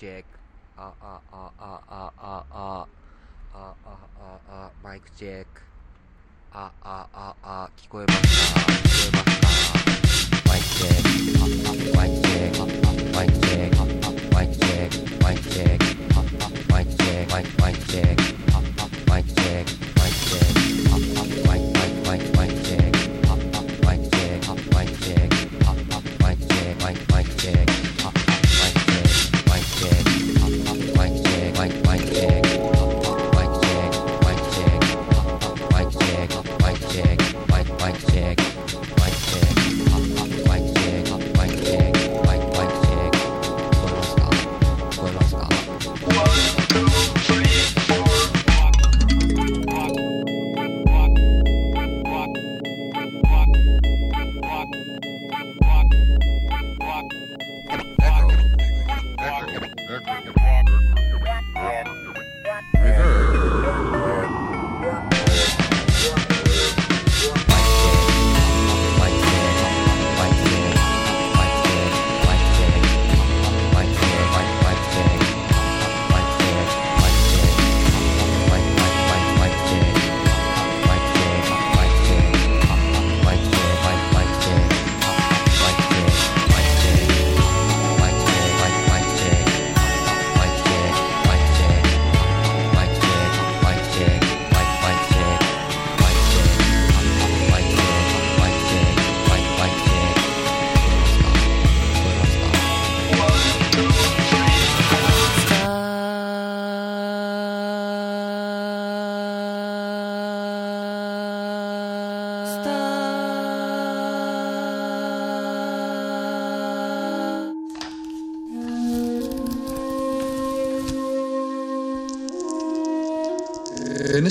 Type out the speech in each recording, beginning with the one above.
Check. Ah, ah, ah, ah, ah, ah, ah. Ah, ah, ah, ah, mic check.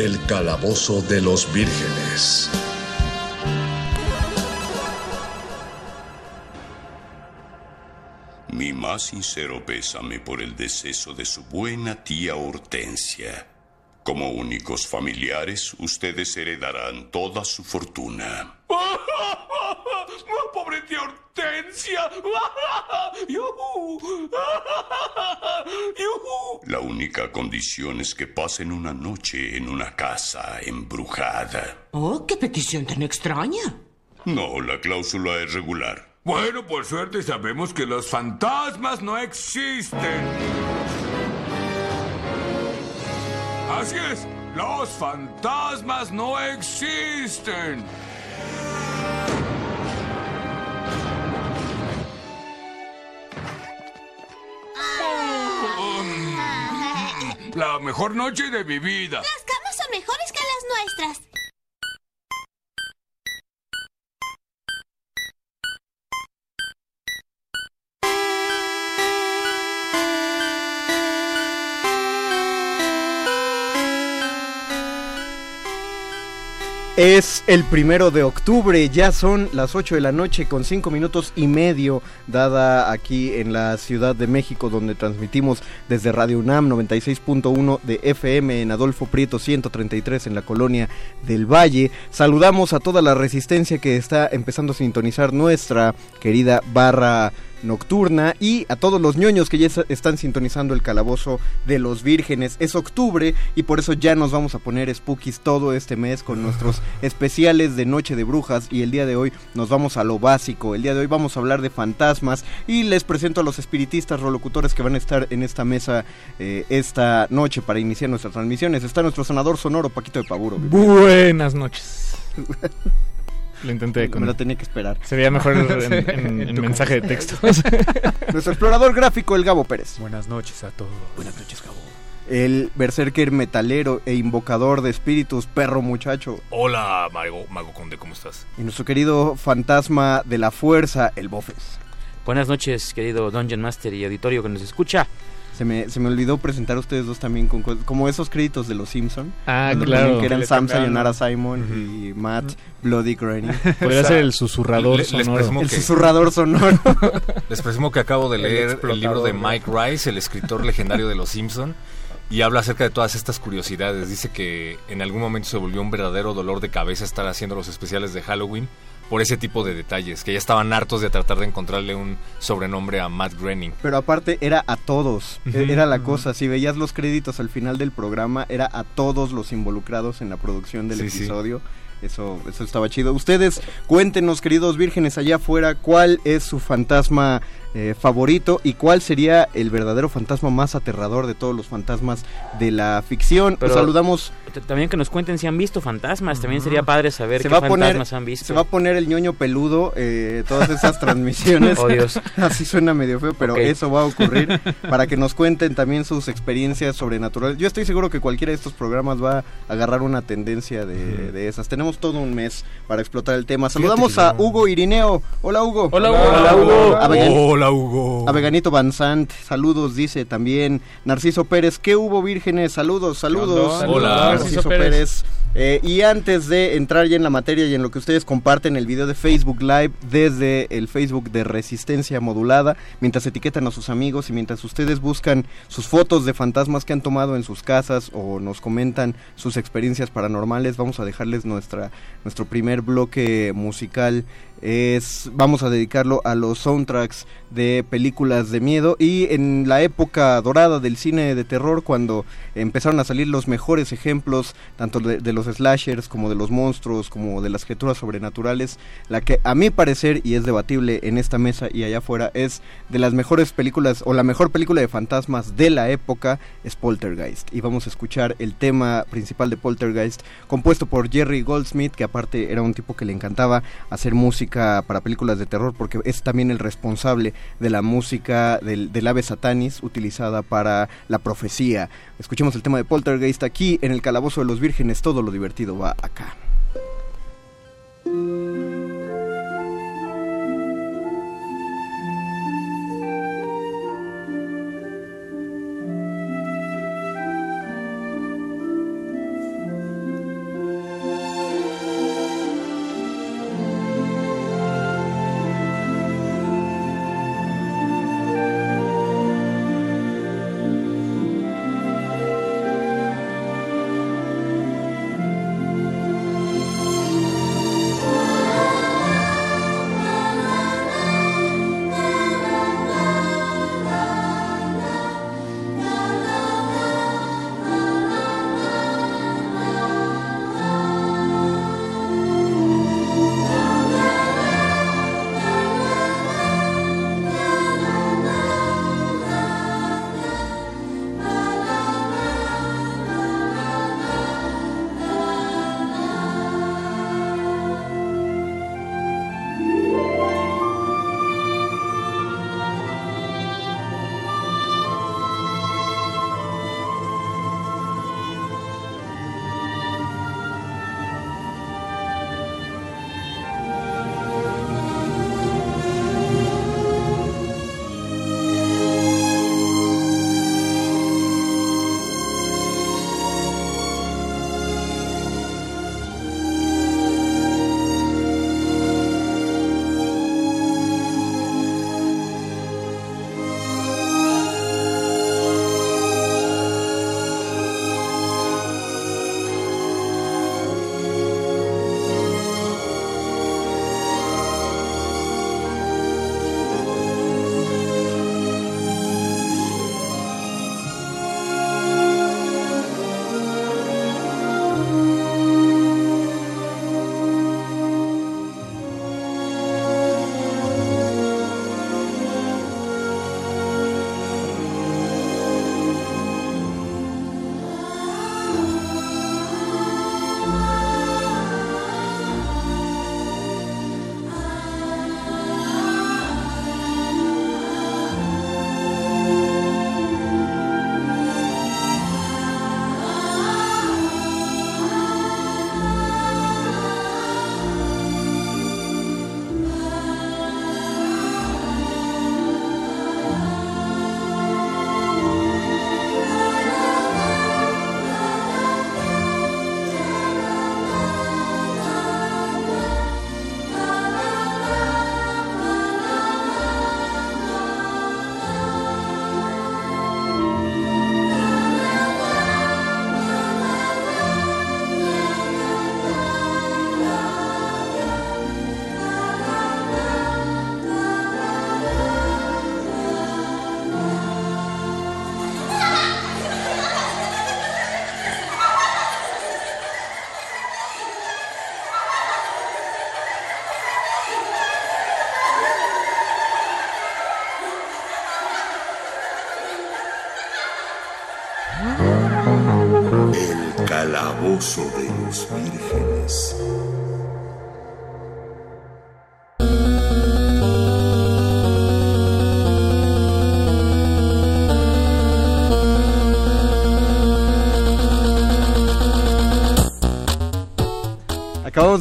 El calabozo de los vírgenes. Mi más sincero pésame por el deceso de su buena tía Hortensia. Como únicos familiares, ustedes heredarán toda su fortuna. pobre tía Hortensia. ¡Yujú! ¡Yujú! La única condición es que pasen una noche en una casa embrujada. Oh, qué petición tan extraña. No, la cláusula es regular. Bueno, por suerte sabemos que los fantasmas no existen. Así es, los fantasmas no existen. La mejor noche de mi vida. Las camas son mejores que las nuestras. Es el primero de octubre, ya son las 8 de la noche con 5 minutos y medio, dada aquí en la Ciudad de México, donde transmitimos desde Radio UNAM 96.1 de FM en Adolfo Prieto 133 en la colonia del Valle. Saludamos a toda la resistencia que está empezando a sintonizar nuestra querida barra nocturna y a todos los ñoños que ya están sintonizando el calabozo de los vírgenes. Es octubre y por eso ya nos vamos a poner spookies todo este mes con nuestros especiales de Noche de Brujas y el día de hoy nos vamos a lo básico. El día de hoy vamos a hablar de fantasmas y les presento a los espiritistas rolocutores que van a estar en esta mesa eh, esta noche para iniciar nuestras transmisiones. Está nuestro sonador sonoro Paquito de Paburo. Buenas noches. Lo intenté con... Me lo tenía que esperar. Sería mejor en, en- en mensaje de texto. Nuestro explorador gráfico, el Gabo Pérez. Buenas noches a todos. Buenas noches, Gabo. El berserker metalero e invocador de espíritus, perro muchacho. Hola, Mago, Mago Conde, ¿cómo estás? Y nuestro querido fantasma de la fuerza, el Bofes. Buenas noches, querido Dungeon Master y auditorio que nos escucha. Se me, se me olvidó presentar a ustedes dos también con co- como esos créditos de los Simpson. Ah, claro. Que eran Sam. Sayonara Simon y Matt Bloody Groening. Podría ser el susurrador Le- sonoro. presumo El que- susurrador sonoro. Les presumo que acabo de El leer el, explotador, libro de. Mike Rice, el escritor legendario de Los Simpson, y habla acerca de todas estas curiosidades. Dice que en algún momento se volvió un verdadero dolor de cabeza estar haciendo los especiales de Halloween por ese tipo de detalles, que ya estaban hartos de tratar de encontrarle un sobrenombre a Matt Groening. Pero aparte era a todos. E- Era la cosa. Si veías los créditos al final del programa, era a todos los involucrados en la producción del Sí, sí. episodio. Eso, eso estaba chido. Ustedes, cuéntenos, queridos vírgenes allá afuera, cuál es su fantasma eh, favorito y cuál sería el verdadero fantasma más aterrador de todos los fantasmas de la ficción. Pero- Los saludamos. También que nos cuenten si han visto fantasmas. También sería padre saber Se qué va, a poner, fantasmas han visto. se va a poner el ñoño peludo eh, todas esas transmisiones. Oh, Dios. Así suena medio feo, pero eso va a ocurrir para que nos cuenten también sus experiencias sobrenaturales. Yo estoy seguro que cualquiera de estos programas va a agarrar una tendencia de, de esas. Tenemos todo un mes para explotar el tema. Saludamos a. Hugo Irineo. Hola Hugo. Hola, Hugo. Hola Hugo. Hola, Hugo. A Veganito Banzant. Saludos, dice también Narciso Pérez. ¿Qué hubo, vírgenes? Saludos, saludos. Hola. Narciso Narciso Pérez. Pérez. Eh, y antes de entrar ya en la materia y en lo que ustedes comparten el video de Facebook Live desde el Facebook de Resistencia Modulada, mientras etiquetan a sus amigos y mientras ustedes buscan sus fotos de fantasmas que han tomado en sus casas o nos comentan sus experiencias paranormales, vamos a dejarles nuestra nuestro primer bloque musical. Es vamos a dedicarlo a los soundtracks de películas de miedo y en la época dorada del cine de terror cuando empezaron a salir los mejores ejemplos tanto de, de los slashers como de los monstruos como de las criaturas sobrenaturales la que a mi parecer y es debatible en esta mesa y allá afuera es de las mejores películas o la mejor película de fantasmas de la época es Poltergeist y vamos a escuchar el tema principal de Poltergeist compuesto por Jerry Goldsmith que aparte era un tipo que le encantaba hacer música para películas de terror porque es también el responsable de la música del, del ave satanis utilizada para la profecía. Escuchemos el tema de Poltergeist aquí en el Calabozo de los Vírgenes, todo divertido va acá.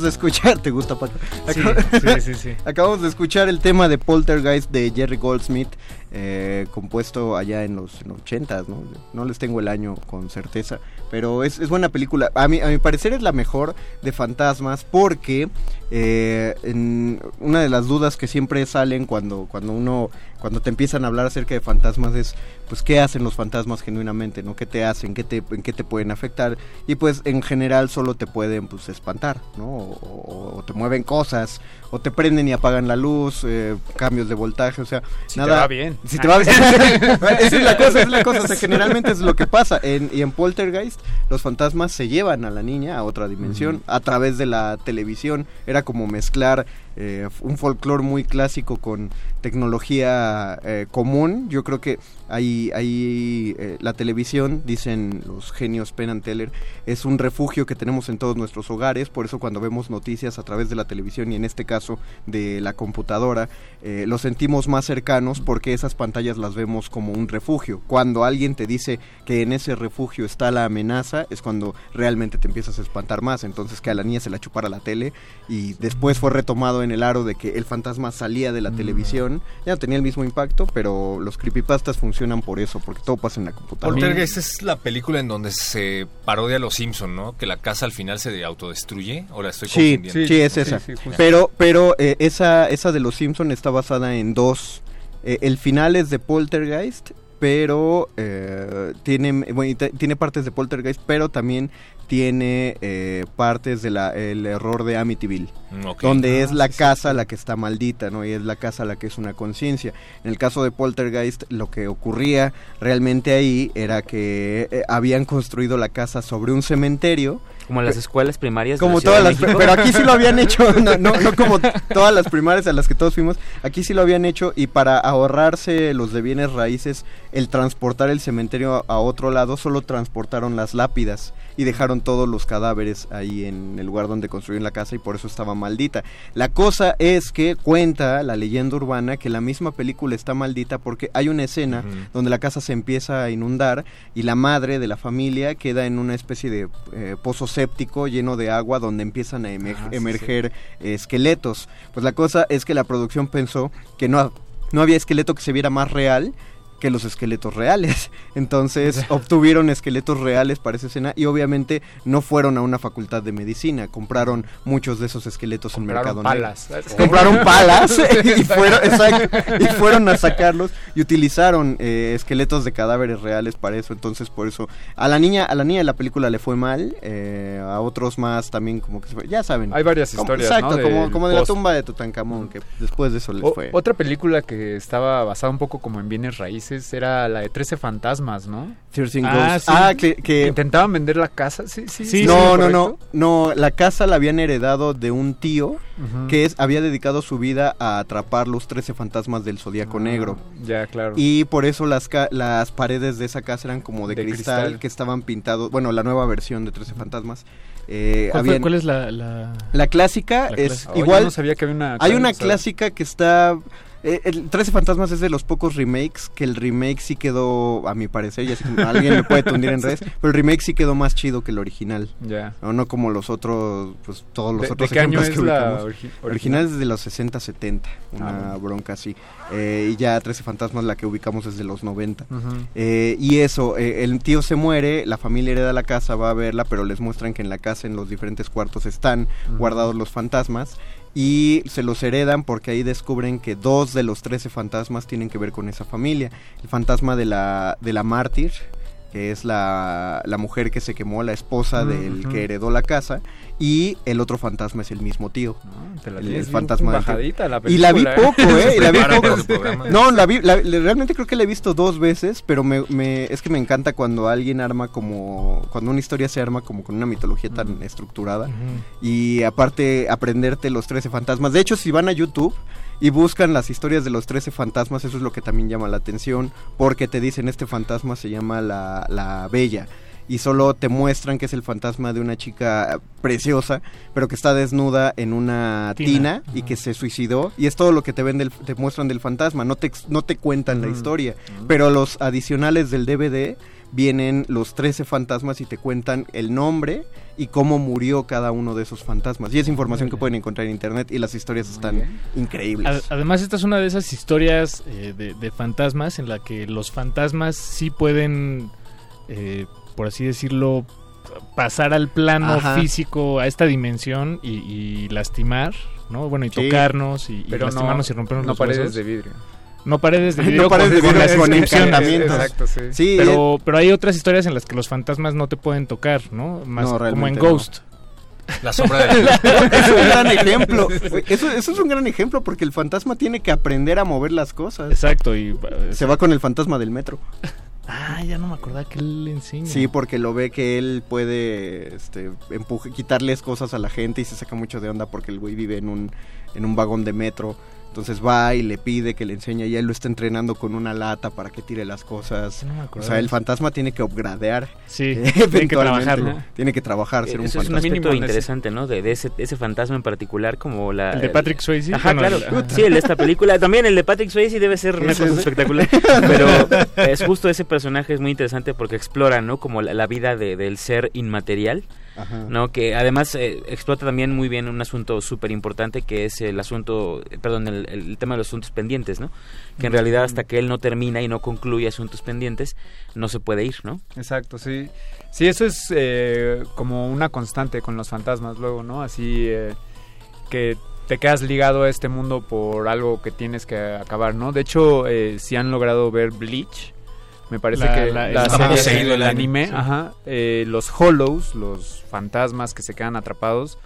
De escuchar, ¿te gusta Paco? Sí, Acab- sí, sí, sí. Acabamos de escuchar el tema de Poltergeist de Jerry Goldsmith, eh, compuesto allá en los, en los 80s, ¿no? No les tengo el año con certeza, pero es, es buena película. A mi, a mi parecer es la mejor de fantasmas porque eh, en una de las dudas que siempre salen cuando, cuando uno cuando te empiezan a hablar acerca de fantasmas es pues qué hacen los fantasmas genuinamente, ¿no? ¿Qué te hacen? ¿Qué te, ¿En qué te pueden afectar? Y pues en general solo te pueden pues espantar, ¿no? O, o- te mueven cosas, o te prenden y apagan la luz, eh, cambios de voltaje, o sea, Si te nada... va bien. Si te va bien. esa es la cosa, es la cosa, o sea, generalmente es lo que pasa. En, y en Poltergeist los fantasmas se llevan a la niña a otra dimensión a través de la televisión. Era como mezclar eh, un folclore muy clásico con tecnología eh, común. Yo creo que ahí, ahí eh, la televisión, dicen los genios Penn and Teller, es un refugio que tenemos en todos nuestros hogares. Por eso cuando vemos noticias a través de la televisión y en este caso de la computadora, eh, lo sentimos más cercanos porque esas pantallas las vemos como un refugio. Cuando alguien te dice que en ese refugio está la amenaza, es cuando realmente te empiezas a espantar más. Entonces que a la niña se la chupara la tele y después fue retomado en el aro de que el fantasma salía de la televisión. Ya no tenía el mismo impacto, pero los creepypastas por eso, porque todo pasa en la computadora. Poltergeist es la película en donde se parodia a los Simpson, ¿no? Que la casa al final se autodestruye. ¿O la estoy Sí, confundiendo? sí, es esa. pero pero eh, esa, esa de los Simpson está basada en dos. Eh, el final es de Poltergeist, pero eh, tiene, bueno, tiene partes de Poltergeist, pero también tiene eh, partes del el error de Amityville, Mm, donde es Ah, la sí, sí, casa la que está maldita, ¿no? Y es la casa la que es una conciencia. En el caso de Poltergeist, lo que ocurría realmente ahí era que eh, habían construido la casa sobre un cementerio. Como las escuelas primarias. de Como la Ciudad todas de las, México. pero aquí sí lo habían hecho, no, no, no como todas las primarias a las que todos fuimos, aquí sí lo habían hecho y para ahorrarse los de bienes raíces, el transportar el cementerio a, a otro lado, solo transportaron las lápidas y dejaron todos los cadáveres ahí en el lugar donde construyeron la casa y por eso estaba maldita. La cosa es que cuenta la leyenda urbana que la misma película está maldita porque hay una escena donde la casa se empieza a inundar y la madre de la familia queda en una especie de eh, pozo séptico lleno de agua donde empiezan a emer- Ah, sí, emerger eh, esqueletos. Pues la cosa es que la producción pensó que no, no había esqueleto que se viera más real que los esqueletos reales. Entonces obtuvieron esqueletos reales para esa escena y obviamente no fueron a una facultad de medicina, compraron muchos de esos esqueletos en Mercado Negro. palas. Compraron palas y fueron, exacto, y fueron a sacarlos y utilizaron eh, esqueletos de cadáveres reales para eso. Entonces por eso a la niña a la niña de la película le fue mal, eh, a otros más también como que se fue, ya saben. Hay varias Como- historias, Exacto, ¿no? como, de la tumba de Tutankamón que después de eso les O- fue. Otra película que estaba basada un poco como en bienes raíces era la de 13 fantasmas, ¿no? 13 Ghosts. Ah, que- que- Intentaban vender la casa, sí, sí. no, no, ¿correcto? no, no, la casa la habían heredado de un tío que es, había dedicado su vida a atrapar los 13 fantasmas del Zodíaco Ah, Negro. Ya, claro. Y por eso las, las paredes de esa casa eran como de, De cristal, cristal. que estaban pintados, bueno, la nueva versión de 13 fantasmas. eh, ¿Cuál, fue- habían- cuál es la, la... La clásica La es clásica. Oh, yo igual. no sabía que había una Hay una o sea- clásica que está. Eh, el 13 Fantasmas es de los pocos remakes que el remake sí quedó, a mi parecer, ya sé que alguien me puede tundir en redes, pero el remake sí quedó más chido que el original. Ya. No, no como los otros, pues todos los ¿De- otros de qué año ejemplos es que la origi- original es de los 60, 70, una Ah, bueno. bronca así. Eh, y ya 13 Fantasmas la que ubicamos es de los 90. Ujú. Eh, y eso, eh, el tío se muere, la familia hereda la casa, va a verla, pero les muestran que en la casa, en los diferentes cuartos, están guardados los fantasmas. Y se los heredan porque ahí descubren que dos de los 13 fantasmas tienen que ver con esa familia. El fantasma de la, de la mártir, que es la, la mujer que se quemó, la esposa del que heredó la casa. Y el otro fantasma es el mismo tío. te la el, tienes el bien fantasma bajadita la Y la vi ¿eh? poco, ¿eh? Y la vi poco. No, la vi, la- realmente creo que la he visto dos veces, pero me, me- es que me encanta cuando alguien arma como, cuando una historia se arma como con una mitología tan estructurada. Y aparte aprenderte los 13 fantasmas. De hecho, si van a YouTube y buscan las historias de los 13 fantasmas, eso es lo que también llama la atención, porque te dicen este fantasma se llama la, la Bella. Y solo te muestran que es el fantasma de una chica preciosa, pero que está desnuda en una tina, Tina. y que se suicidó. Y es todo lo que te ven del- te muestran del fantasma, no te no te cuentan la historia, pero los adicionales del DVD vienen los 13 fantasmas y te cuentan el nombre y cómo murió cada uno de esos fantasmas. Y es información que pueden encontrar en internet y las historias están increíbles. Ad- Además, esta es una de esas historias eh, de, de fantasmas en la que los fantasmas sí pueden, eh, por así decirlo, pasar al plano Ajá. físico, a esta dimensión y, y lastimar, ¿no? Bueno, y Sí. tocarnos y, no- lastimarnos y rompernos no los paredes huesos. de vidrio. No paredes de No vidrio, paredes de con, vidrio con con descripciones. encantamientos. Exacto, sí. Sí, pero, pero hay otras historias en las que los fantasmas no te pueden tocar, ¿no? Más No, como en no. Ghost. La sombra de es un gran ejemplo. Eso, eso es un gran ejemplo porque el fantasma tiene que aprender a mover las cosas. Exacto, y Se va con el fantasma del metro. Ah, ya no me acordaba que él le enseña. Sí, porque lo ve que él puede este, empuje, quitarles cosas a la gente y se saca mucho de onda porque el güey vive en un, en un vagón de metro. Entonces va y le pide que le enseñe y él lo está entrenando con una lata para que tire las cosas. No me o sea, el fantasma tiene que upgradear. Sí, eh, tiene que trabajarlo. Tiene que trabajar, ser un Eso es un fantasma. aspecto interesante, ¿no? De, de ese, ese fantasma en particular, como la... El de Patrick Swayze. Ajá, claro. el-. Sí, el de esta película. También el de Patrick Swayze debe ser una cosa es- espectacular. Pero es justo ese personaje es muy interesante porque explora, ¿no? Como la, la vida de- del ser inmaterial. Ajá. ¿no? Que además eh, explota también muy bien un asunto súper importante que es el asunto, perdón, el, el tema de los asuntos pendientes, ¿no? Que en realidad hasta que él no termina y no concluye asuntos pendientes, no se puede ir, ¿no? Exacto, sí. Sí, eso es eh, como una constante con los fantasmas luego, ¿no? Así eh, que te quedas ligado a este mundo por algo que tienes que acabar, ¿no? De hecho, eh, si han logrado ver Bleach, me parece La- que la- la, serie, seguido el el anime, anime, sí. ajá, eh, los hollows, los fantasmas que se quedan atrapados,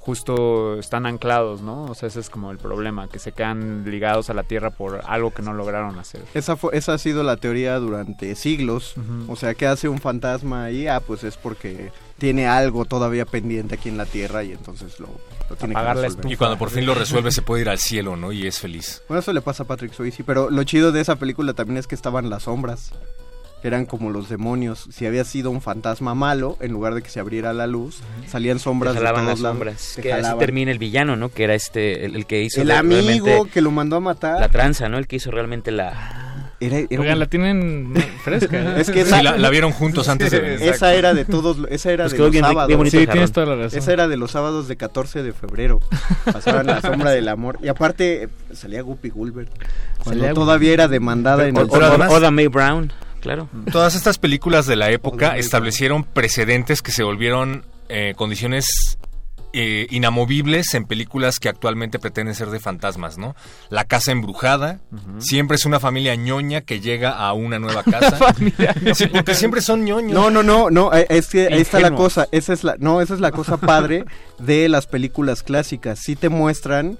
justo están anclados, ¿no? O sea, ese es como el problema, que se quedan ligados a la tierra por algo que no lograron hacer. Esa, fue, esa ha sido la teoría durante siglos. O sea, ¿qué hace un fantasma ahí? Ah, pues es porque tiene algo todavía pendiente aquí en la Tierra y entonces lo, lo tiene Apagar que la resolver. Y cuando por fin lo resuelve se puede ir al cielo, ¿no? Y es feliz. Bueno, eso le pasa a Patrick Swayze, pero lo chido de esa película también es que estaban las sombras. Que Eran como los demonios. Si había sido un fantasma malo, en lugar de que se abriera la luz, salían sombras Te de jalaban todos las lados. sombras. Te Que así jalaban. termina el villano, ¿no? Que era este, el, el que hizo El de- amigo que lo mandó a matar. la tranza, ¿no? El que hizo realmente la... Era, era Oigan, un- la tienen fresca. ¿eh? Es que Sí, esa, la, la vieron juntos antes de venir. esa era de todos, esa era Nos de los bien sábados. bien bonito Sí, el tienes toda la razón. Esa era de los sábados de 14 de febrero. Pasaban la sombra del amor. Y aparte, salía Guppy Gulbert. Cuando Salía todavía era demandada en Pero- el pero Oda- Mae Brown, claro. Todas estas películas de la época establecieron precedentes que se volvieron eh, condiciones eh, inamovibles en películas que actualmente pretenden ser de fantasmas, ¿no? La casa embrujada, siempre es una familia ñoña que llega a una nueva casa. sí, porque siempre son ñoños. No, no, no, no, eh, es que ahí está la cosa, esa es la, no, esa es la cosa padre de las películas clásicas, sí te muestran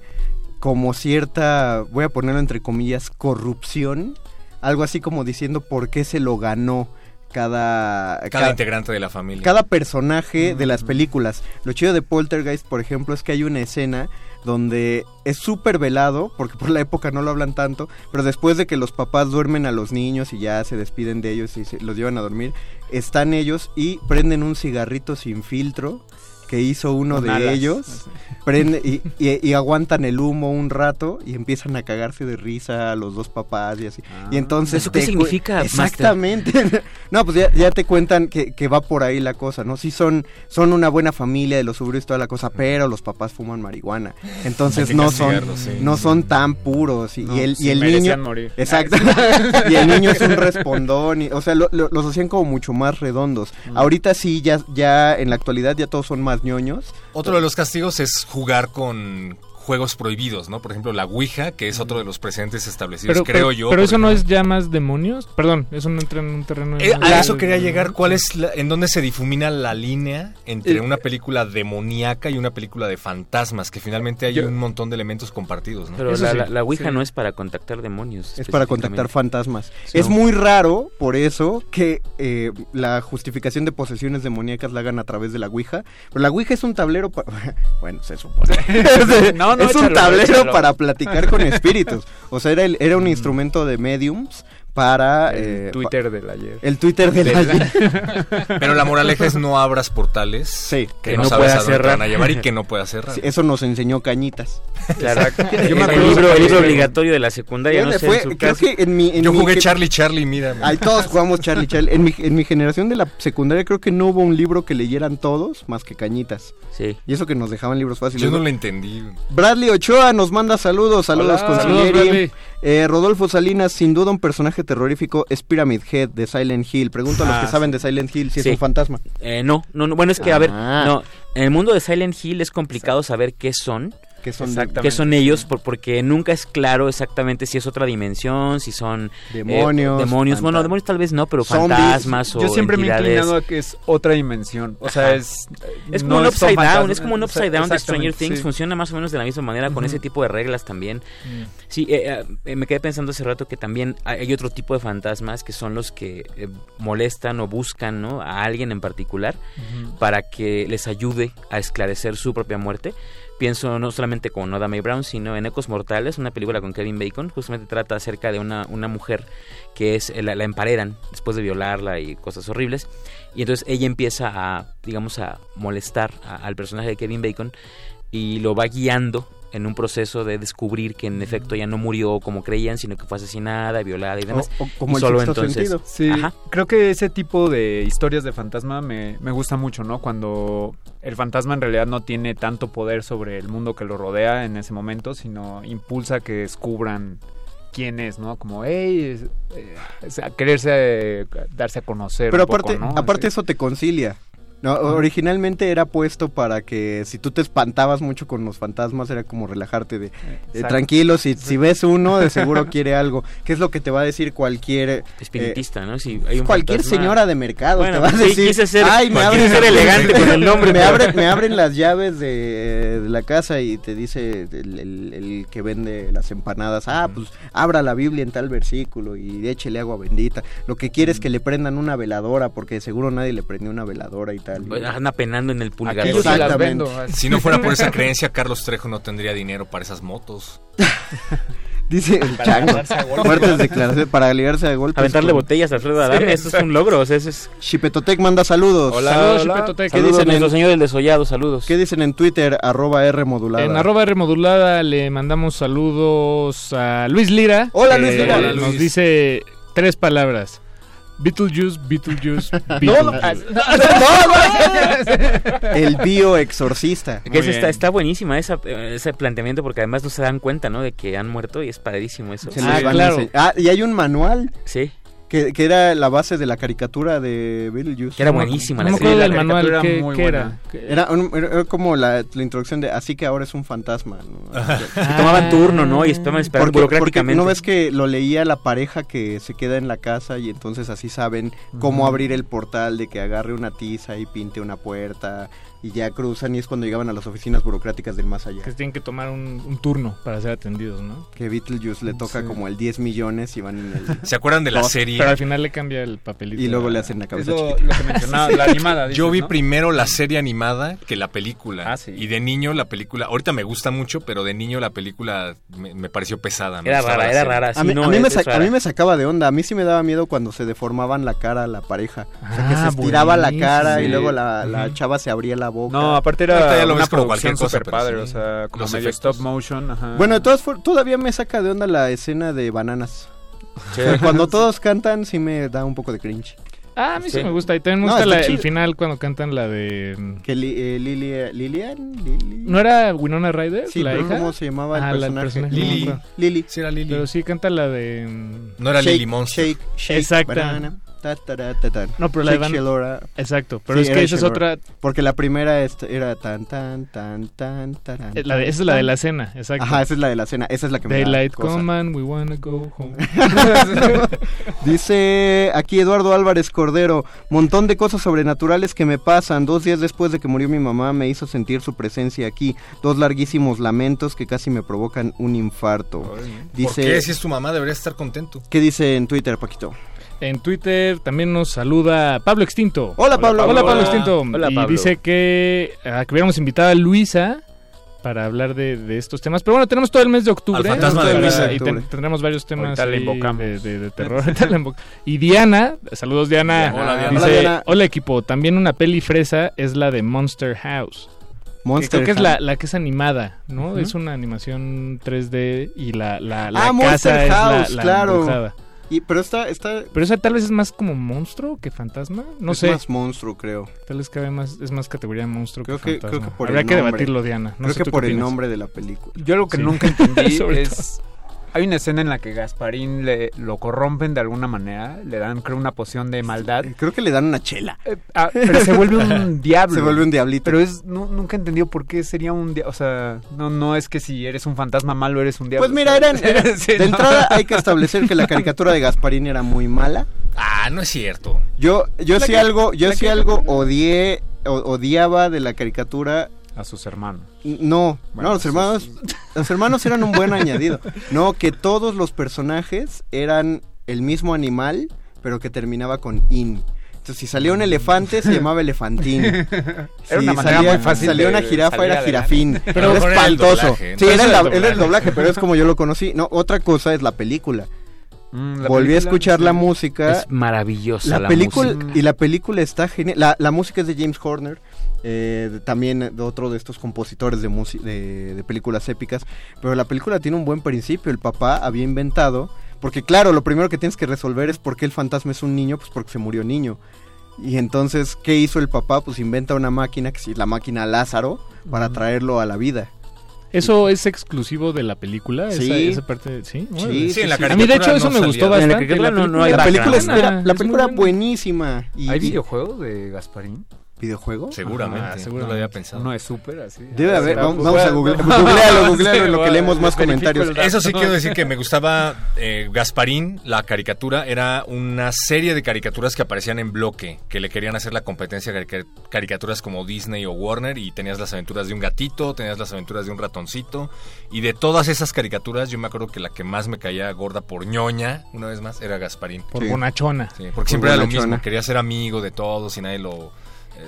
como cierta, voy a ponerlo entre comillas, corrupción, algo así como diciendo por qué se lo ganó cada, Cada integrante de la familia. cada personaje de las películas. Lo chido de Poltergeist, por ejemplo, es que hay una escena donde es súper velado, porque por la época no lo hablan tanto, pero después de que los papás duermen a los niños y ya se despiden de ellos y se los llevan a dormir, están ellos y prenden un cigarrito sin filtro que hizo uno Con de alas. ellos, prende y, y- y aguantan el humo un rato y empiezan a cagarse de risa a los dos papás y así. y entonces ¿Eso qué significa? Exactamente. no, pues ya, ya te cuentan que, que va por ahí la cosa, ¿no? Sí son, son una buena familia de los suburbios y toda la cosa, pero los papás fuman marihuana. Entonces no son, sí. no son tan puros. Y, No, y el, sí niño. morir. Exacto. y el niño es un respondón. y- o sea, lo- lo- los hacían como mucho más redondos. Ahorita sí, ya, ya en la actualidad ya todos son más ñoños. Otro de los castigos es jugar con juegos prohibidos, ¿no? Por ejemplo, la Ouija, que es otro de los precedentes establecidos, Pero, creo pero, yo. pero eso no es ya más demonios. Perdón, eso no entra en un terreno. Eh, a eso quería llegar. ¿Cuál es la- en dónde se difumina la línea entre Eh, una película demoníaca y una película de fantasmas? Que finalmente hay Yo- un montón de elementos compartidos, ¿no? Pero la, sí, la, la Ouija sí. no es para contactar demonios. Es para contactar fantasmas. Sí. Es muy raro, por eso, que eh, la justificación de posesiones demoníacas la hagan a través de la Ouija. Pero la Ouija es un tablero para... Bueno, se supone. No, no, es un échalo, tablero échalo. para platicar con espíritus. O sea, era, el- era un instrumento de mediums para... El eh, Twitter del ayer. El Twitter del Del- ayer. Pero la moraleja es no abras portales Sí, que, que no, no sabes puedas a dónde te cerrar. van a llevar y que no puedas cerrar. Sí, eso nos enseñó Cañitas. Claro. Yo me el, acuerdo- libro, el libro obligatorio de la secundaria, no Fue- sé, fue- en su creo caso. que en mi, en Yo mi jugué Charlie Charlie, mira. Ahí todos jugamos Charlie Charlie. En mi, en mi generación de la secundaria creo que no hubo un libro que leyeran todos más que Cañitas. Sí. Y eso que nos dejaban libros fáciles. Yo no lo entendí. Bradley Ochoa nos manda saludos, saludos Hola. con. Eh, Rodolfo Salinas, sin duda un personaje terrorífico es Pyramid Head de Silent Hill. Pregunto a los Ah, que sí. saben de Silent Hill si Sí. es un fantasma. Eh, no, no, no, bueno, es que, a ver, Ah. no, en el mundo de Silent Hill es complicado saber qué son. ¿Qué son? Qué son ellos por- porque nunca es claro exactamente si es otra dimensión, si son eh, Demonios, demonios, bueno, demonios tal vez no, pero Zombies. fantasmas o Yo siempre me he inclinado a que es otra dimensión. O sea, Ajá. es. Es no como un upside down, fantasmas. es como un upside down de Stranger Things, sí. funciona más o menos de la misma manera con ese tipo de reglas también. Sí, eh, eh, me quedé pensando hace rato que también hay otro tipo de fantasmas que son los que eh, molestan o buscan ¿no? a alguien en particular para que les ayude a esclarecer su propia muerte. Pienso no solamente con Oda Mae Brown, sino en Ecos Mortales, una película con Kevin Bacon. Justamente trata acerca de una, una mujer que es la, la emparedan después de violarla y cosas horribles. Y entonces ella empieza a, digamos, a molestar al personaje de Kevin Bacon y lo va guiando en un proceso de descubrir que en efecto ya no murió como creían, sino que fue asesinada, violada y demás. O- o como Y el solo sexto entonces, sentido. Sí, Ajá. creo que ese tipo de historias de fantasma me, me gusta mucho, ¿no? Cuando el fantasma en realidad no tiene tanto poder sobre el mundo que lo rodea en ese momento, sino impulsa que descubran quién es, ¿no? Como, hey, eh, quererse eh, darse a conocer. Pero un poco, aparte, ¿no? aparte Así. eso te concilia. No, originalmente era puesto para que si tú te espantabas mucho con los fantasmas era como relajarte de, Exacto. tranquilo, si, si ves uno de seguro quiere algo. ¿Qué es lo que te va a decir cualquier eh, Espiritista, ¿no? Si hay un cualquier fantasma- señora de mercado Bueno, te va a sí, decir, quise ser- ay, me abren, ser elegante con el nombre, me abren, me abren las llaves de, de la casa y te dice el, el- el que vende las empanadas, ah, pues abra la Biblia en tal versículo y échele agua bendita. Lo que quiere es que le prendan una veladora porque seguro nadie le prendió una veladora y tal. Pues, Anda penando en el pulgar. Aquí yo se las Exactamente. vendo. así. Si no fuera por esa creencia, Carlos Trejo no tendría dinero para esas motos. Dice el Para chango. Fuertes declaraciones para liarse a golpes. Aventarle con- botellas a Alfredo Adame, eso es un logro, o sea, eso es... Chipetotec manda saludos. Hola, Saludos, hola. Chipetotec. ¿Qué Saludos, dicen nuestro en- señor del desollado, saludos. ¿Qué dicen en Twitter? Arroba R modulada. En arroba R modulada le mandamos saludos a Luis Lira. Hola, Luis Lira. Hola, Nos Luis. dice tres palabras. Beetlejuice, Beetlejuice, No, no, Beetlejuice. El bioexorcista. Que está, está buenísima esa, eh, ese planteamiento porque además no se dan cuenta, ¿no? De que han muerto y es padrísimo eso. Se Ah, claro. Ah, y hay un manual Sí, que, que era la base de la caricatura de Beetlejuice. que era buenísima No la me serie. la del manual. caricatura ¿Qué, era muy qué era? buena. ¿Qué- Era, un- era- era como la, la introducción de así que ahora es un fantasma. ¿no? Se tomaban turno, ¿no? Y esperaban, esperaban Porque, porque burocráticamente. no ves que lo leía la pareja que se queda en la casa y entonces así saben cómo abrir el portal de que agarre una tiza y pinte una puerta y ya cruzan y es cuando llegaban a las oficinas burocráticas del más allá. Que tienen que tomar un, un turno para ser atendidos, ¿no? Que Beetlejuice le toca Sí. como el 10 millones y van en el... ¿Se acuerdan de la Dos, serie? Pero al final le cambia el papelito. y luego a- le hacen la cabeza lo, chiquita. lo que mencionaba, la animada. Yo vi ¿no? primero la serie animada que la película. Ah, sí. Y de niño la película, ahorita me gusta mucho, pero de niño la película me, me pareció pesada. me Era rara, era rara. A sí, mí, no, a mí es- me es sa- a rara. mí me sacaba de onda. A mí sí me daba miedo cuando se deformaban la cara a la pareja. O sea, que se Ah, estiraba la cara y luego la, la chava se abría la boca. No, aparte Ahorita era ya lo una ves como producción cualquier cosa, super pero padre, sí. o sea, como Los medio efectos. stop motion. Ajá. Bueno, de todas for- todavía me saca de onda la escena de bananas. Cuando todos cantan sí me da un poco de cringe. Ah, a mí sí, Sí. me gusta. Y también me No, gusta está la- el chido. final cuando cantan la de... mm, Que li- eh, Lili- Lilian, Lili- ¿No era Winona Ryder? Sí, la pero hija? ¿cómo se llamaba el Ah, la- el personaje? personaje, Lili. Lili. Sí, era Lili. Pero sí canta la de... mm, No era Shake, Lily Monster. Shake, shake, Exacta. banana, ta, ta, ta, ta, ta. No, pero la de. Exacto, pero Sí, es que esa es otra... Porque la primera est- era tan, tan, tan, tan, taran, eh, La de, esa es la de la cena, exacto. Ajá, esa es la de la cena. Esa es la que me da Daylight and we wanna go home. Dice aquí Eduardo Álvarez Cordero, montón de cosas sobrenaturales que me pasan. Dos días después de que murió mi mamá me hizo sentir su presencia aquí. Dos larguísimos lamentos que casi me provocan un infarto. ¿Por Dice, qué? Si es tu mamá, deberías estar contento. ¿Qué dice en Twitter, Paquito? En Twitter también nos saluda Pablo Extinto. Hola, Pablo. Hola, Pablo Hola. Extinto. Hola, y Pablo. dice que, a que hubiéramos invitado a Luisa para hablar de, de estos temas. Pero bueno, tenemos todo el mes de octubre. Al fantasma de Luisa. y ten- tendremos varios temas de, de- de terror. Y Diana, saludos Diana. Hola, Diana. Dice, Hola, Diana. hola equipo, también una peli fresa es la de Monster House. Que Monster creo que es la, la que es animada, ¿no? Es una animación 3D y la, la, la Ah, Monster casa House, es la, la claro. embrujada. Y, pero está, está Pero esa tal vez es más como monstruo que fantasma. No es sé. más monstruo, creo. Tal vez cabe más, es más categoría monstruo Creo que, que, fantasma. creo que por Habrá el que debatirlo, Diana. No creo sé que por el opinas. nombre de la película. Yo lo que Sí. nunca entendí es... Hay una escena en la que Gasparín le, lo corrompen de alguna manera, le dan creo una poción de maldad, Creo que le dan una chela. Eh, ah, pero se vuelve un diablo. Se vuelve un diablito. Pero es nu- nunca he entendido por qué sería un diablo, o sea, no no es que si eres un fantasma malo eres un diablo. Pues mira, eran, eran- Sí, de no. entrada hay que establecer que la caricatura de Gasparín era muy mala. Ah, no es cierto. Yo, yo La sí que- algo, yo sí que- algo odié, o- odiaba de la caricatura. A sus hermanos. No, Bueno, no, los sus- hermanos, los hermanos eran un buen añadido. No, que todos los personajes eran el mismo animal, pero que terminaba con in. Entonces, si salía un elefante, se llamaba elefantín. Era Si una manera salía, muy fácil salía una jirafa, era jirafín. Pero era era el espantoso. doblaje, Sí, era el, era doblaje. pero es como yo lo conocí. No, otra cosa es la película. Mm, la Volví a escuchar sí. la música. Es maravillosa la, la, película música. y la película está genial. La, la música es de James Horner, eh, también de otro de estos compositores de, de, de películas épicas. Pero la película tiene un buen principio. El papá había inventado, porque claro, lo primero que tienes que resolver es por qué el fantasma es un niño, pues porque se murió niño. Y entonces, ¿qué hizo el papá? Pues inventa una máquina, que es la máquina Lázaro, para traerlo a la vida. ¿Eso es exclusivo de la película? Sí. Esa, esa parte, ¿sí? Sí, en la. A mí, de hecho, eso me gustó. En la bastante. caricatura no- no hay La película, es, la película buenísima. Y, ¿Hay y- videojuego de Gasparín? ¿Videojuego? Seguramente. Ah, no seguramente. lo había pensado. Uno es súper así. Debe haber, vamos, vamos a googlear, googlealo, googlealo en lo que leemos más comentarios. Eso sí quiero decir que me gustaba eh, Gasparín, la caricatura, era una serie de caricaturas que aparecían en bloque, que le querían hacer la competencia a carica- caricaturas como Disney o Warner, y tenías las aventuras de un gatito, tenías las aventuras de un ratoncito, y de todas esas caricaturas yo me acuerdo que la que más me caía gorda por ñoña, una vez más, era Gasparín. Por Sí. bonachona. Sí, porque Por siempre era lo mismo, quería ser amigo de todos y nadie lo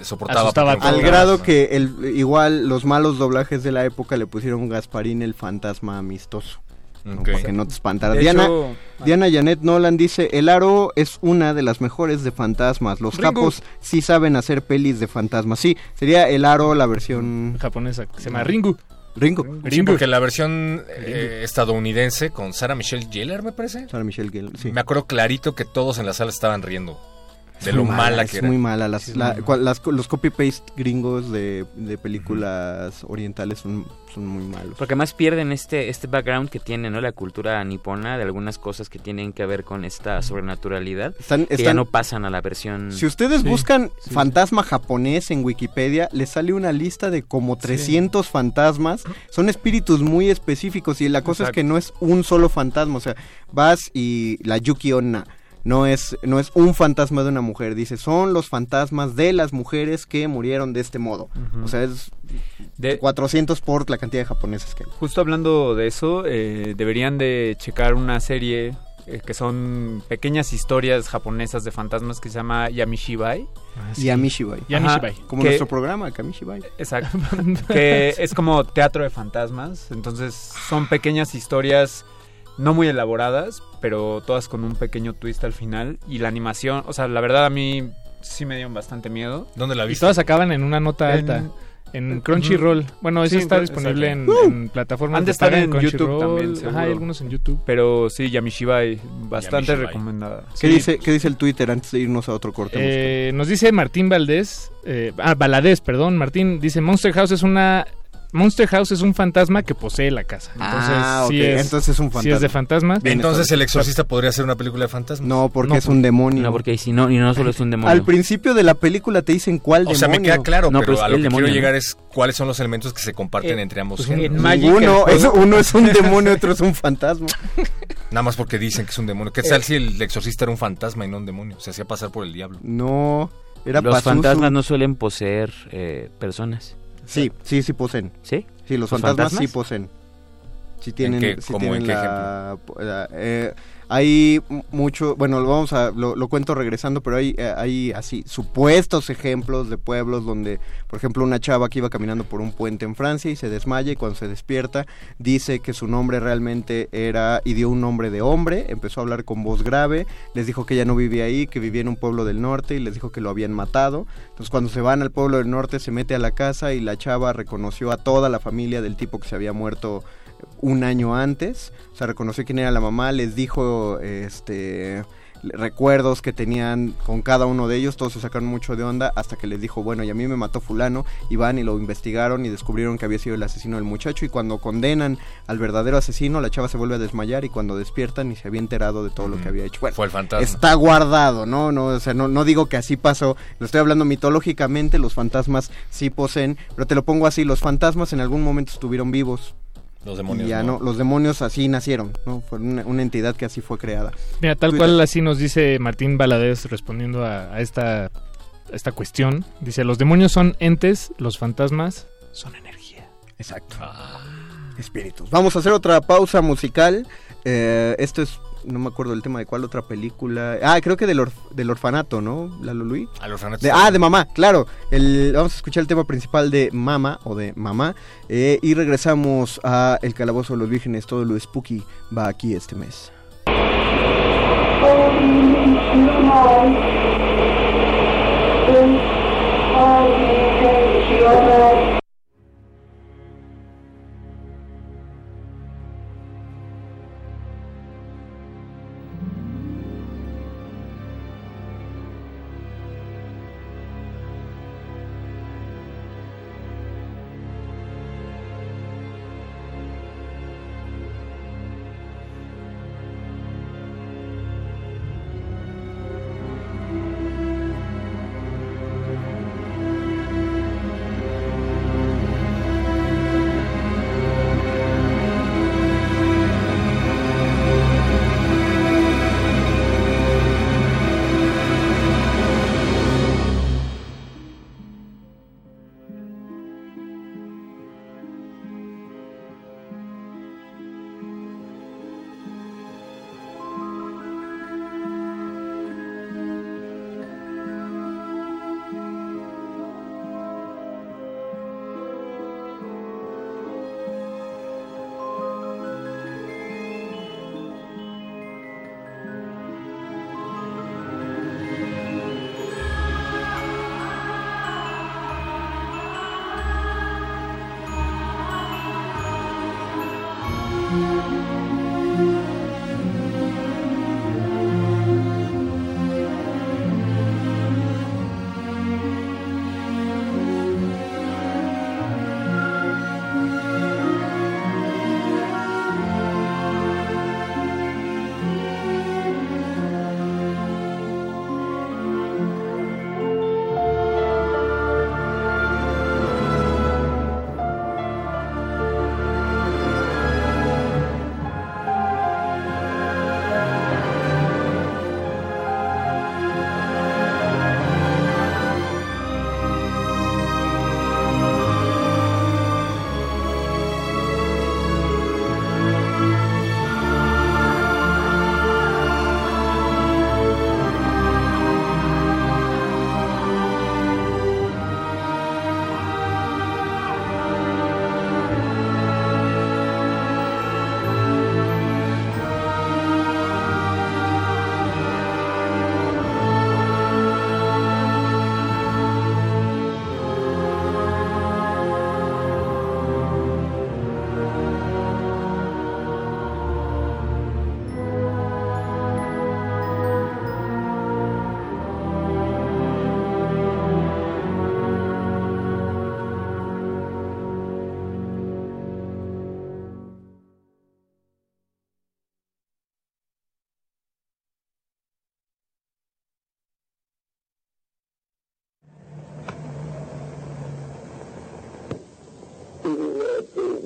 soportaba. Asustaba porque a Al grado que el, igual los malos doblajes de la época le pusieron Gasparín el fantasma amistoso. ¿no? Ok. Para que no te espantara. Diana, hecho, Diana Janet Nolan dice, el aro es una de las mejores de fantasmas. Los Ringo. japos sí saben hacer pelis de fantasmas. Sí, sería el aro la versión Japonesa, que se llama Ringu. Ringo. Sí, Ringo. porque la versión eh, estadounidense con Sarah Michelle Gellar, me parece. Sarah Michelle Gellar, sí. Me acuerdo clarito que todos en la sala estaban riendo. De Es lo muy mala es que era. muy mala. Las, Sí, es la- muy las- los copy-paste gringos de, de películas orientales son, son muy malos. Porque más pierden este, este background que tiene, ¿no? La cultura nipona de algunas cosas que tienen que ver con esta sobrenaturalidad. Están, Que ya no pasan a la versión... Si ustedes Sí, buscan sí. fantasma japonés en Wikipedia, les sale una lista de como 300 fantasmas. Son espíritus muy específicos y la cosa es que no es un solo fantasma. O sea, vas y la Yuki Onna no es, no es un fantasma de una mujer. Dice, son los fantasmas de las mujeres que murieron de este modo. O sea, es de- 400 por la cantidad de japoneses que hay. Justo hablando de eso, eh, deberían de checar una serie eh, que son pequeñas historias japonesas de fantasmas que se llama Yamishibai. Y Amishibai. Yamishibai. Como que- nuestro programa, Kamishibai. Exacto. que es como teatro de fantasmas. Entonces son pequeñas historias no muy elaboradas, pero todas con un pequeño twist al final. Y la animación, o sea, la verdad a mí sí me dieron bastante miedo. ¿Dónde la Y viste? todas acaban en una nota En- alta. En Crunchyroll. Bueno, eso Sí, está disponible en, exacto. en plataformas Han de estar en YouTube Crunchyroll. también, seguro. Ajá, hay algunos en YouTube. Pero sí, Yamishibai, bastante Yamishibai. recomendada. ¿Qué, Sí. dice, ¿Qué dice el Twitter antes de irnos a otro corte? Eh, nos dice Martín Valdés, eh, ah, Valadez, perdón, Martín, dice Monster House es una... Monster House es un fantasma que posee la casa. Entonces, Ah, sí ok, es, entonces es un sí es de fantasma. fantasmas. Bien, Entonces el exorcista podría ser una película de fantasmas. No, porque No, es un demonio. No, porque si no, y no solo es un demonio. Al principio de la película te dicen cuál O sea, me demonio. queda claro, No, pero a lo que demonio, quiero llegar es cuáles son los elementos que se comparten Eh, entre ambos pues, géneros. el es- uno es un demonio, otro es un fantasma. Nada más porque dicen que es un demonio. ¿Qué tal si el exorcista era un fantasma y no un demonio? Se hacía pasar por el diablo. No, era Los Pazuzu. fantasmas no suelen poseer eh, personas. Sí, sí, sí poseen. ¿Sí? Sí, los, ¿Los fantasmas, fantasmas? sí poseen. Si tienen, qué? si ¿Cómo, en tienen qué la- la- eh, hay mucho, bueno, lo vamos a, lo, lo cuento regresando, pero hay, eh, hay así supuestos ejemplos de pueblos donde, por ejemplo, una chava que iba caminando por un puente en Francia y se desmaya y cuando se despierta dice que su nombre realmente era y dio un nombre de hombre, empezó a hablar con voz grave, les dijo que ella no vivía ahí, que vivía en un pueblo del norte y les dijo que lo habían matado. Entonces cuando se van al pueblo del norte se mete a la casa y la chava reconoció a toda la familia del tipo que se había muerto un año antes, o sea, reconoció quién era la mamá, les dijo este recuerdos que tenían con cada uno de ellos, todos se sacaron mucho de onda hasta que les dijo, bueno, y a mí me mató fulano, y van y lo investigaron y descubrieron que había sido el asesino del muchacho y cuando condenan al verdadero asesino, la chava se vuelve a desmayar y cuando despiertan y se había enterado de todo lo que había hecho. Bueno, Fue el fantasma. está guardado, ¿no? no o sea, no, no digo que así pasó, lo estoy hablando mitológicamente, los fantasmas sí poseen, pero te lo pongo así, los fantasmas en algún momento estuvieron vivos. Los demonios Y ya no. no, los demonios así nacieron, ¿no? Fue una, una entidad que así fue creada. Mira, tal Twitter. cual así nos dice Martín Valadez respondiendo a, a esta, a esta cuestión. Dice, los demonios son entes, los fantasmas son energía. Exacto. Espíritus. Vamos a hacer otra pausa musical. Eh, esto es, no me acuerdo el tema de cuál otra película. Ah, creo que del, orf- del orfanato, ¿no? Lalo Luis. Al orfanato. De- ah, de mamá, claro. El, vamos a escuchar el tema principal de Mama o de Mamá. eh, y regresamos a El Calabozo de los Vírgenes. Todo lo spooky va aquí este mes.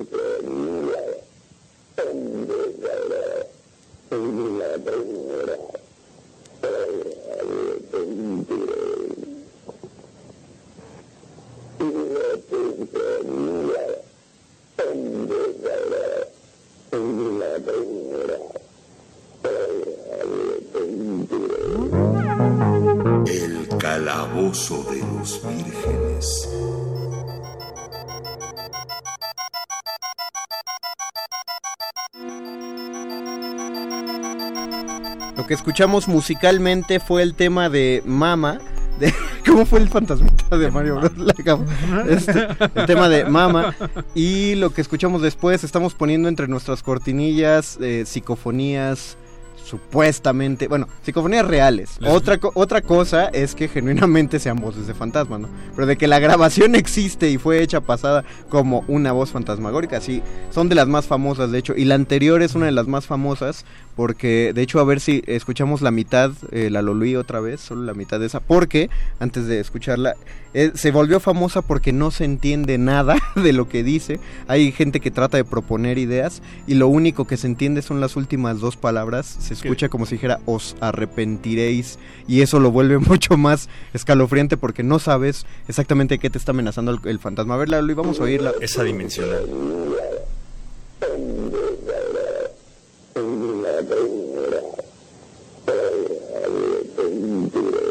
Thank you. Que escuchamos musicalmente fue el tema de Mama. De, ¿Cómo fue el fantasmita de Mario Bros? Este, el tema de Mama. Y lo que escuchamos después, estamos poniendo entre nuestras cortinillas eh, psicofonías supuestamente, bueno, psicofonías reales. Les- Otra, otra cosa es que genuinamente sean voces de fantasma, ¿no? Pero de que la grabación existe y fue hecha pasada como una voz fantasmagórica, sí, son de las más famosas, de hecho. Y la anterior es una de las más famosas porque, de hecho, a ver si escuchamos la mitad, eh, la Lolui otra vez, solo la mitad de esa, porque, antes de escucharla, eh, se volvió famosa porque no se entiende nada de lo que dice. Hay gente que trata de proponer ideas y lo único que se entiende son las últimas dos palabras. Se escucha como si dijera os arrepentiréis y eso lo vuelve mucho más escalofriante porque no sabes exactamente qué te está amenazando el, el fantasma. A ver, y vamos a oírla. Esa dimensional. သိနေတာတော့ဟုတ်တယ်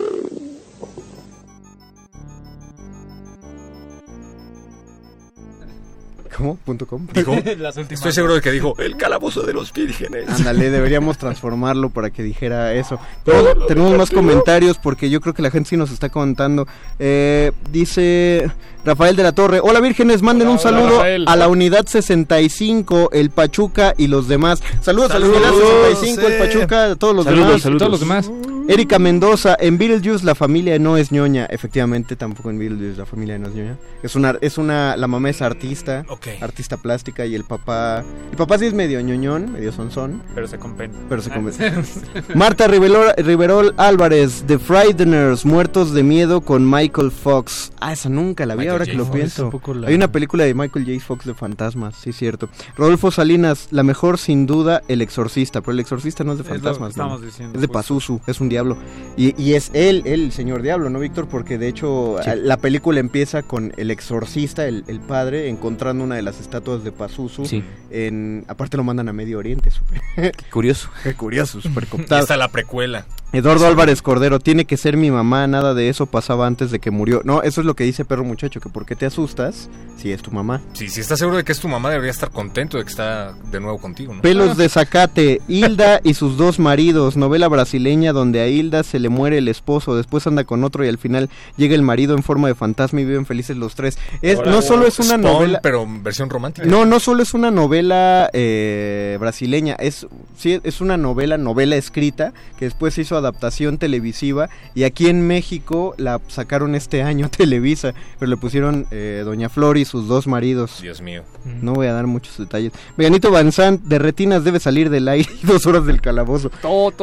¿Cómo? ¿Punto com? Dijo, estoy seguro de que dijo, el calabozo de los vírgenes. Ándale, deberíamos transformarlo para que dijera eso. Tenemos, tenemos más comentarios porque yo creo que la gente sí nos está contando. Eh, dice Rafael de la Torre, hola vírgenes, manden un saludo a la unidad 65, el Pachuca y los demás. Saludos, a la unidad Saludos, 65, el eh. Pachuca, a todos los Saludos, demás. saludos. Todos los demás. Erika Mendoza, en Beetlejuice la familia no es ñoña. Efectivamente, tampoco en Beetlejuice la familia no es ñoña. Es una, es una, la mamá es artista, artista plástica y el papá, el papá sí es medio ñoñón, medio sonzón. Pero se compensa. Pero se convence. Marta Riverol, Riverol Álvarez, The Frighteners, Muertos de Miedo con Michael Fox. Ah, esa nunca la vi Michael ahora J. que lo Fox, pienso. la- Hay una película de Michael J. Fox de fantasmas, sí, cierto. Rodolfo Salinas, la mejor sin duda, El Exorcista. Pero El Exorcista no es de Es lo que fantasmas, ¿no? diciendo, Es de. Pazuzu, es un diablo. Y, y es él, él, el señor diablo, ¿no, Víctor? Porque de hecho Sí. la película empieza con el exorcista, el, el padre, encontrando una de las estatuas de Pazuzu. Sí. En, aparte lo mandan a Medio Oriente, súper. Curioso. Qué curioso, súper Y cooptado. está la precuela. Eduardo Álvarez Cordero, tiene que ser mi mamá, nada de eso pasaba antes de que murió. No, eso es lo que dice perro muchacho, que por qué te asustas si es tu mamá. Sí, si estás seguro de que es tu mamá, debería estar contento de que está de nuevo contigo, ¿no? Pelos de Zacate, Hilda y sus dos maridos, novela brasileña donde a Hilda se le muere el esposo, después anda con otro y al final llega el marido en forma de fantasma y viven felices los tres. Es, no solo es una Spawn, novela... pero versión romántica. No, no solo es una novela eh, brasileña, es, sí, es una novela, novela escrita, que después se hizo adaptación televisiva y aquí en México la sacaron este año Televisa, pero le pusieron eh, Doña Flor y sus dos maridos. Dios mío. No voy a dar muchos detalles. Veganito Banzant, de retinas debe salir del aire dos horas del calabozo.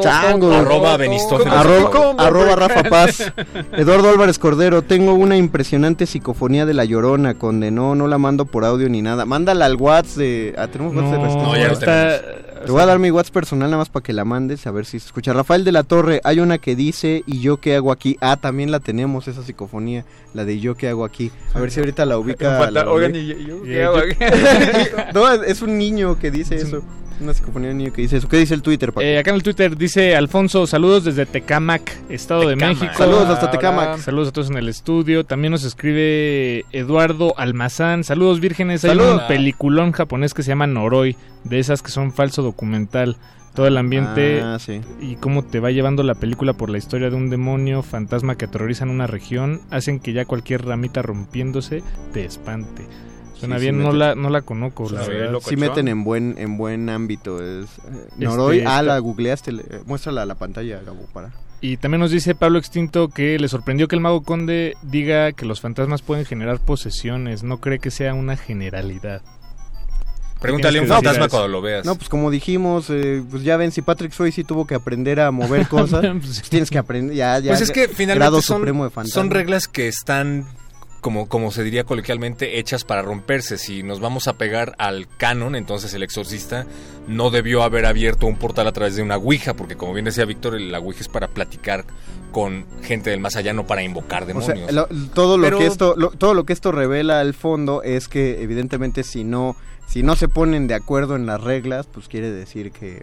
Chango. Arroba Benistófeles. Arroba, arroba Rafa Paz. Eduardo Álvarez Cordero, tengo una impresionante psicofonía de La Llorona, condenó, no la mando por audio ni nada. Mándala al WhatsApp de... Ah, tenemos WhatsApp de No, Resistencia. No, ya lo está- Te voy a dar mi WhatsApp personal nada más para que la mandes, a ver si se escucha. Rafael de la Torre, hay una que dice, ¿y yo qué hago aquí? Ah, también la tenemos, esa psicofonía, la de ¿yo qué hago aquí? A ver si ahorita la ubica. Oigan. ¿y yo- Y qué hago aquí? no, es- es un niño que dice eso. Una psicofonía de niño que dice eso. ¿Qué dice el Twitter, Paco? Eh, acá en el Twitter dice Alfonso, saludos desde Tecamac, Estado de. México. Saludos hasta Tecámac. Saludos a todos en el estudio. También nos escribe Eduardo Almazán. Saludos vírgenes. Hay Saludos. un peliculón japonés que se llama Noroi, de esas que son falso documental. Todo el ambiente Ah, sí. y cómo te va llevando la película por la historia de un demonio fantasma que aterroriza en una región, hacen que ya cualquier ramita rompiéndose te espante. Suena Sí, sí bien, no meten- la, no la conozco, la Sí, verdad. sí meten en buen en buen ámbito. Es, eh, Noroi, Este, ah, la googleaste, le- eh, muéstrala a la pantalla, Gabo, para. Y también nos dice Pablo Extinto que le sorprendió que el mago conde diga que los fantasmas pueden generar posesiones. No cree que sea una generalidad. Pregúntale a un fantasma cuando lo veas. No, pues como dijimos, eh, pues ya ven, si Patrick Swayze tuvo que aprender a mover cosas, pues tienes que aprender, ya, ya. Pues es que grado finalmente son, supremo de fantasma. son reglas que están, como, como se diría coloquialmente, hechas para romperse. Si nos vamos a pegar al canon, entonces el exorcista no debió haber abierto un portal a través de una ouija, porque como bien decía Víctor, el- la ouija es para platicar con gente del más allá, no para invocar O demonios. sea, lo- todo lo Pero- que esto lo- todo lo que esto revela al fondo es que evidentemente si no si no se ponen de acuerdo en las reglas, pues quiere decir que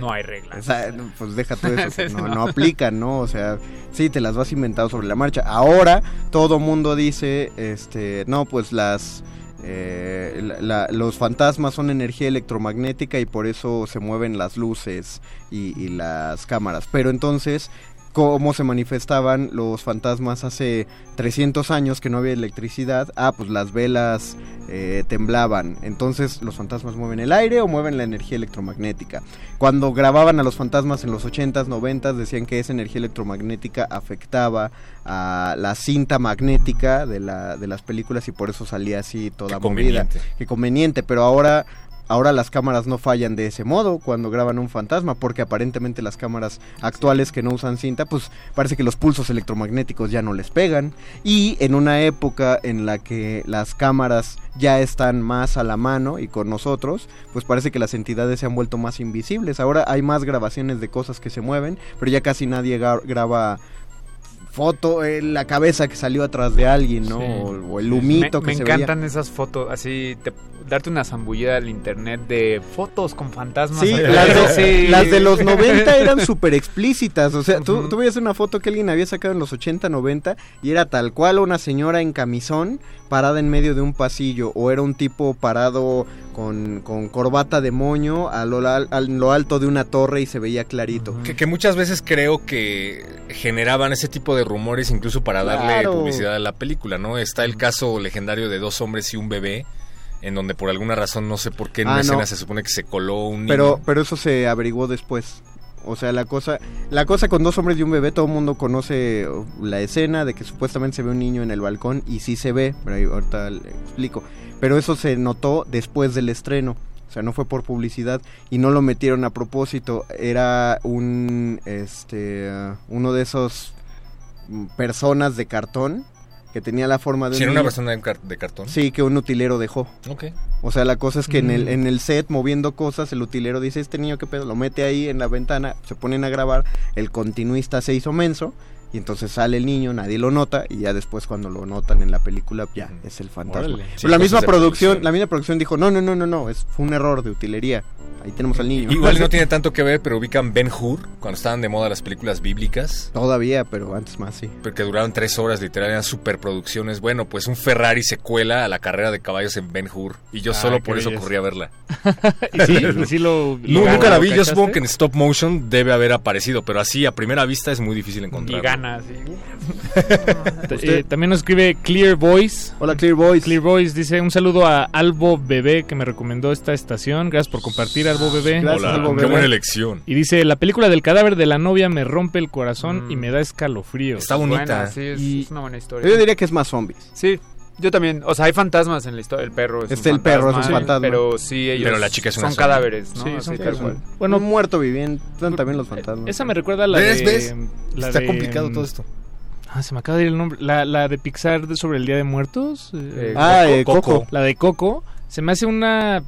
no hay reglas. O sea, no, pues deja todo eso, pues, no, no aplican, ¿no? O sea, sí, te las vas inventando sobre la marcha. Ahora todo mundo dice, este, no, pues las... eh, la- la- los fantasmas son energía electromagnética y por eso se mueven las luces y, y las cámaras. Pero entonces, ¿cómo se manifestaban los fantasmas hace 300 años que no había electricidad? Ah, pues las velas eh, temblaban. Entonces, ¿los fantasmas mueven el aire o mueven la energía electromagnética? Cuando grababan a los fantasmas en los 80s, 90s, decían que esa energía electromagnética afectaba a la cinta magnética de, la, de las películas y por eso salía así toda Qué movida. conveniente. Qué conveniente, pero ahora... Ahora las cámaras no fallan de ese modo cuando graban un fantasma, porque aparentemente las cámaras actuales que no usan cinta, pues parece que los pulsos electromagnéticos ya no les pegan. Y en una época en la que las cámaras ya están más a la mano y con nosotros, pues parece que las entidades se han vuelto más invisibles. Ahora hay más grabaciones de cosas que se mueven, pero ya casi nadie graba foto, eh, la cabeza que salió atrás de alguien, ¿no? Sí. O, o el humito me, que me se encantan veía. esas fotos, así, te- darte una zambullida al internet de fotos con fantasmas. Sí, las de, Sí. las de los 90 eran súper explícitas. O sea, tú, tú veías una foto que alguien había sacado en los 80, 90 y era tal cual una señora en camisón parada en medio de un pasillo o era un tipo parado con, con corbata de moño a lo, al- a lo alto de una torre y se veía clarito. Que, que muchas veces creo que generaban ese tipo de rumores incluso para darle Claro. publicidad a la película, ¿no? Está el caso legendario de dos hombres y un bebé, en donde por alguna razón, no sé por qué en Ah, una no. escena se supone que se coló un niño. Pero, pero eso se averiguó después. O sea, la cosa, la cosa con dos hombres y un bebé, todo el mundo conoce la escena de que supuestamente se ve un niño en el balcón y sí se ve, pero ahorita le explico. Pero eso se notó después del estreno. O sea, no fue por publicidad y no lo metieron a propósito. Era un, este, uno de esos personas de cartón que tenía la forma de ¿Sí un era una niño. persona de, car- de cartón? Sí, que un utilero dejó. Ok. O sea, la cosa es que en, el, Mm. en el set, moviendo cosas, el utilero dice, este niño qué pedo, lo mete ahí en la ventana, se ponen a grabar, el continuista se hizo menso, y entonces sale el niño, nadie lo nota, y ya después cuando lo notan en la película, ya, es el fantasma. Órale. Pero Sí, la misma producción, producción. la misma producción dijo, no, no, no, no, no, es, fue un error de utilería. Ahí tenemos al niño. Igual no tiene tanto que ver, pero ubican Ben Hur, cuando estaban de moda las películas bíblicas. Todavía, pero antes más, sí. Porque duraron tres horas, literal, eran superproducciones. Bueno, pues un Ferrari se cuela a la carrera de caballos en Ben Hur. Y yo Ah, solo por eso belleza. corrí a verla. ¿Y sí? ¿Y sí lo- No, lo- nunca la lo vi. Yo supongo que en stop motion debe haber aparecido, pero así a primera vista es muy difícil Ni Eh, también nos escribe Clear Voice. Hola Clear Voice. Clear Voice dice un saludo a Albo Bebé que me recomendó esta estación. Gracias por compartir Albo Bebé. Gracias, Hola, Albo qué buena elección. Y dice, la película del cadáver de la novia me rompe el corazón Mm. y me da escalofrío. Está bonita. Sí, es, Y- es una buena historia. Yo diría que es más zombies. Sí, yo también. O sea, hay fantasmas en la historia. El perro es Este, un el perro es un fantasma, fantasma. Pero sí, ellos Pero la chica es una son cadáveres, ¿no? Sí, son cual. Bueno, un muerto viviente, también los fantasmas. esa me recuerda a la ¿Ves, de... ves? la Está de, complicado mm, todo esto. Ah, se me acaba de ir el nombre. La, la de Pixar de- sobre el Día de Muertos. eh, Eh, Ah, Coco, eh, Coco. Coco. La de Coco. Se me hace una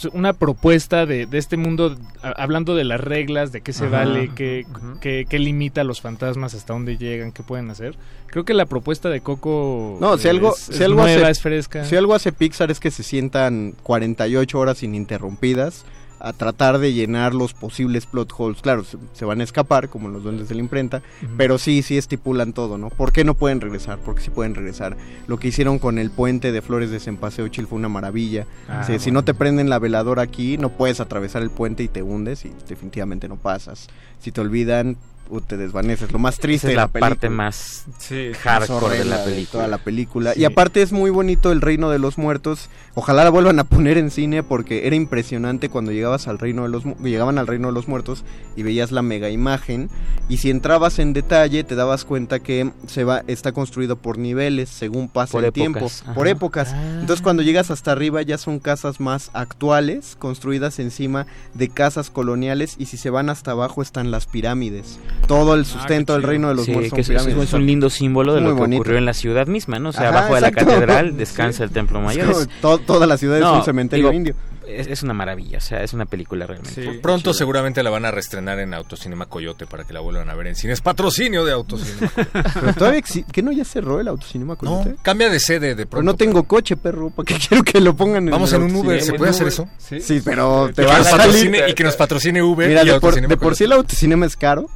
pues, una propuesta de, de este mundo a- hablando de las reglas, de qué se Ajá, vale, qué, qué- qué limita a los fantasmas, hasta dónde llegan, qué pueden hacer. Creo que la propuesta de Coco No, si eh, algo, si es algo nueva, hace, es fresca. Si algo hace Pixar es que se sientan 48 horas ininterrumpidas a tratar de llenar los posibles plot holes. Claro, se, se van a escapar, como los duendes de la imprenta, pero sí, sí estipulan todo, ¿no? ¿Por qué no pueden regresar? Porque sí pueden regresar. Lo que hicieron con el puente de Flores de Cempasúchil fue una maravilla. Ah, Si no te prenden la veladora aquí, no puedes atravesar el puente y te hundes y definitivamente no pasas. Si te olvidan, uh, te desvaneces. Lo más triste Esa es la, parte más Sí. hardcore de la película. toda la película. Sí. Y aparte es muy bonito el Reino de los Muertos. Ojalá la vuelvan a poner en cine porque era impresionante cuando llegabas al Reino de los llegaban al Reino de los Muertos y veías la mega imagen y si entrabas en detalle te dabas cuenta que se va está construido por niveles según pasa Por el épocas, tiempo, ajá. por épocas. Ah. Entonces cuando llegas hasta arriba ya son casas más actuales construidas encima de casas coloniales y si se van hasta abajo están las pirámides. todo el sustento del reino de los Sí, muertos que es, un lindo símbolo de Muy lo que bonito. ocurrió en la ciudad misma, ¿no? O sea, Ajá, abajo de la catedral descansa Sí. el templo Es mayor. como Es- to- toda la ciudad es No, un cementerio digo, indio. Es, es una maravilla, o sea, es una película realmente. Pronto seguramente la van a reestrenar en Autocinema Coyote para que la vuelvan a ver en cines. Patrocinio de Autocinema. Pero todavía ¿Que no ya cerró el autocinema Coyote? No, cambia de sede de Pero pronto. no tengo coche, perro. ¿Para qué quiero que lo pongan en Vamos el en un Uber? ¿se puede hacer eso? Sí, pero te Que va a salir... y que nos patrocine Uber Mira, y de por, Autocinema de por Coyote. sí el autocinema es caro.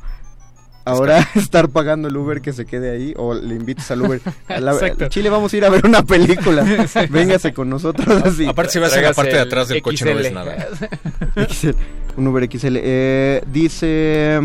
Ahora estar pagando el Uber que se quede ahí o le invites al Uber. A la- Chile vamos a ir a ver una película. Véngase con nosotros así. Aparte si vas en la parte de atrás del coche no ves nada. XL, un Uber XL. Eh, dice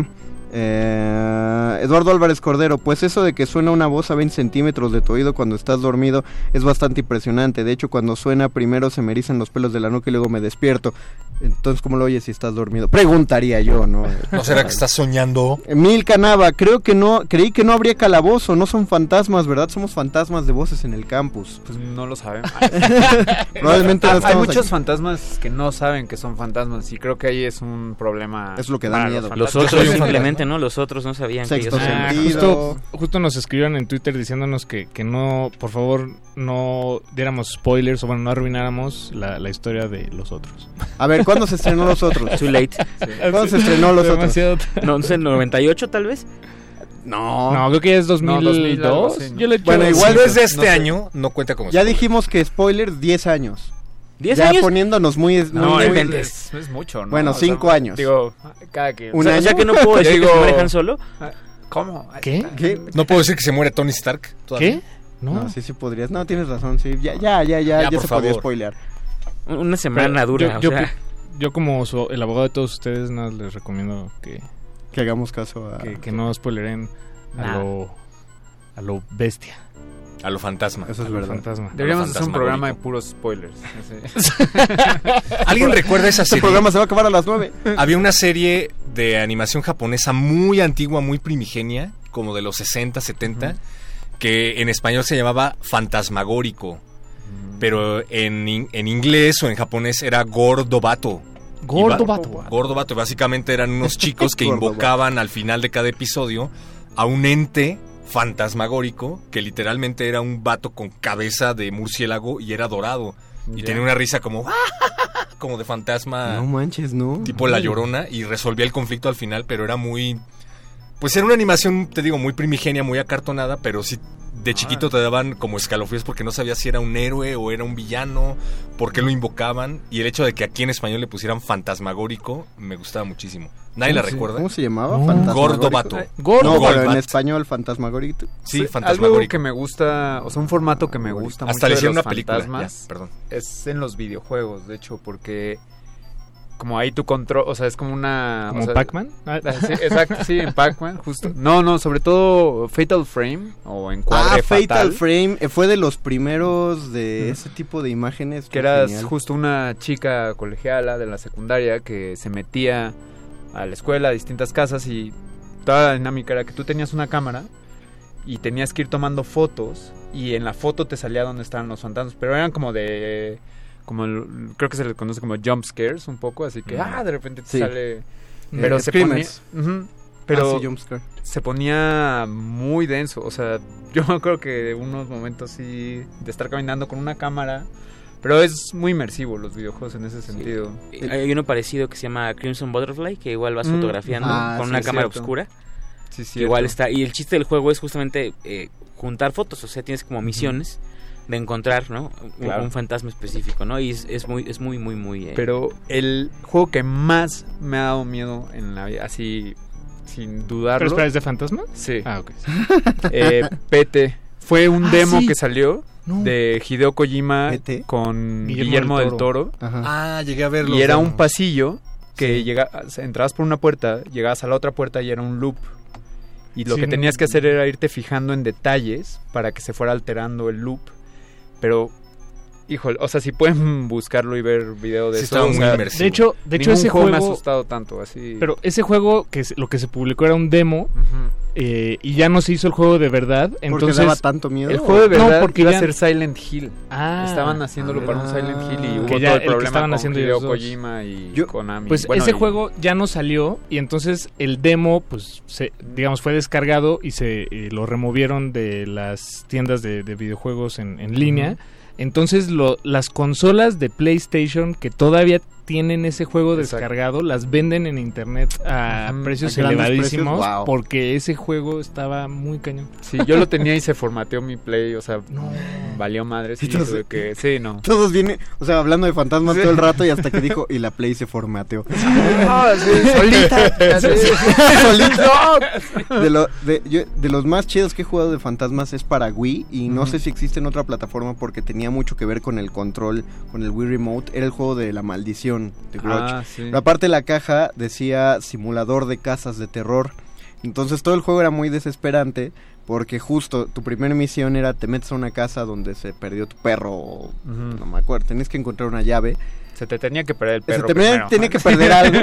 eh, Eduardo Álvarez Cordero, pues eso de que suena una voz a 20 centímetros de tu oído cuando estás dormido es bastante impresionante. De hecho, cuando suena primero se me erizan los pelos de la nuca y luego me despierto. Entonces, ¿cómo lo oyes si estás dormido? Preguntaría yo, ¿no? ¿No será que estás soñando? Mil Canava, creo que no, creí que no habría calabozo, no son fantasmas, ¿verdad? Somos fantasmas de voces en el campus. Pues no lo sabemos. Probablemente no Hay muchos aquí. fantasmas que no saben que son fantasmas y creo que ahí es un problema. Es lo que da miedo. Los fantasmas. otros simplemente, ¿no? Los otros no sabían que ellos Ah, justo, justo nos escribieron en Twitter diciéndonos que, que no, por favor, no diéramos spoilers o bueno, no arruináramos la, la historia de los otros. A ver, ¿cuándo se estrenó Los Otros? Too late. ¿Cuándo se estrenó Los Otros? Demasiado- No, no sé, 98 tal vez. No. No, creo que ya es No, 2002. 2000, algo así, ¿no? Yo le echo- Bueno, igual Si no es de no este sé. año, no cuenta como Ya spoiler. dijimos que spoiler 10 años. 10 ya años. poniéndonos muy... No, muy- es, muy- es- es mucho, ¿no? Bueno, O sea, cinco años. Digo, cada que. Un o, sea, año. que no puedo decir que digo- se manejan solo. ¿Cómo? ¿Qué? ¿Qué? No puedo decir que se muere Tony Stark. todavía. ¿Qué? No. No, sí, sí podrías. No, tienes razón, sí. Ya, ya, ya, ya, ya, Ya, se podía favor. spoilear. Una semana Pero dura. Yo, o yo, sea, yo como su- el abogado de todos ustedes, nada, les recomiendo que, Que hagamos caso a... que, que no spoileren a Nah. lo, a lo bestia. A lo fantasma. Eso es verdad. fantasma. Deberíamos hacer un programa de puros spoilers. ¿Alguien recuerda esa Este serie? programa se va a acabar a las 9. Había una serie de animación japonesa muy antigua, muy primigenia, como de los 60, 70, que en español se llamaba Fantasmagórico. Pero en, en inglés o en japonés era Gordo Bato. Gordo Y ba- vato. Gordo Bato. Básicamente eran unos chicos que invocaban al final de cada episodio a un ente fantasmagórico que literalmente era un vato con cabeza de murciélago y era dorado. Y Ya. tenía una risa como... como de fantasma No manches, ¿no? tipo La Llorona y resolvía el conflicto al final, pero era muy... Pues era una animación, te digo, muy primigenia, muy acartonada, pero sí de chiquito te daban como escalofríos porque no sabías si era un héroe o era un villano, por qué lo invocaban, y el hecho de que aquí en español le pusieran fantasmagórico me gustaba muchísimo. ¿Nadie la ¿Cómo se- recuerda? ¿Cómo se llamaba? No. Gordo Vato. Gordo No, pero en español, fantasmagórico. Sí, Algo fantasmagórico. que me gusta, o sea, un formato que me gusta Hasta mucho le de hicieron los una película. fantasmas Ya, perdón. es en los videojuegos, de hecho, porque como ahí tu control, o sea, es como una... ¿Como o sea, Pac-Man? Ah, sí, exacto, sí, en Pac-Man, justo. No, no, sobre todo Fatal Frame o Encuadre Ah, Fatal Fatal, Frame eh, fue de los primeros de ese tipo de imágenes. que eras genial. justo una chica colegiala de la secundaria que se metía a la escuela, a distintas casas y toda la dinámica era que tú tenías una cámara y tenías que ir tomando fotos y en la foto te salía donde estaban los fantasmas, pero eran como de como el- creo que se les conoce como jump scares un poco, así que Mm. ah, de repente te Sí. sale Eh, pero se ponía pero Ah, sí, se ponía muy denso, o sea, yo acuerdo que unos momentos sí de estar caminando con una cámara, pero es muy inmersivo los videojuegos en ese sentido. hay uno parecido que se llama Crimson Butterfly, que igual vas Mm. fotografiando Ah, con sí, una cámara cierto. oscura. Sí, sí. Igual está. Y el chiste del juego es justamente eh, juntar fotos, o sea, tienes como misiones de encontrar, ¿no? Un, Claro. un fantasma específico, ¿no? Y es, es muy, es muy, muy, muy. eh, Pero el juego que más me ha dado miedo en la vida, así sin dudarlo. ¿Pero espera, es de fantasma? Sí. Ah, ok. Eh, PT. Fue un Ah, demo sí. que salió No. de Hideo Kojima PT. con Guillermo Guillermo, del del Toro. Ajá. Ah, llegué a verlo. Y era un pasillo que llega, entrabas por una puerta, llegabas a la otra puerta y era un loop. Y lo Sí, que no- tenías que hacer era irte fijando en detalles para que se fuera alterando el loop. Pero Híjole, o sea, si pueden buscarlo y ver video de Sí, eso. estaba o muy sea, inmersivo. De hecho, de hecho ese juego juego, me ha asustado tanto, así. pero ese juego que se- lo que se publicó era un demo eh, y ya no se hizo el juego de verdad. Entonces daba tanto miedo? El juego de No, verdad porque iba ya- a ser Silent Hill. Ah. Estaban haciéndolo para un Silent Hill y hubo Que ya todo el el que estaban con haciendo Hideo. Kojima y Konami. Pues Bueno, ese y- juego ya no salió y entonces el demo, pues, se, digamos, fue descargado y se eh, lo removieron de las tiendas de, de videojuegos en, en línea. Entonces lo, las consolas de PlayStation que todavía tienen ese juego Exacto. descargado las venden en internet a precios a elevadísimos precios, wow. porque ese juego estaba muy cañón. Sí, yo lo tenía y se formateó mi play, o sea, valió madre. Sí, Entonces- que, sí, no. Todos vienen, o sea, hablando de fantasmas todo el rato y hasta que dijo, y la Play se formateó. Ah, sí, solita. De, lo- de, yo- de los más chidos que he jugado de fantasmas es para Wii y no sé si existe en otra plataforma porque tenía mucho que ver con el control, con el Wii Remote. Era el juego de la maldición de Grudge. Ah, sí. Pero aparte la caja decía simulador de casas de terror. Entonces todo el juego era muy desesperante porque justo tu primera misión era te metes a una casa donde se perdió tu perro, no me acuerdo, tenías que encontrar una llave. Se te tenía que perder el Se perro. te tenía, primero. tenía que perder algo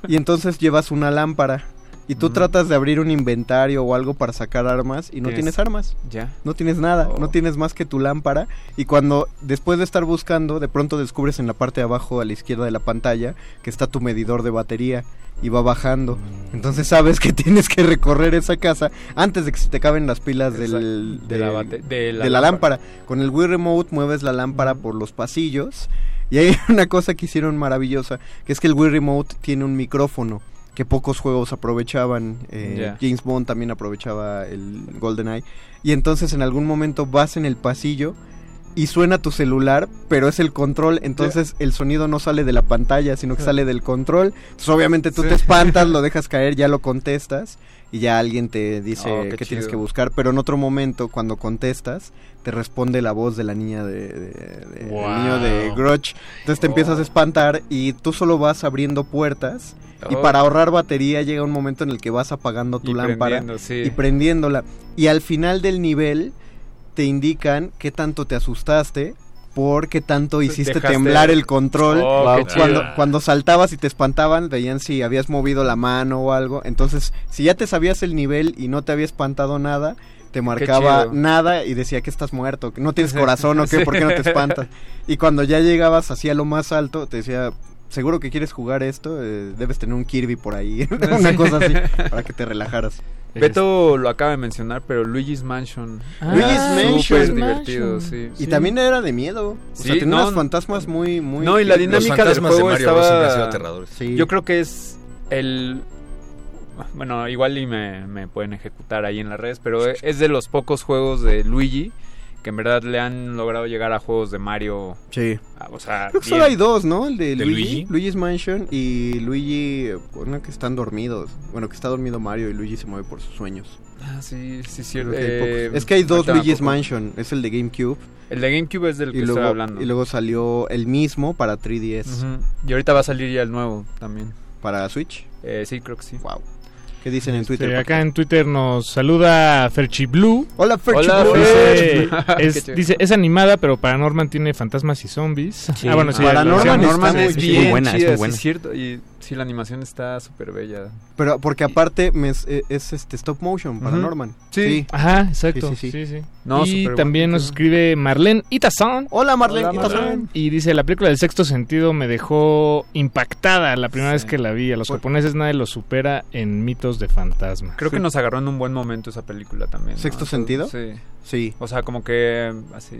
y entonces llevas una lámpara y tú tratas de abrir un inventario o algo para sacar armas y no Tienes- tienes armas. Ya. No tienes nada, Oh. no tienes más que tu lámpara y cuando después de estar buscando, de pronto descubres en la parte de abajo a la izquierda de la pantalla que está tu medidor de batería y va bajando. Mm. Entonces sabes que tienes que recorrer esa casa antes de que se te acaben las pilas del, De la del- bate- de la de la lámpara. lámpara. Con el Wii Remote mueves la lámpara por los pasillos y hay una cosa que hicieron maravillosa, que es que el Wii Remote tiene un micrófono que pocos juegos aprovechaban. eh. James Bond también aprovechaba el GoldenEye. Y entonces en algún momento vas en el pasillo y suena tu celular, pero es el control, entonces el sonido no sale de la pantalla, sino que sale del control. Entonces obviamente tú Sí. te espantas, lo dejas caer, ya lo contestas y ya alguien te dice Oh, qué que tienes que buscar, pero en otro momento cuando contestas te responde la voz de la niña de, de- de- Wow. del niño de Grudge. Entonces te empiezas a espantar y tú solo vas abriendo puertas y Oh. para ahorrar batería llega un momento en el que vas apagando tu Y lámpara sí. y prendiéndola. Y al final del nivel te indican qué tanto te asustaste, por qué tanto hiciste Dejaste- temblar el control. Oh, Wow. cuando, cuando saltabas y te espantaban, veían si habías movido la mano o algo. Entonces, si ya te sabías el nivel y no te había espantado nada, te marcaba nada y decía que estás muerto, que no tienes corazón o qué, ¿por qué no te espantas? Y cuando ya llegabas hacia lo más alto, te decía, seguro que quieres jugar esto, Eh, debes tener un Kirby por ahí, una cosa así, para que te relajaras. Beto lo acaba de mencionar, pero Luigi's Mansion. Ah, Luigi's era Mansion. súper divertido, sí. Y Sí. también era de miedo. O Sí, sea, tenía no, unos no. fantasmas muy, muy... No, y la dinámica del de juego han sido estaba... aterradores. Sí. Yo creo que es el... Bueno, igual y me, me pueden ejecutar ahí en las redes, pero es de los pocos juegos de Luigi que en verdad le han logrado llegar a juegos de Mario. Sí. ah, O sea, Creo que solo hay dos, ¿no? El de, ¿De Luigi, Luigi? Luigi's Mansion y Luigi, uno que están dormidos. Bueno, que está dormido Mario y Luigi se mueve por sus sueños. Ah, sí, sí, cierto. Eh, es que hay dos Luigi's poco. Mansion. Es el de GameCube. El de GameCube es del que Y estoy luego, hablando. y luego salió el mismo para 3DS. Ujú. Y ahorita va a salir ya el nuevo también. ¿Para Switch? Eh, sí, creo que sí. Wow. ¿Qué dicen en Este, Twitter? acá en Twitter nos saluda Ferchi Blue. Hola, Ferchi Hola, Blue. Dice, es, dice, es animada, pero Paranorman tiene fantasmas y zombies. Sí. Ah, bueno, sí. Paranorman la- está Norman muy es bien Muy buena, es chida, muy sí, buena. es cierto. Y sí, la animación está súper bella. Pero porque aparte me es, es, este stop motion para. Norman. Sí. Ajá, exacto. Sí, Sí, sí, sí. sí. No, y también nos escribe Marlene Itazón. Hola, Marlene. Marlene. Y dice, la película del sexto sentido me dejó impactada la primera Sí. vez que la vi. A los Por- japoneses nadie los supera en mitos de fantasma. Creo que nos agarró en un buen momento esa película también. ¿no? ¿Sexto sentido? Sí. Sí. O sea, como que así.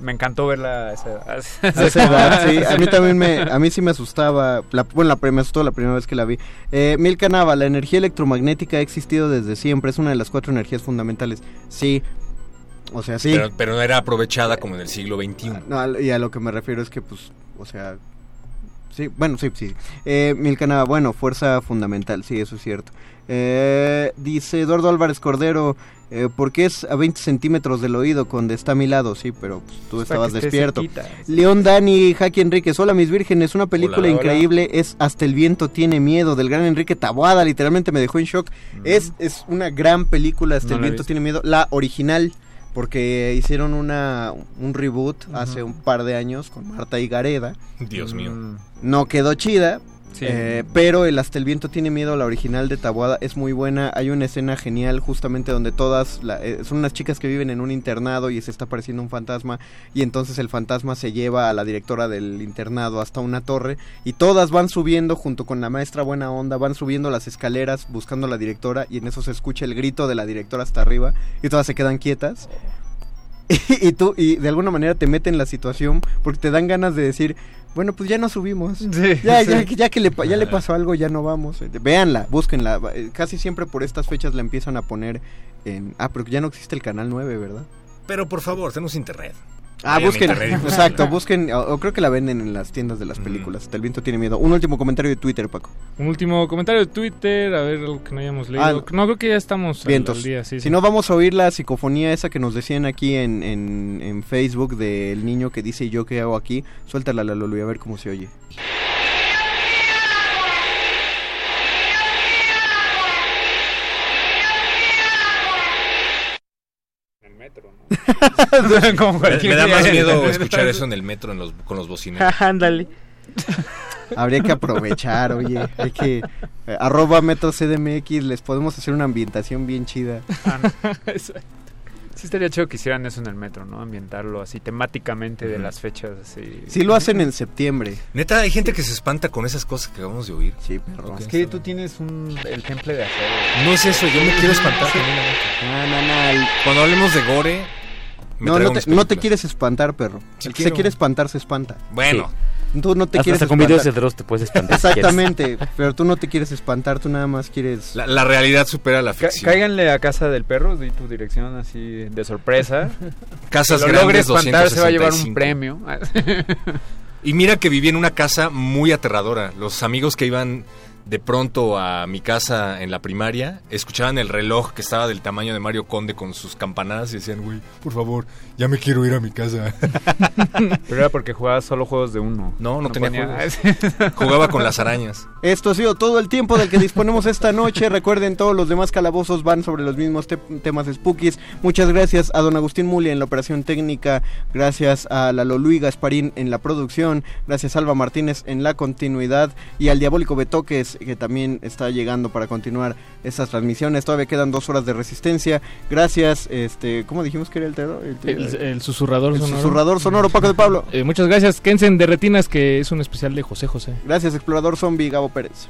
Me encantó verla a esa edad. A esa edad, sí, a mí también me, a mí sí me asustaba, la, bueno, la, me asustó la primera vez que la vi. Eh, Milka Nava, la energía electromagnética ha existido desde siempre, es una de las cuatro energías fundamentales. Sí, o sea, sí. Pero, pero no era aprovechada como en el siglo XXI. No, al- y a lo que me refiero es que, pues, o sea, sí, bueno, sí, sí. Eh, Milka Nava, bueno, fuerza fundamental, sí, eso es cierto. Eh, dice Eduardo Álvarez Cordero, eh, ¿por qué es a 20 centímetros del oído cuando está a mi lado? Sí, pero pues, tú estabas despierto. León Dani, Jackie Enríquez, hola mis vírgenes, una película Hola, hola. increíble, es Hasta el viento tiene miedo, del gran Enrique Taboada, literalmente me dejó en shock. Es, es una gran película, Hasta No el viento tiene miedo, la original, porque hicieron una un reboot hace un par de años con Marta y Gareda. Dios mío. No quedó chida. Eh, pero el Hasta el viento tiene miedo, la original de Tabuada es muy buena. Hay una escena genial justamente donde todas la- eh, son unas chicas que viven en un internado y se está apareciendo un fantasma y entonces el fantasma se lleva a la directora del internado hasta una torre y todas van subiendo junto con la maestra buena onda, van subiendo las escaleras buscando a la directora y en eso se escucha el grito de la directora hasta arriba y todas se quedan quietas. y tú y de alguna manera te mete en la situación porque te dan ganas de decir bueno pues ya no subimos. Ya, sí. ya, ya que le, ya le pasó algo ya no vamos véanla búsquenla. Eh, casi siempre por estas fechas la empiezan a poner en ah pero ya no existe el canal 9 verdad Pero por favor, tenemos internet. Ah, Vayan busquen, exacto, busquen, o, o creo que la venden en las tiendas de las películas. Hasta el viento tiene miedo. Un último comentario de Twitter, Paco. Un último comentario de Twitter, a ver algo que no hayamos leído. Ah, no, creo que ya estamos Vientos. al día, sí, si sí. no, vamos a oír la psicofonía esa que nos decían aquí en, en, en Facebook del niño que dice "¿Y yo qué hago aquí. Suéltala, la Lulu, y a ver cómo se oye. Como Me, da más miedo escuchar eso en el metro en los, con los bocineros. Ándale. Habría que aprovechar, oye. Hay que. eh, arroba Metro CDMX, les podemos hacer una ambientación bien chida. Sí estaría chido que hicieran eso en el metro, ¿no? Ambientarlo así temáticamente de las fechas así. Sí lo hacen en septiembre. Neta, hay gente que se espanta con esas cosas que acabamos de oír. Sí, perro. Es que tú tienes un, el temple de acero. No es eso, yo me quiero espantar Sí. No, no, no. el- Cuando hablemos de gore, me No, no te, no te quieres espantar, perro. Sí el que se quiere espantar se espanta. Bueno, Tú no te Hasta, quieres hasta con videos de te puedes espantar. si. Exactamente, pero tú no te quieres espantar, tú nada más quieres... la, la realidad supera la Ca- ficción. cáiganle a casa del perro, di tu dirección así de sorpresa. Casas Si lo grandes, espantar, se va a llevar un 265. premio. Y mira que viví en una casa muy aterradora. Los amigos que iban de pronto a mi casa en la primaria escuchaban el reloj que estaba del tamaño de Mario Conde con sus campanadas y decían, güey, por favor, ya me quiero ir a mi casa. Pero era porque jugabas solo juegos de uno. No, no, tenía ponía- juegos. Jugaba con las arañas. Esto ha sido todo el tiempo del que disponemos esta noche. Recuerden, todos los demás calabozos van sobre los mismos te- temas spookies. Muchas gracias a don Agustín Muli en la operación técnica. Gracias a la Luis Gasparín en la producción. Gracias a Alba Martínez en la continuidad. Y al Diabólico Betoques, que también está llegando para continuar estas transmisiones. Todavía quedan dos horas de resistencia. Gracias, este, ¿cómo dijimos que era el teatro? El, el susurrador El sonoro. susurrador sonoro, Paco de Pablo. Eh, muchas gracias. Kensen de Retinas, que es un especial de José José. Gracias, explorador zombie Gabo Pérez.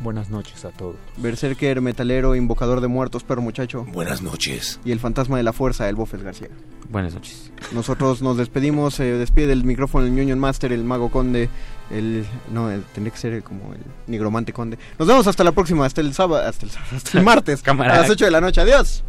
Buenas noches a todos. Berserker, metalero, invocador de muertos, perro muchacho. Buenas noches. Y el fantasma de la fuerza, el Bofes García. Buenas noches. Nosotros nos despedimos, se despide del micrófono el Union Master, el Mago Conde, el... No, el- tendría que ser el- como el Nigromante Conde. Nos vemos hasta la próxima, hasta el sábado, hasta el, sábado, hasta el martes, Cámara. a las 8 de la noche. Adiós.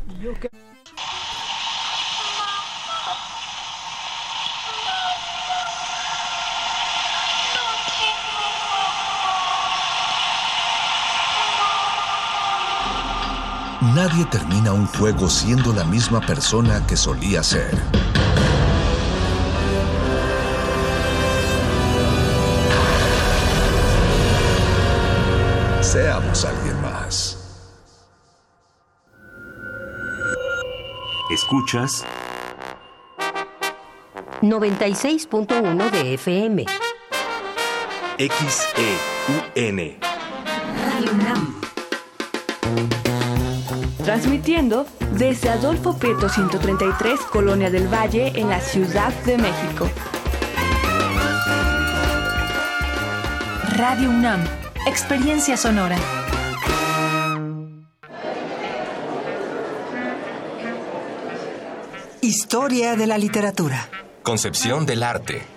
Nadie termina un juego siendo la misma persona que solía ser. Seamos alguien más. Escuchas 96.1 de FM. XEUN. Transmitiendo desde Adolfo Prieto 133, Colonia del Valle, en la Ciudad de México. Radio UNAM, experiencia sonora. Historia de la literatura. Concepción del arte.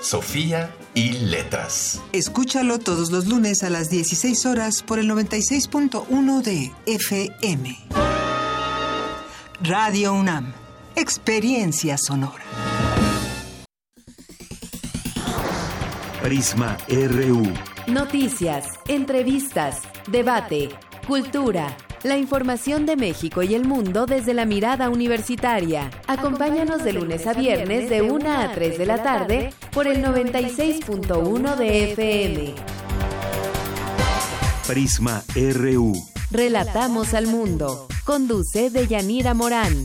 Sofía y Letras. Escúchalo todos los lunes a las 16 horas por el 96.1 de FM. Radio UNAM. Experiencia sonora. Prisma RU. Noticias, entrevistas, debate, cultura. La información de México y el mundo desde la mirada universitaria. Acompáñanos de lunes a viernes de 1 a 3 de la tarde por el 96.1 de FM. Prisma RU. Relatamos al mundo. Conduce Deyanira Morán.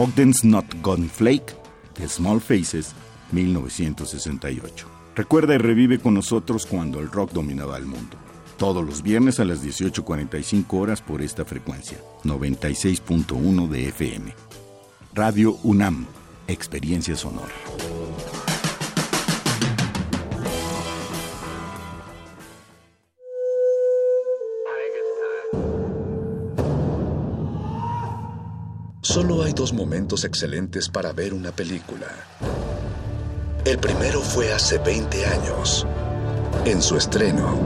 Ogden's Not Gone Flake, de Small Faces, 1968. Recuerda y revive con nosotros cuando el rock dominaba el mundo. Todos los viernes a las 18.45 horas por esta frecuencia, 96.1 de FM. Radio UNAM, Experiencia Sonora. Solo hay dos momentos excelentes para ver una película. El primero fue hace 20 años, en su estreno.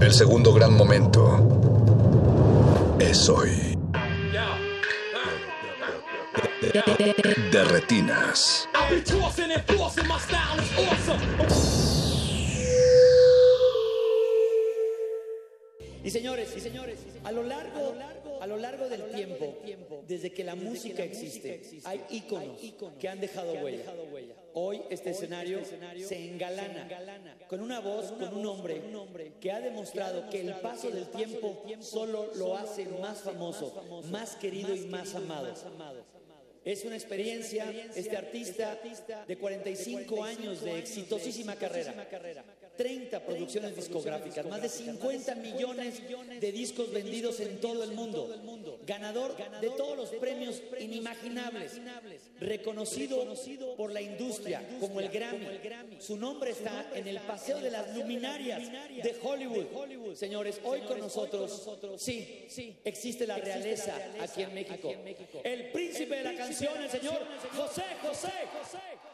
El segundo gran momento es hoy. De retinas. Y señores, y señores, a lo largo, a lo largo del tiempo, desde que la música existe, hay íconos que han dejado huella. Hoy este escenario se engalana con una voz, con un hombre que ha demostrado que el paso del tiempo solo lo hace más famoso, más querido y más amado. Es una experiencia, este artista de 45 años de exitosísima carrera. 30 producciones discográficas, más de 50 millones de discos vendidos en todo el mundo, ganador de todos los premios inimaginables, reconocido por la industria como el Grammy. Su nombre está en el Paseo de las Luminarias de Hollywood. Señores, hoy con nosotros, sí, existe la realeza aquí en México. El príncipe de la canción, el señor José José.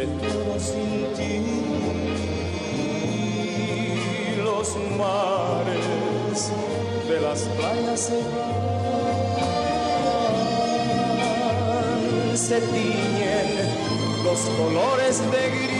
luce todo sin ti. Los mares de las playas se van, se tiñen los colores de gris.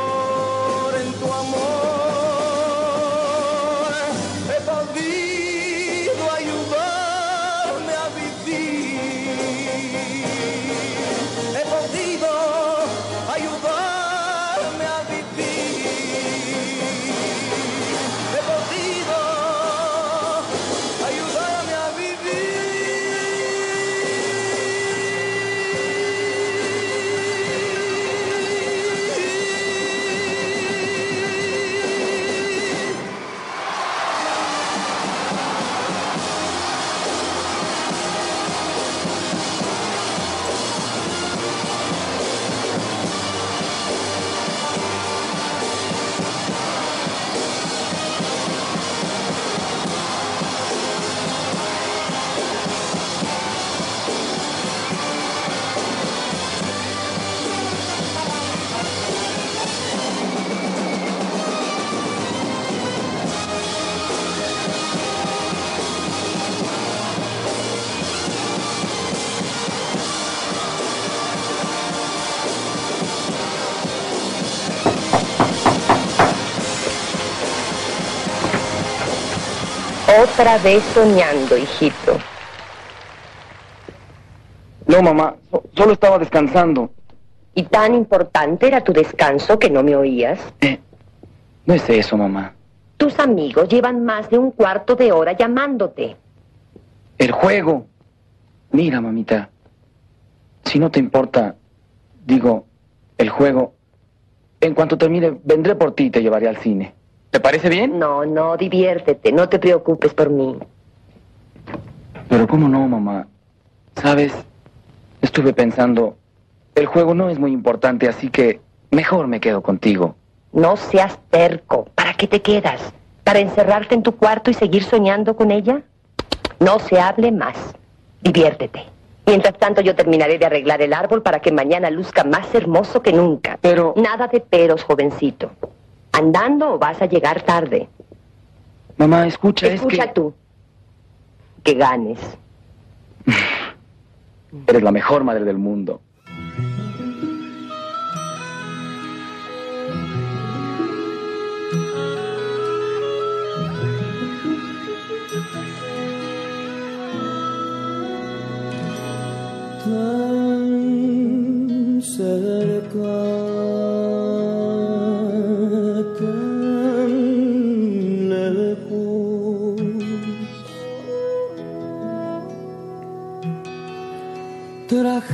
Otra vez soñando, hijito. No, mamá, so- solo estaba descansando. ¿Y tan importante era tu descanso que no me oías? No es eso, mamá. Tus amigos llevan más de un cuarto de hora llamándote. El juego. Mira, mamita. Si no te importa, digo, el juego. En cuanto termine, vendré por ti y te llevaré al cine. ¿Te parece bien? No, no, diviértete, no te preocupes por mí. Pero cómo no, mamá. Sabes, estuve pensando, el juego no es muy importante, así que mejor me quedo contigo. No seas terco. ¿Para qué te quedas? ¿Para encerrarte en tu cuarto y seguir soñando con ella? No se hable más. Diviértete. Mientras tanto yo terminaré de arreglar el árbol para que mañana luzca más hermoso que nunca. Pero... Nada de peros, jovencito. ¿Andando o vas a llegar tarde? Mamá, escucha, Escucha es que tú. Que ganes. eres la mejor madre del mundo. tan cerca,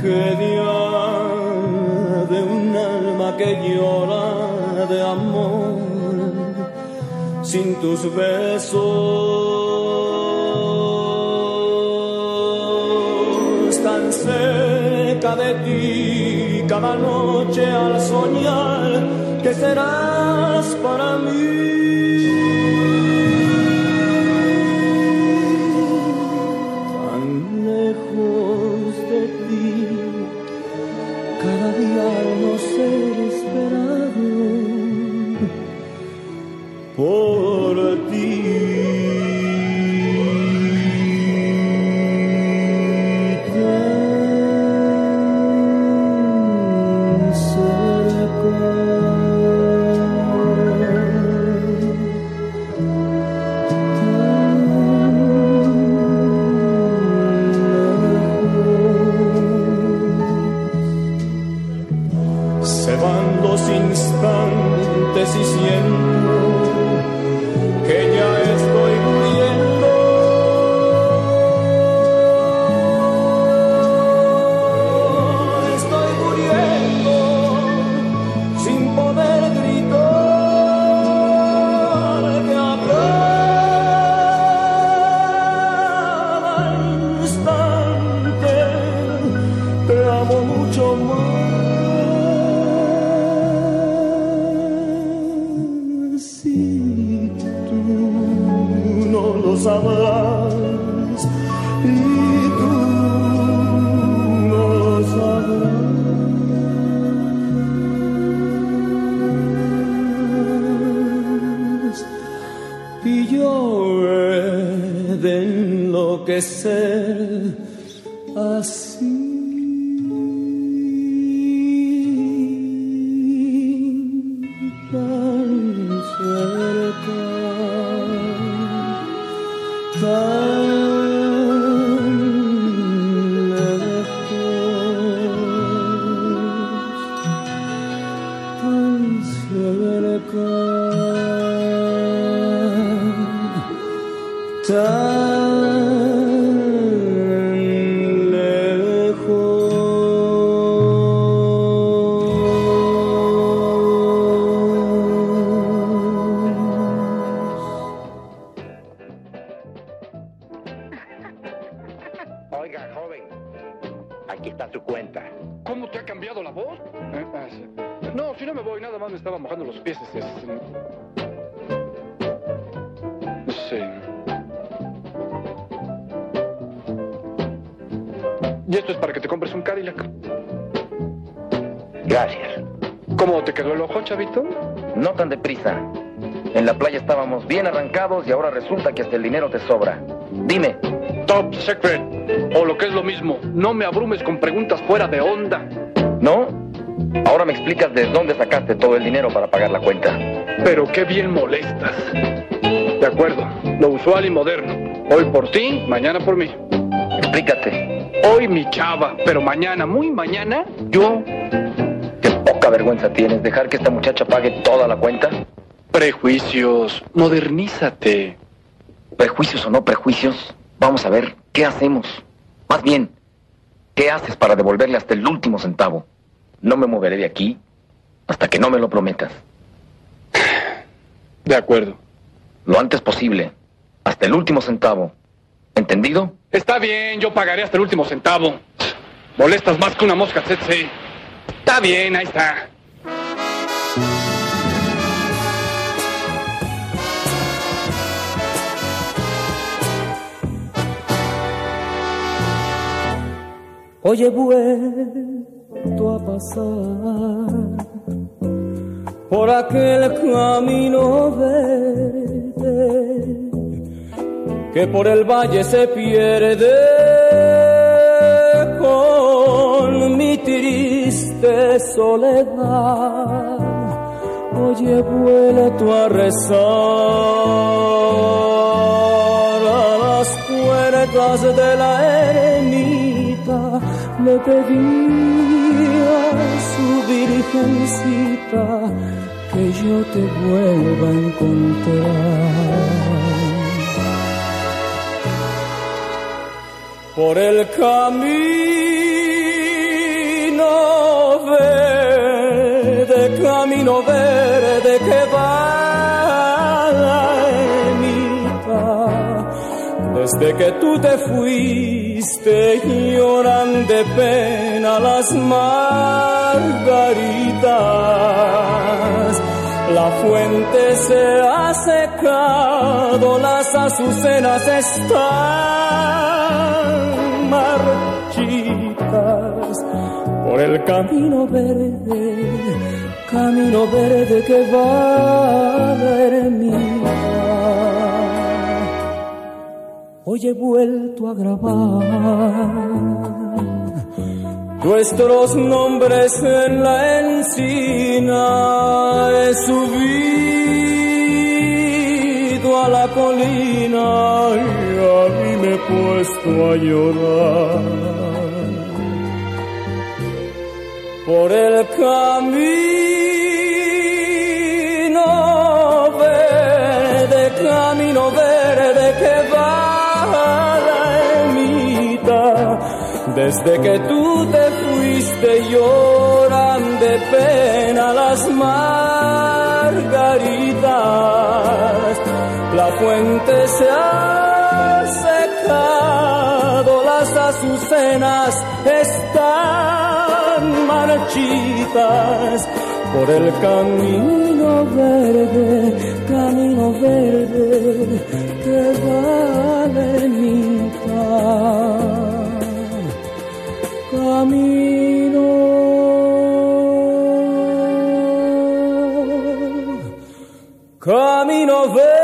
Tragedia de un alma que llora de amor sin tus besos tan cerca de ti cada noche al soñar que serás para mí. Tan y ahora resulta que hasta el dinero te sobra. Dime. Top secret. O lo que es lo mismo, no me abrumes con preguntas fuera de onda. ¿No? Ahora me explicas de dónde sacaste todo el dinero para pagar la cuenta. Pero qué bien molestas. De acuerdo, lo usual y moderno. Hoy por ti, mañana por mí. Explícate. Hoy mi chava, pero mañana, muy mañana, yo. Qué poca vergüenza tienes dejar que esta muchacha pague toda la cuenta. Prejuicios, modernízate. Prejuicios o no prejuicios, vamos a ver qué hacemos. Más bien, ¿qué haces para devolverle hasta el último centavo? No me moveré de aquí hasta que no me lo prometas. De acuerdo. Lo antes posible, hasta el último centavo. ¿Entendido? Está bien, yo pagaré hasta el último centavo. Molestas más que una mosca tsetse. Está bien, ahí está. Hoy he vuelto a pasar por aquel camino verde que por el valle se pierde con mi triste soledad. Hoy he vuelto a rezar a las puertas de la ermita. Le pedí a su virgencita que yo te vuelva a encontrar. por el camino verde, camino verde que va Desde que tú te fuiste llorando de pena las margaritas. La fuente se ha secado, las azucenas están marchitas por el camino verde, camino verde que va a la ermita. Hoy he vuelto a grabar nuestros nombres en la encina. He subido a la colina y a mí me he puesto a llorar. Por el camino Desde que tú te fuiste lloran de pena las margaritas. La fuente se ha secado, las azucenas están marchitas por el camino verde, camino verde que va a la ermita. Camino, camino verde.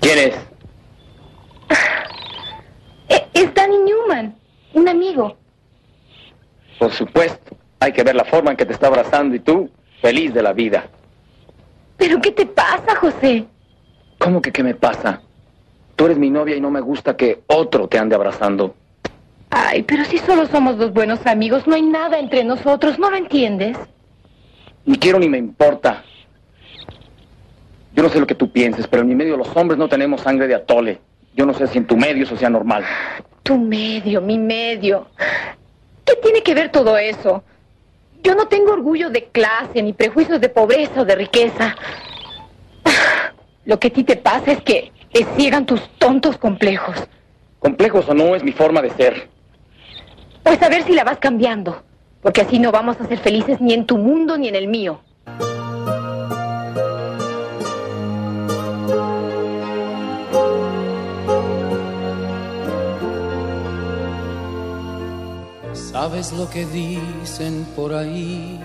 ¿Quién es? Eh, Es Danny Newman, un amigo. Por supuesto. Hay que ver la forma en que te está abrazando y tú, feliz de la vida. ¿Pero qué te pasa, José? ¿Cómo que qué me pasa? Tú eres mi novia y no me gusta que otro te ande abrazando. Ay, pero si solo somos dos buenos amigos, no hay nada entre nosotros, ¿no lo entiendes? Ni quiero ni me importa. Yo no sé lo que tú pienses, pero en mi medio los hombres no tenemos sangre de atole. Yo no sé si en tu medio eso sea normal. Tu medio, mi medio. ¿Qué tiene que ver todo eso? Yo no tengo orgullo de clase, ni prejuicios de pobreza o de riqueza. Lo que a ti te pasa es que te ciegan tus tontos complejos. Complejos o no es mi forma de ser. Pues a ver si la vas cambiando, porque así no vamos a ser felices ni en tu mundo ni en el mío. ¿Sabes lo que dicen por ahí?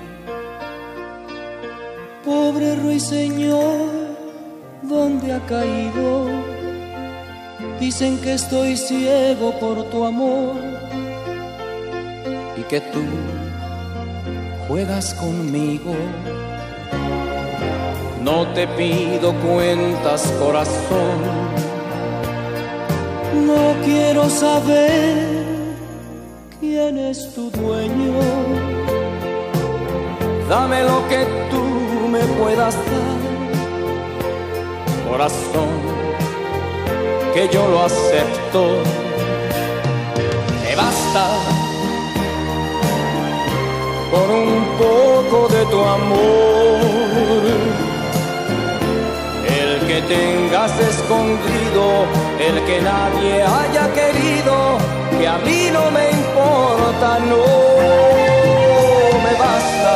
Pobre ruiseñor, ¿dónde ha caído? Dicen que estoy ciego por tu amor y que tú juegas conmigo. No te pido cuentas, corazón. No quiero saber quién es tu dueño. Dame lo que tú me puedas dar, corazón, que yo lo acepto. Me basta por un poco de tu amor. El que tengas escondido, el que nadie haya querido, que a mí no me no me basta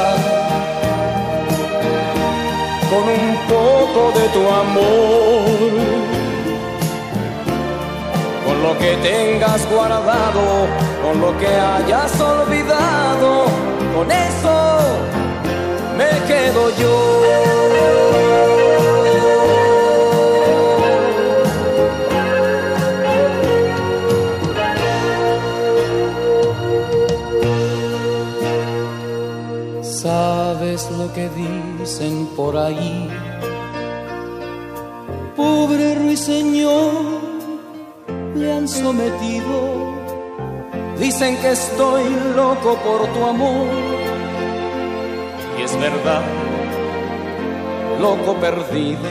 con un poco de tu amor. Con lo que tengas guardado, con lo que hayas olvidado, con eso me quedo yo. Lo que dicen por ahí? Pobre ruiseñor, le han sometido. Dicen que estoy loco por tu amor. Y es verdad, loco perdido.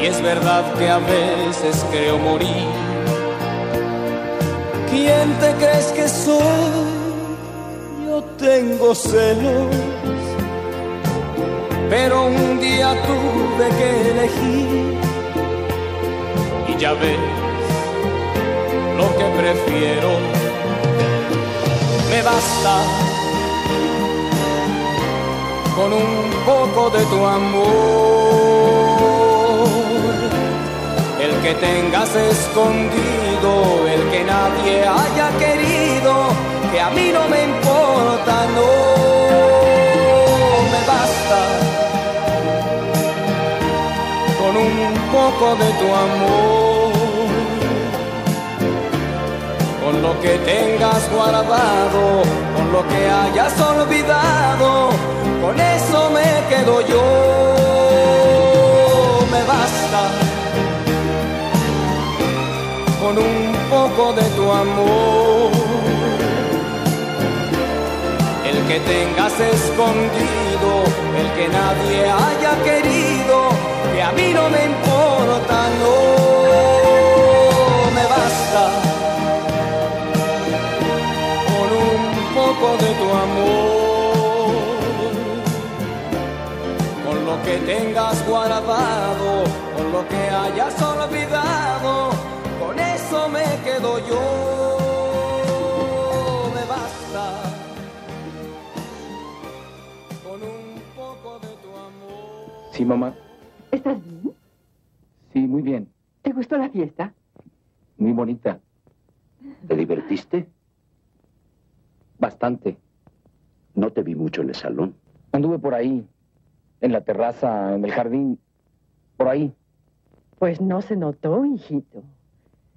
Y es verdad que a veces creo morir. ¿Quién te crees que soy? Tengo celos pero un día tuve que elegir y ya ves lo que prefiero. Me basta con un poco de tu amor, el que tengas escondido, el que nadie haya querido, que a mí no me importa, no me basta con un poco de tu amor, con lo que tengas guardado, con lo que hayas olvidado, con eso me quedo yo, me basta con un poco de tu amor, que tengas escondido, el que nadie haya querido, que a mí no me importa, no me basta con un poco de tu amor, con lo que tengas guardado, con lo que hayas olvidado, con eso me quedo yo, Sí, mamá. ¿Estás bien? Sí, muy bien. ¿Te gustó la fiesta? Muy bonita. ¿Te divertiste? Bastante. No te vi mucho en el salón. Anduve por ahí, en la terraza, en el jardín, por ahí. Pues no se notó, hijito.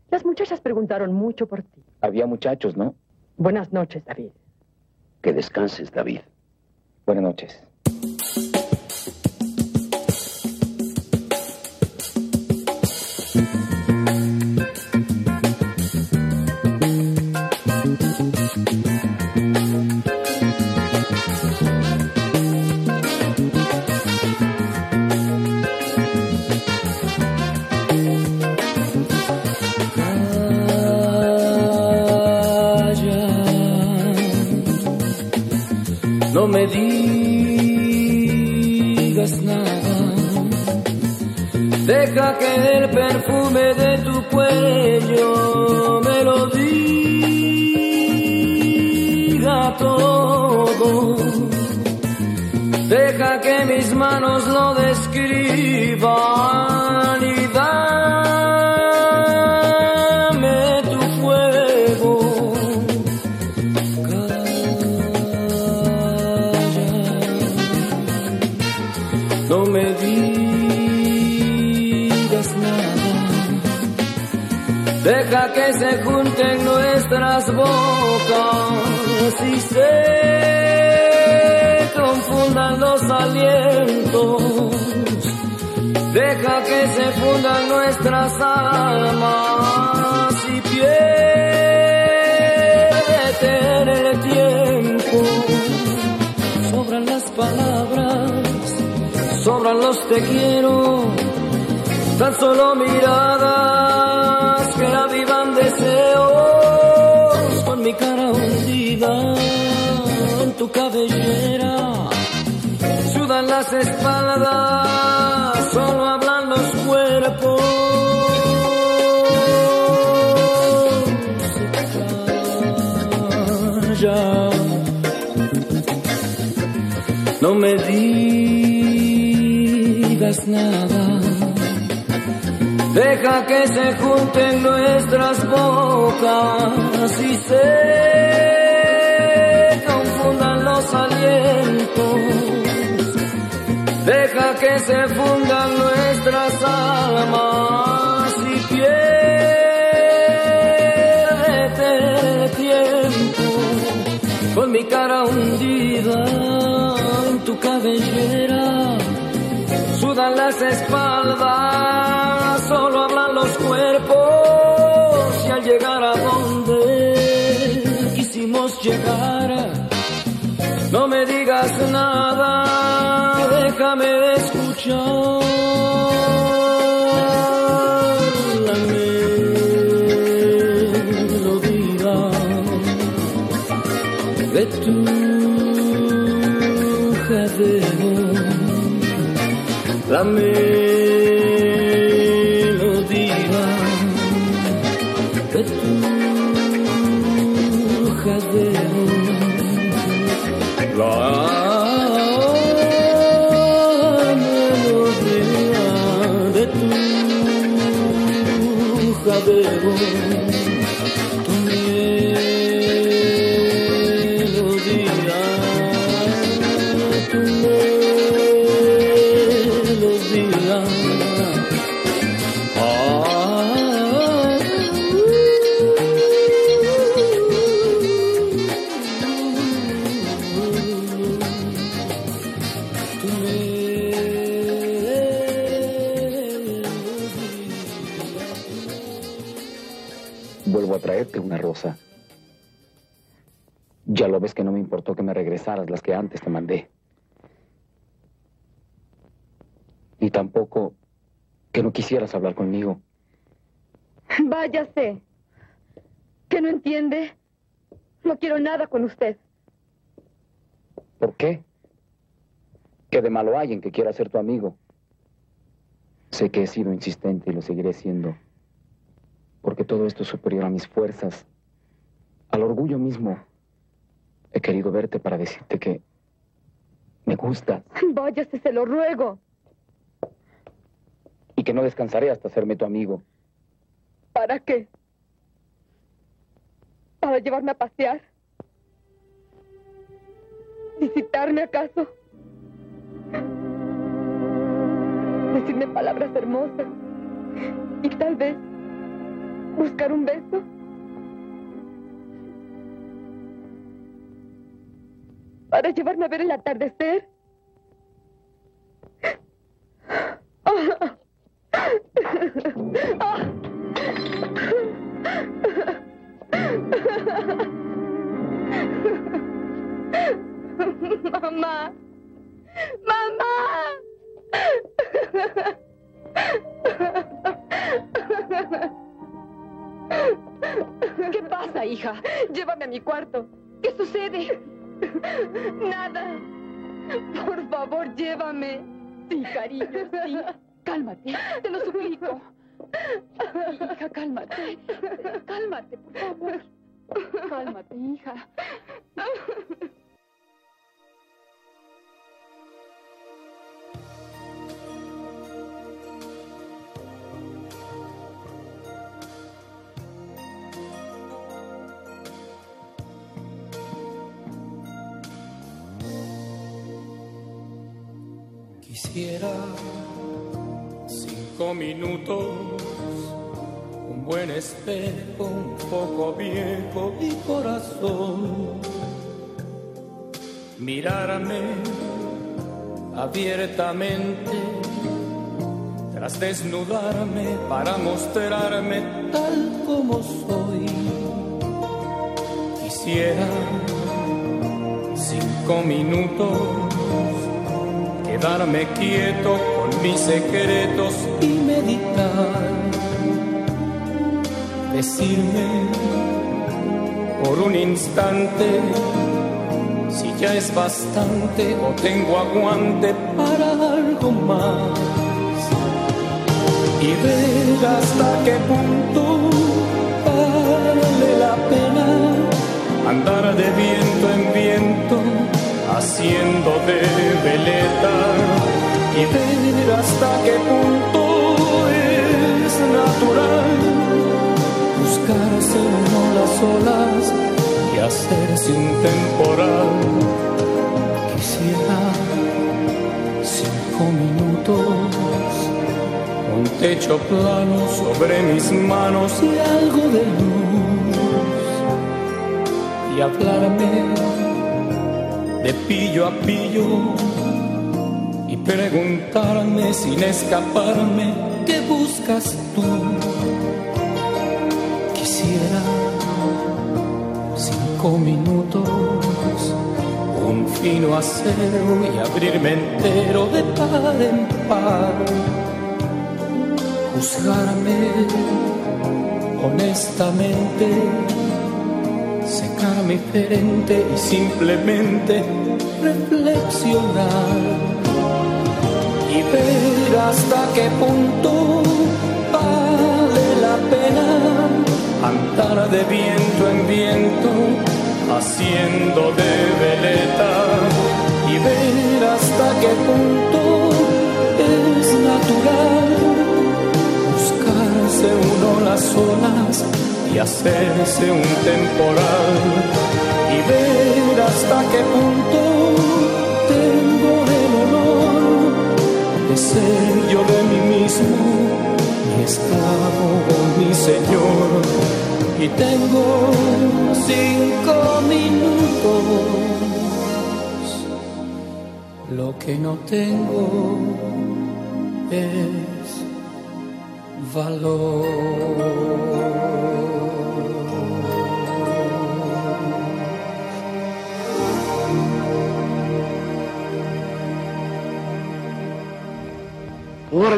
Las muchachas preguntaron mucho por ti. Había muchachos, ¿no? Buenas noches, David. Que descanses, David. Buenas noches. Que el perfume de tu cuello me lo diga todo. Deja que mis manos lo describan nuestras bocas y se confundan los alientos. Deja que se fundan nuestras almas y piérdete en el tiempo. Sobran las palabras sobran los te quiero, tan solo miradas cabellera. Sudan las espaldas, solo hablan los cuerpos. No me digas nada. Deja que se junten nuestras bocas y se Que se fundan nuestras almas y piérdete tiempo con mi cara hundida en tu cabellera. Sudan las espaldas, solo hablan los cuerpos y al llegar a donde quisimos llegar, no me digas nada, déjame escuchar la melodía de tu jadeo. la melodía que me regresaras las que antes te mandé. Ni tampoco que no quisieras hablar conmigo. Váyase. ¿Que no entiende? No quiero nada con usted. ¿Por qué? ¿Qué de malo hay en que quiera ser tu amigo? Sé que he sido insistente y lo seguiré siendo. Porque todo esto es superior a mis fuerzas, al orgullo mismo. He querido verte para decirte que me gusta Váyase, se lo ruego. y que no descansaré hasta hacerme tu amigo. ¿Para qué? ¿Para llevarme a pasear? ¿Visitarme acaso? Decirme palabras hermosas. Y tal vez buscar un beso. Para llevarme a ver el atardecer. Mamá. Mamá. ¿Qué pasa, hija? Llévame a mi cuarto. ¿Qué sucede? Nada. Por favor, llévame. Sí, cariño, sí. Cálmate, te lo suplico. Hija, cálmate. Cálmate, por favor. Cálmate, hija. Quisiera cinco minutos, un buen espejo, un poco viejo y corazón. Mirarme abiertamente, tras desnudarme para mostrarme tal como soy. Quisiera cinco minutos quedarme quieto con mis secretos y meditar. Decirme por un instante si ya es bastante o tengo aguante para algo más. Y ver hasta qué punto vale la pena andar de viento en viento haciendo de y ver hasta qué punto es natural buscarse uno las olas y hacerse un temporal. Quisiera cinco minutos, un techo plano sobre mis manos y algo de luz y hablarme de pillo a pillo preguntarme sin escaparme qué buscas tú. Quisiera cinco minutos, un fino acero y abrirme entero de par en par. Juzgarme honestamente secar mi frente y simplemente reflexionar hasta qué punto vale la pena andar de viento en viento haciendo de veleta y ver hasta qué punto es natural buscarse uno las olas y hacerse un temporal y ver hasta qué punto ser yo de mí mismo, mi esclavo, mi señor, y tengo cinco minutos, lo que no tengo es valor.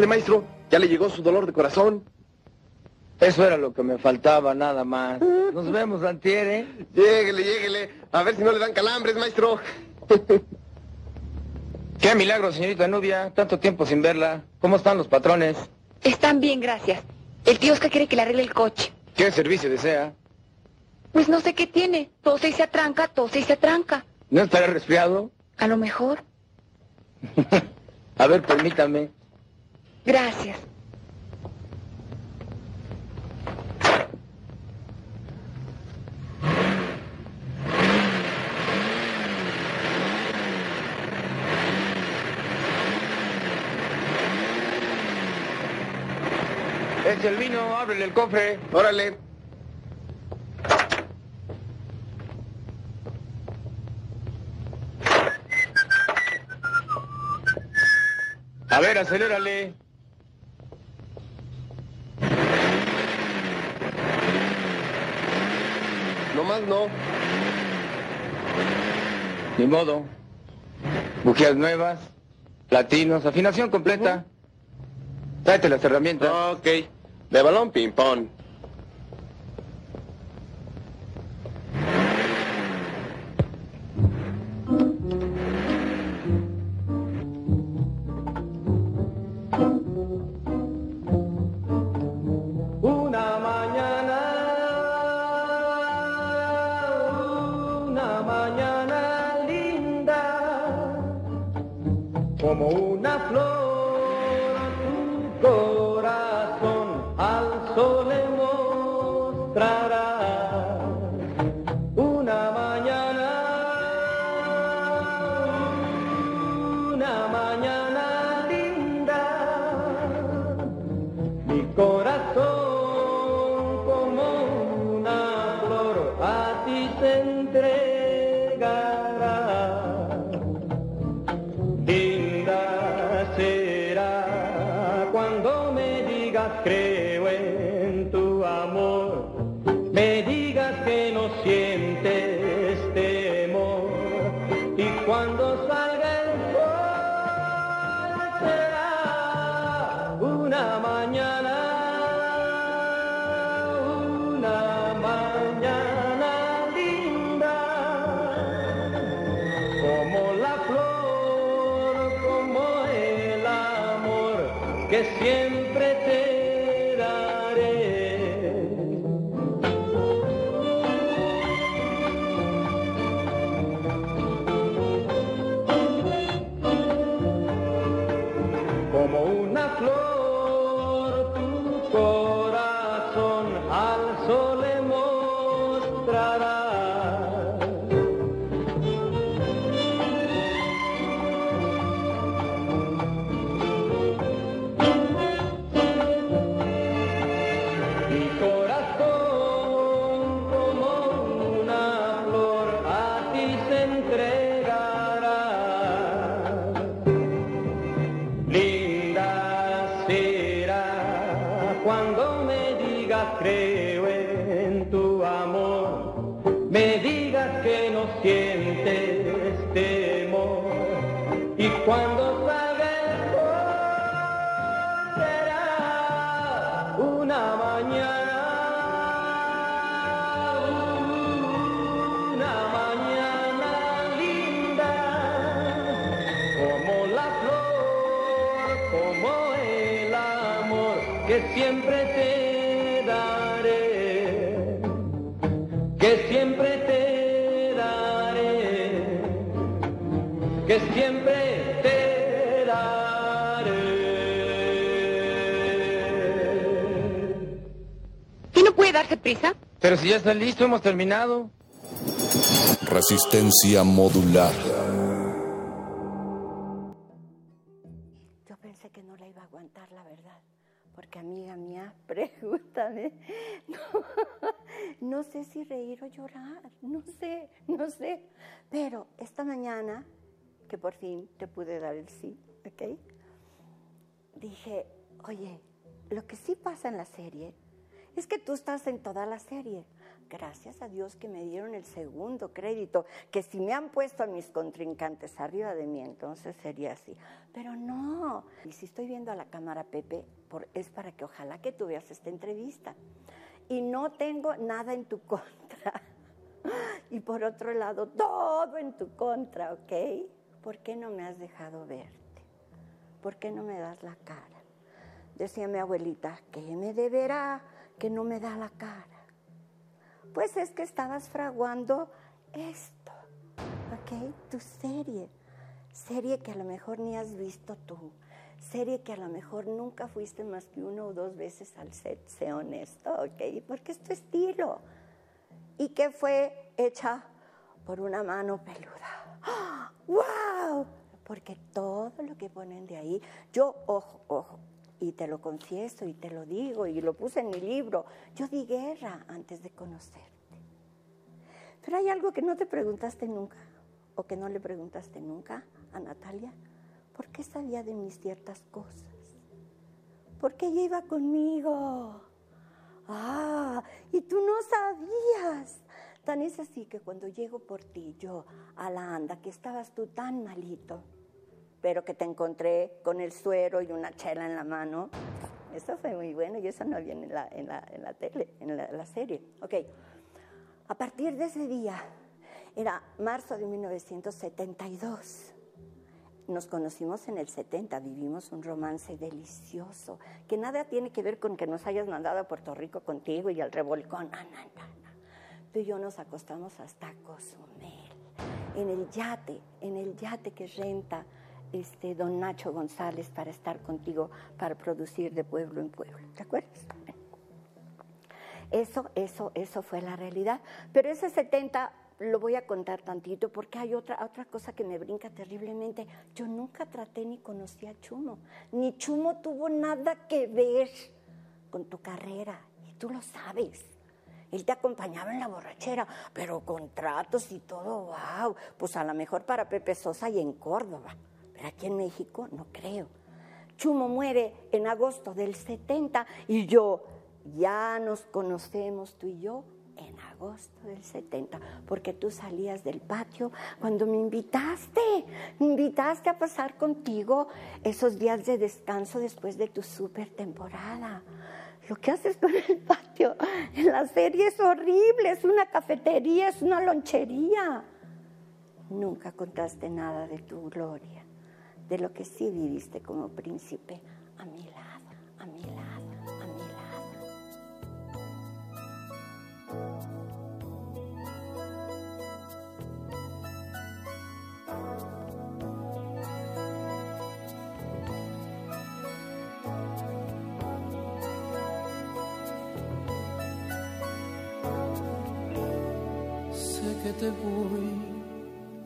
Maestro, ya le llegó su dolor de corazón. Eso era lo que me faltaba, nada más. Nos vemos, Antier, ¿eh? Lléguele, lléguele. A ver si no le dan calambres, maestro. Qué milagro, señorita Nubia. Tanto tiempo sin verla. ¿Cómo están los patrones? Están bien, gracias. El tío Oscar quiere que le arregle el coche. ¿Qué servicio desea? Pues no sé qué tiene. Tose y se atranca, tose y se atranca. ¿No estará resfriado? A lo mejor. A ver, permítame. Gracias. Es el vino, ábrele el cofre. Órale. A ver, acelérale. No más no. Ni modo. Bujías nuevas, latinos, afinación completa. Tráete las herramientas. Ok. De balón ping-pong. Cuando me digas creo ¿Y no puede darse prisa? Pero si ya está listo, hemos terminado. Resistencia modular. Yo pensé que no la iba a aguantar, la verdad. Porque amiga mía, pregúntame. No, no sé si reír o llorar. No sé, no sé. Pero esta mañana, que por fin te pude dar el sí, ¿ok? Dije, oye, lo que sí pasa en la serie es que tú estás en toda la serie. Gracias a Dios que me dieron el segundo crédito, que si me han puesto a mis contrincantes arriba de mí, entonces sería así. Pero no. Y si estoy viendo a la cámara, Pepe, por, es para que ojalá que tú veas esta entrevista. Y no tengo nada en tu contra. Y por otro lado, todo en tu contra, ¿ok? ¿Por qué no me has dejado verte? ¿Por qué no me das la cara? Decía mi abuelita, ¿qué me deberá que no me da la cara? Pues es que estabas fraguando esto, ¿ok? Tu serie. Serie que a lo mejor ni has visto tú. Serie que a lo mejor nunca fuiste más que una o dos veces al set, sé honesto, ¿ok? Porque es tu estilo. Y que fue hecha por una mano peluda. ¡Wow! Porque todo lo que ponen de ahí, yo, ojo, ojo, y te lo confieso y te lo digo y lo puse en mi libro, yo di guerra antes de conocerte. Pero hay algo que no te preguntaste nunca o que no le preguntaste nunca a Natalia. ¿Por qué sabía de mis ciertas cosas? ¿Por qué ella iba conmigo? Ah, y tú no sabías. Tan es así que cuando llego por ti, yo, a la anda, que estabas tú tan malito, pero que te encontré con el suero y una chela en la mano. Eso fue muy bueno y eso no viene en la, en la, en la tele, en la, la, serie. Ok, a partir de ese día, era marzo de 1972. Nos conocimos en el 70, vivimos un romance delicioso, que nada tiene que ver con que nos hayas mandado a Puerto Rico contigo y al revolcón. No, no, no. Tú y yo nos acostamos hasta Cozumel, en el yate, en el yate que renta este, don Nacho González para estar contigo, para producir de pueblo en pueblo. ¿Te acuerdas? Eso, eso, eso fue la realidad. Pero ese 70 lo voy a contar tantito porque hay otra, otra cosa que me brinca terriblemente. Yo nunca traté ni conocí a Chumo, ni Chumo tuvo nada que ver con tu carrera, y tú lo sabes. Él te acompañaba en la borrachera, pero contratos y todo, wow, pues a lo mejor para Pepe Sosa y en Córdoba. Pero aquí en México no creo. Chumo muere en agosto del 70 y yo, ya nos conocemos tú y yo en agosto del 70, porque tú salías del patio cuando me invitaste, me invitaste a pasar contigo esos días de descanso después de tu super temporada. Lo que haces con el patio en la serie es horrible, es una cafetería, es una lonchería. Nunca contaste nada de tu gloria de lo que sí viviste como príncipe a mi lado, a mi lado, a mi lado. Sé que te voy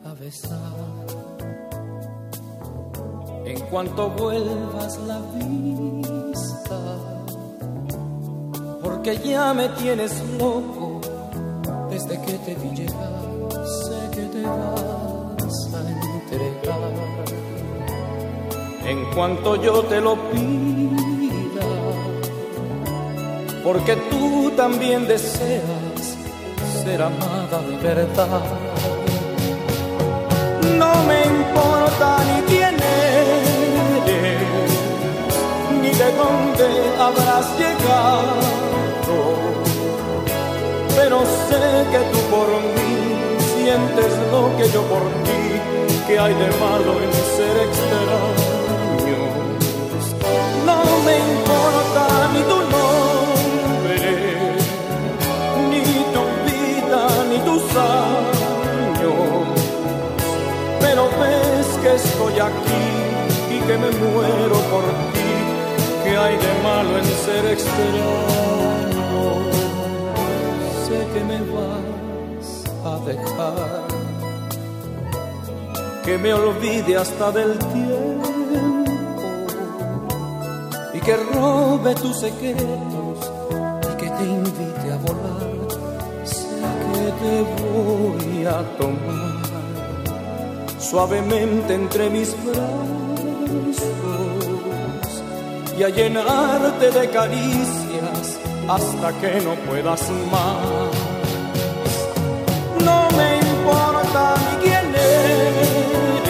a besar cuanto vuelvas la vista, porque ya me tienes loco desde que te vi llegar, sé que te vas a entregar. En cuanto yo te lo pida, porque tú también deseas ser amada de verdad. No me importa ni quién de dónde habrás llegado, pero sé que tú por mí sientes lo que yo por ti, que hay de malo en ser extraño. No me importa ni tu nombre, ni tu vida, ni tus años, pero ves que estoy aquí y que me muero por ti. ¿Qué hay de malo en ser extraño? Sé que me vas a dejar, que me olvide hasta del tiempo y que robe tus secretos y que te invite a volar. Sé que te voy a tomar suavemente entre mis brazos y a llenarte de caricias hasta que no puedas más. No me importa ni quién eres,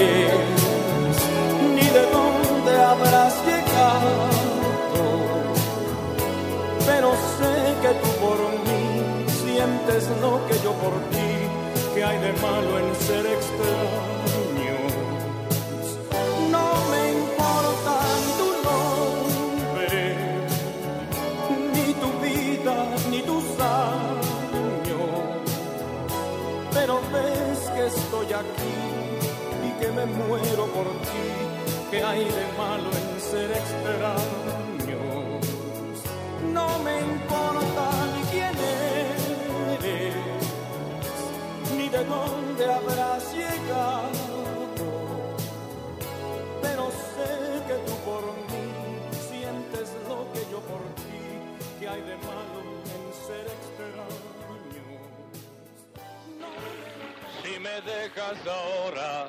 ni de dónde habrás llegado, pero sé que tú por mí sientes lo que yo por ti, que hay de malo en ser extraños. Que me muero por ti, que hay de malo en ser extraños. No me importa ni quién eres, ni de dónde habrás llegado, pero sé que tú por mí sientes lo que yo por ti, que hay de malo en ser extraño. Si me dejas ahora,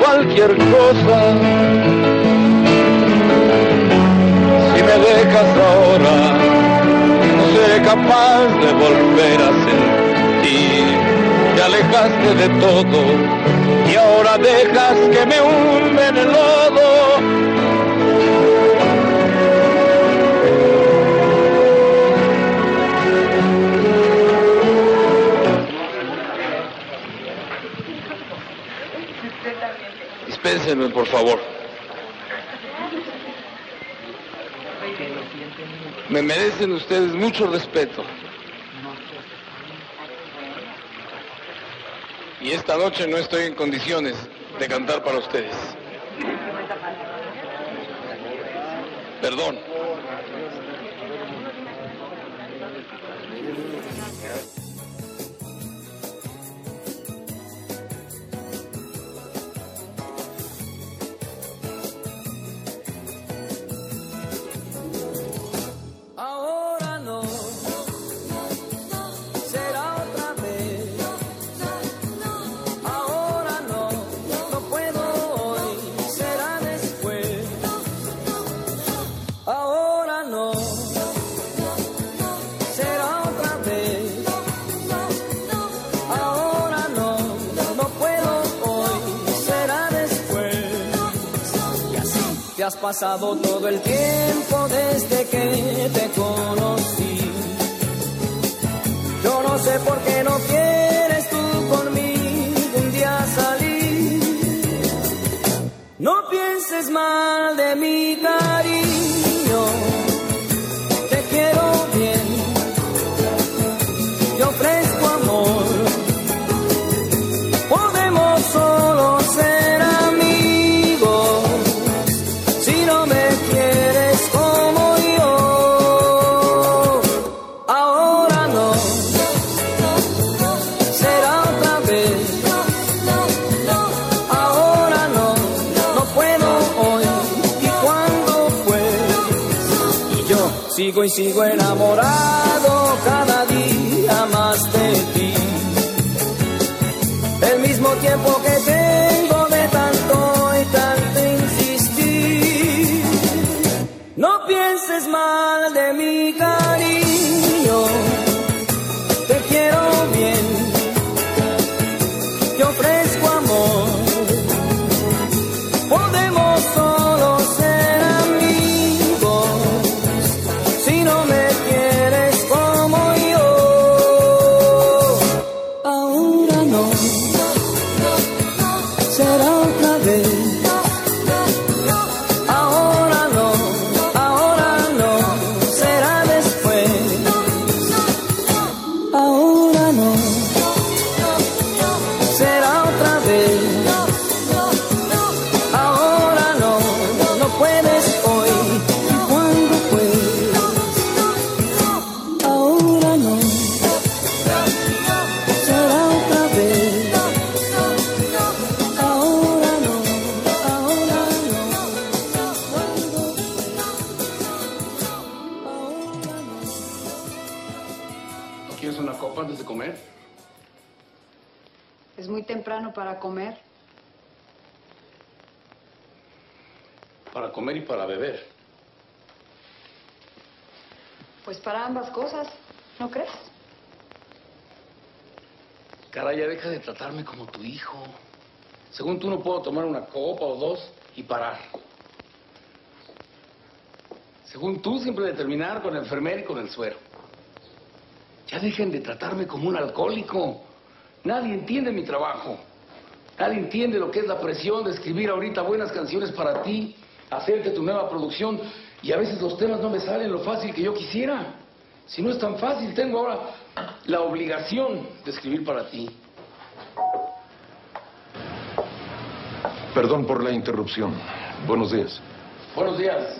cualquier cosa. Si me dejas ahora, no seré capaz de volver a sentir. Te alejaste de todo y ahora dejas que me hunde en el lodo. Dispénsenme, por favor. Me merecen ustedes mucho respeto. Y esta noche no estoy en condiciones de cantar para ustedes. Perdón. Has pasado todo el tiempo desde que te conocí. Yo no sé por qué no quieres tú conmigo un día salir. No pienses mal de mi cariño, para comer. Para comer y para beber. Pues para ambas cosas, ¿no crees? Caray, ya deja de tratarme como tu hijo. Según tú no puedo tomar una copa o dos y parar. Según tú siempre determinar con el enfermero y con el suero. Ya dejen de tratarme como un alcohólico. Nadie entiende mi trabajo. Nadie entiende lo que es la presión de escribir ahorita buenas canciones para ti, hacerte tu nueva producción y a veces los temas no me salen lo fácil que yo quisiera. Si no es tan fácil, tengo ahora la obligación de escribir para ti. Perdón por la interrupción. Buenos días. Buenos días.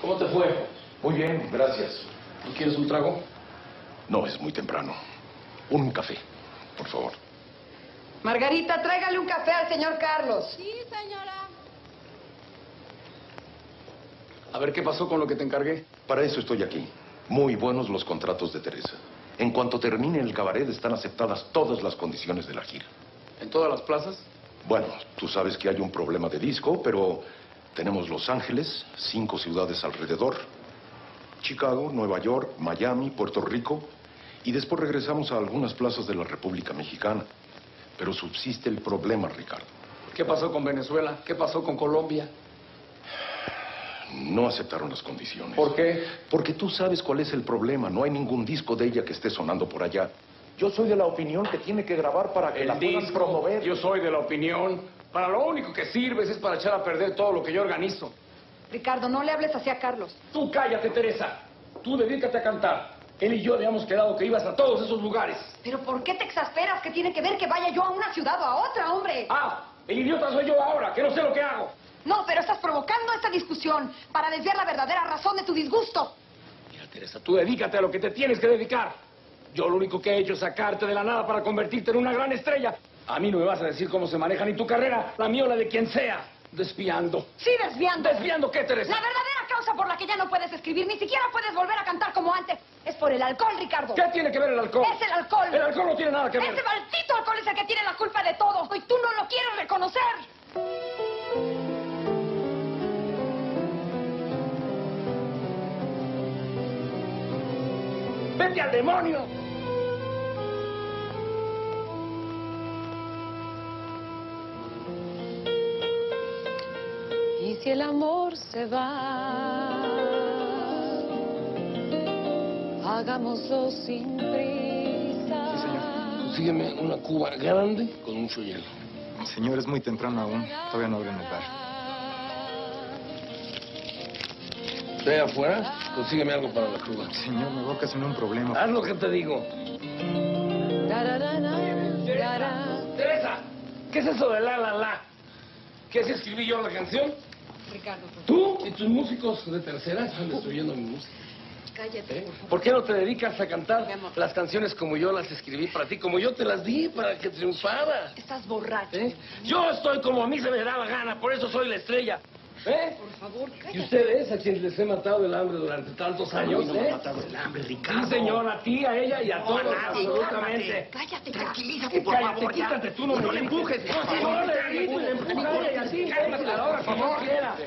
¿Cómo te fue? Muy bien, gracias. ¿No quieres un trago? No, es muy temprano. Un café, por favor. Margarita, tráigale un café al señor Carlos. Sí, señora. A ver qué pasó con lo que te encargué. Para eso estoy aquí. Muy buenos los contratos de Teresa. En cuanto termine el cabaret, están aceptadas todas las condiciones de la gira. ¿En todas las plazas? Bueno, tú sabes que hay un problema de disco, pero tenemos Los Ángeles, cinco ciudades alrededor, Chicago, Nueva York, Miami, Puerto Rico, y después regresamos a algunas plazas de la República Mexicana. Pero subsiste el problema, Ricardo. ¿Qué pasó con Venezuela? ¿Qué pasó con Colombia? No aceptaron las condiciones. ¿Por qué? Porque tú sabes cuál es el problema. No hay ningún disco de ella que esté sonando por allá. Yo soy de la opinión que tiene que grabar para que El la puedan disco, promover. Yo soy de la opinión. Para lo único que sirves es para echar a perder todo lo que yo organizo. Ricardo, no le hables así a Carlos. Tú cállate, Teresa. Tú dedícate a cantar. Él y yo habíamos quedado que ibas a todos esos lugares. ¿Pero por qué te exasperas? ¿Qué tiene que ver que vaya yo a una ciudad o a otra, hombre? Ah, el idiota soy yo ahora, que no sé lo que hago. No, pero estás provocando esta discusión para desviar la verdadera razón de tu disgusto. Mira, Teresa, tú dedícate a lo que te tienes que dedicar. Yo lo único que he hecho es sacarte de la nada para convertirte en una gran estrella. A mí no me vas a decir cómo se maneja ni tu carrera, la mía o la de quien sea. Desviando. Sí, desviando. ¿Desviando qué, Teresa? La verdadera causa por la que ya no puedes escribir, ni siquiera puedes volver a cantar como antes, es por el alcohol, Ricardo. ¿Qué tiene que ver el alcohol? Es el alcohol. El alcohol no tiene nada que ver. Ese maldito alcohol es el que tiene la culpa de todo. Y tú no lo quieres reconocer. ¡Vete al demonio! Si el amor se va, hagámoslo sin prisa. Consígueme una cuba grande con mucho hielo. Señor, es muy temprano aún. Todavía no abren el bar. Ve afuera, consígueme algo para la cuba. Señor, me voy a ocasionar un problema. Haz lo que te digo. Teresa, ¿qué es eso de la la la? ¿Qué si escribí yo la canción? Ricardo, por Tú y tus músicos de tercera están destruyendo mi música. cállate. ¿eh? ¿Por qué no te dedicas a cantar las canciones como yo las escribí para ti, como yo te las di para que triunfaras? Estás borracho. ¿eh? Yo estoy como a mí se me da la gana, por eso soy la estrella. ¿Eh? Por favor, cállate. ¿Y ustedes a quienes les he matado el hambre durante tantos años? no me ¿eh? ha matado el hambre, Ricardo. Sí, señor, a ti, a ella y a No, todos, a nadie, absolutamente. Cállate, Tranquilízate, por Cállate, favor, quítate, tú no, No me le empujes, por No, favor. no le grites, le empujas a ella y a ti. Cálmate, a la hora por favor.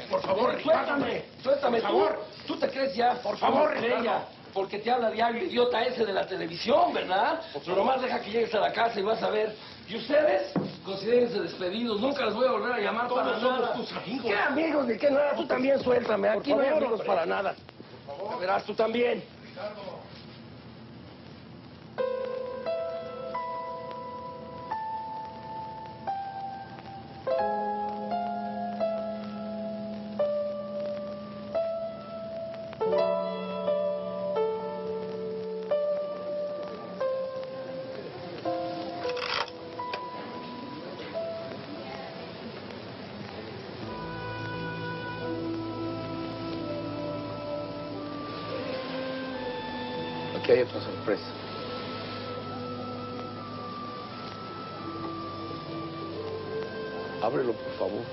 Por favor, Suéltame, suéltame. Por favor. Tú te crees ya, por favor, ella. Porque te habla diario idiota ese de la televisión, ¿verdad? Pero nomás deja que llegues a la casa y vas a ver. ¿Y ustedes? Considérense despedidos. Nunca les voy a volver a llamar Todos para nada. tus amigos. ¿Qué amigos? ¿De qué nada? Tú también suéltame. Por Aquí no hay favor, amigos para nada. Ya Verás, tú también. Aquí Express. Ábrelo, por favor.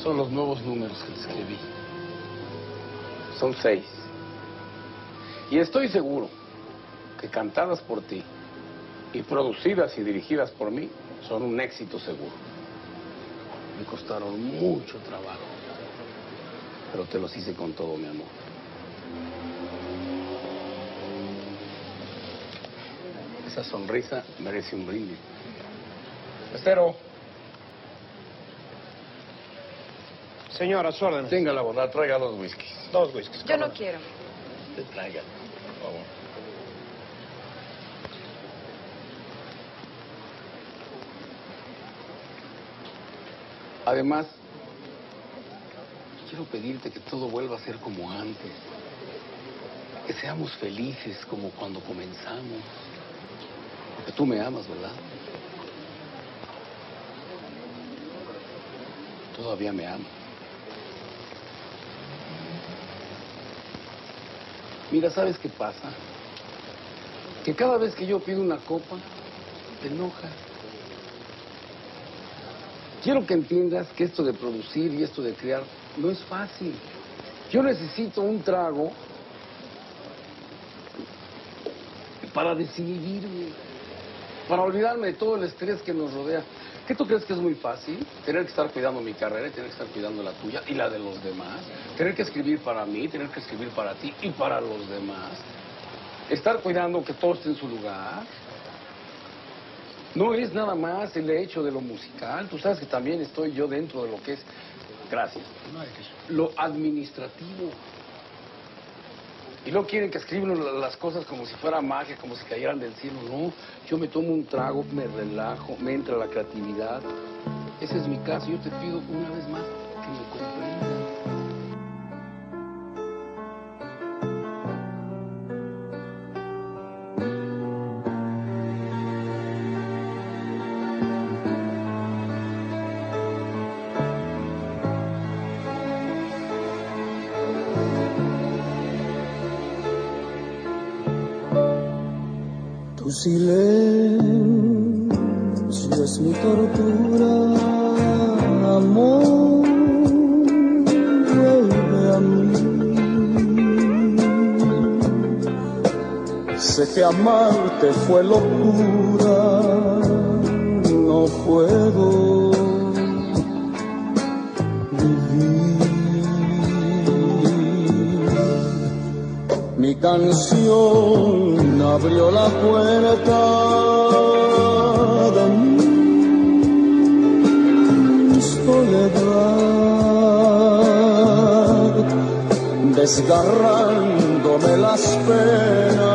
Son los nuevos números que escribí. Son seis. Y estoy seguro que cantadas por ti y producidas y dirigidas por mí son un éxito seguro. Me costaron mucho trabajo, pero te los hice con todo mi amor. Esa sonrisa merece un brindis. Estero. Señora, su orden. Tenga la bondad, traiga dos whiskies. Dos whiskies. Yo no quiero. Te traiga, por favor. Además, quiero pedirte que todo vuelva a ser como antes. Que seamos felices como cuando comenzamos. Porque tú me amas, ¿verdad? Todavía me amas. Mira, ¿sabes qué pasa? Que cada vez que yo pido una copa, te enojas. Quiero que entiendas que esto de producir y esto de crear no es fácil. Yo necesito un trago para desinhibirme, para olvidarme de todo el estrés que nos rodea. ¿Qué tú crees que es muy fácil? Tener que estar cuidando mi carrera y tener que estar cuidando la tuya y la de los demás. Tener que escribir para mí, tener que escribir para ti y para los demás. Estar cuidando que todo esté en su lugar. No es nada más el hecho de lo musical. Tú sabes que también estoy yo dentro de lo que es, gracias, lo administrativo. Y luego quieren que escriban las cosas como si fuera magia, como si cayeran del cielo. No, yo me tomo un trago, me relajo, me entra la creatividad. Ese es mi caso. Yo te pido una vez más que me comprendas. Silencio es mi tortura, amor, vuelve a mí. Sé que amarte fue locura, no puedo canción abrió la puerta de mi soledad, desgarrándome las penas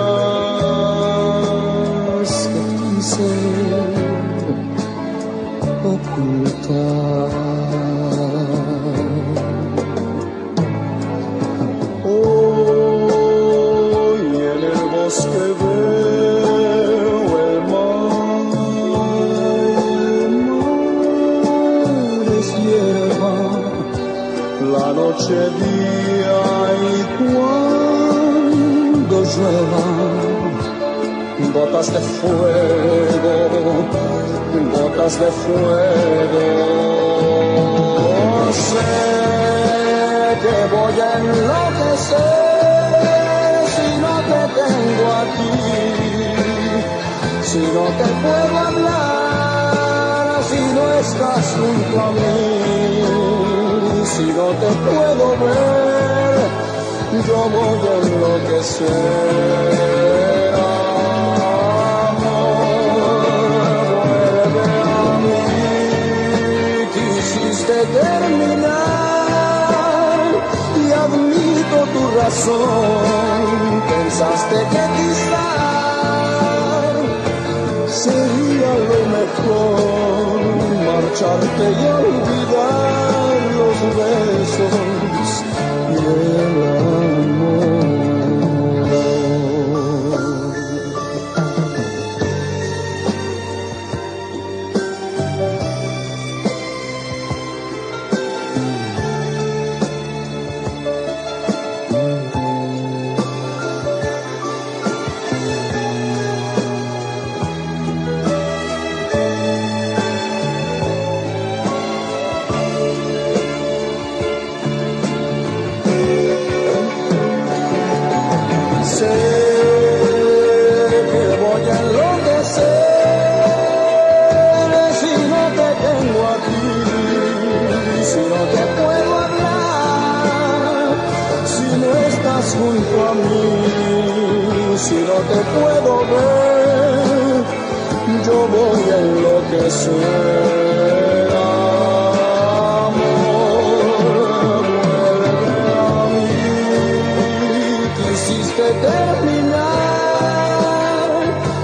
gotas de fuego, gotas de fuego. Sé que voy a enloquecer si no te tengo aquí, si no te puedo hablar, si no estás junto a mí, si no te puedo ver, yo voy a enloquecer. Pensaste que quizás sería lo mejor marcharte y olvidar los besos y el amor. Te puedo ver, yo voy a enloquecer. Amor, vuelve a mí. Quisiste terminar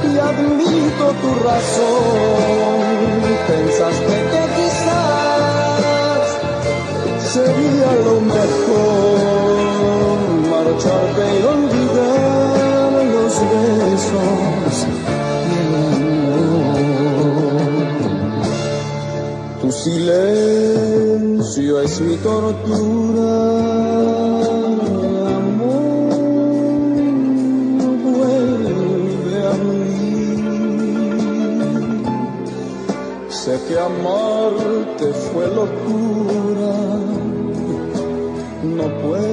y admito tu razón. Pensaste que quizás sería lo mejor es mi tortura. Sé que amarte fue locura, no puedo.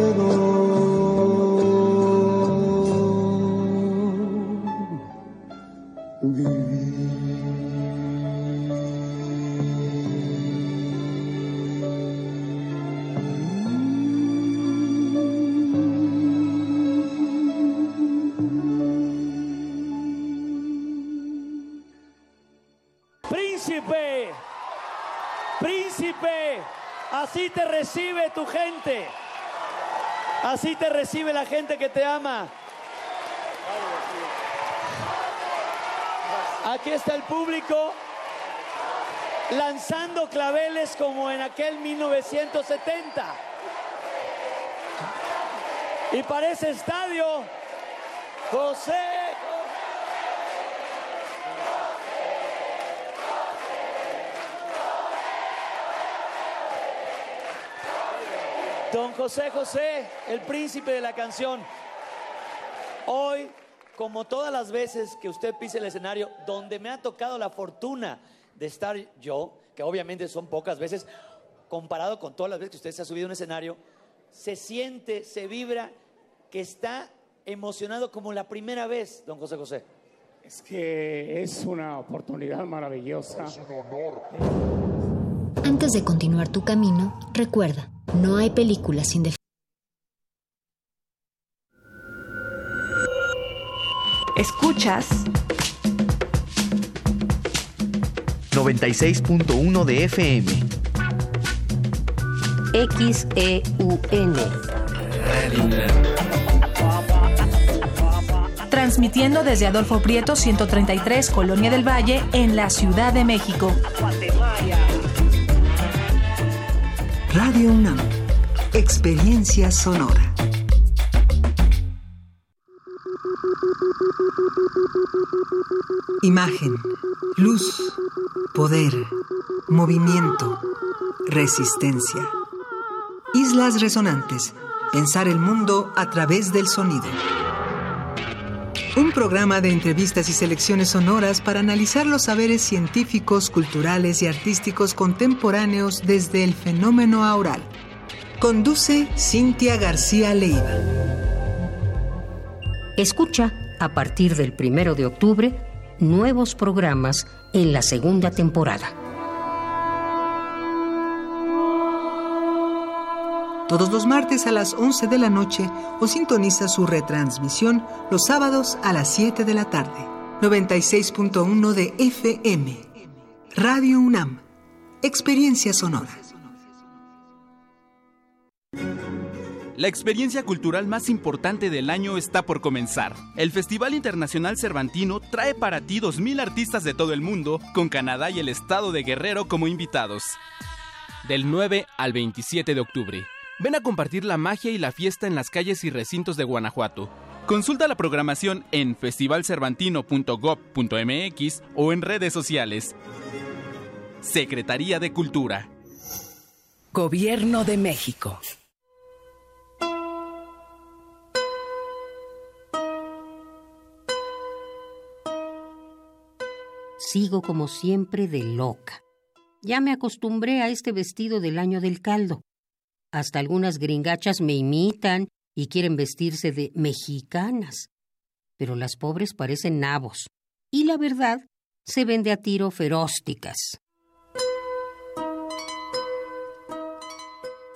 Recibe la gente que te ama. Aquí está el público lanzando claveles como en aquel 1970. Y para ese estadio, José Don José José, el príncipe de la canción. Hoy, como todas las veces que usted pise el escenario, donde me ha tocado la fortuna de estar yo, que obviamente son pocas veces, comparado con todas las veces que usted se ha subido a un escenario, se siente, se vibra que está emocionado como la primera vez, don José José. Es que es una oportunidad maravillosa. Es un honor. Antes de continuar tu camino, recuerda, no hay película sin definición. Escuchas 96.1 de FM. XEUN. Transmitiendo desde Adolfo Prieto 133, Colonia del Valle, en la Ciudad de México. Radio UNAM. Experiencia sonora. Imagen, luz, poder, movimiento, resistencia. Islas Resonantes. Pensar el mundo a través del sonido. Un programa de entrevistas y selecciones sonoras para analizar los saberes científicos, culturales y artísticos contemporáneos desde el fenómeno aural. Conduce Cintia García Leiva. Escucha, a partir del primero de octubre, nuevos programas en la segunda temporada. Todos los martes a las 11 de la noche o sintoniza su retransmisión los sábados a las 7 de la tarde. 96.1 de FM. Radio UNAM. Experiencia sonora. La experiencia cultural más importante del año está por comenzar. El Festival Internacional Cervantino trae para ti 2.000 artistas de todo el mundo, con Canadá y el estado de Guerrero como invitados. Del 9 al 27 de octubre. Ven a compartir la magia y la fiesta en las calles y recintos de Guanajuato. Consulta la programación en festivalcervantino.gov.mx o en redes sociales. Secretaría de Cultura. Gobierno de México. Sigo como siempre de loca. Ya me acostumbré a este vestido del año del caldo. Hasta algunas gringachas me imitan y quieren vestirse de mexicanas. Pero las pobres parecen nabos. Y la verdad, se vende a tiro ferósticas.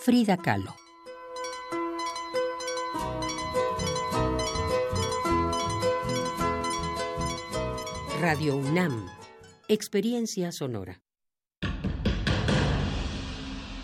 Frida Kahlo. Radio UNAM. Experiencia sonora.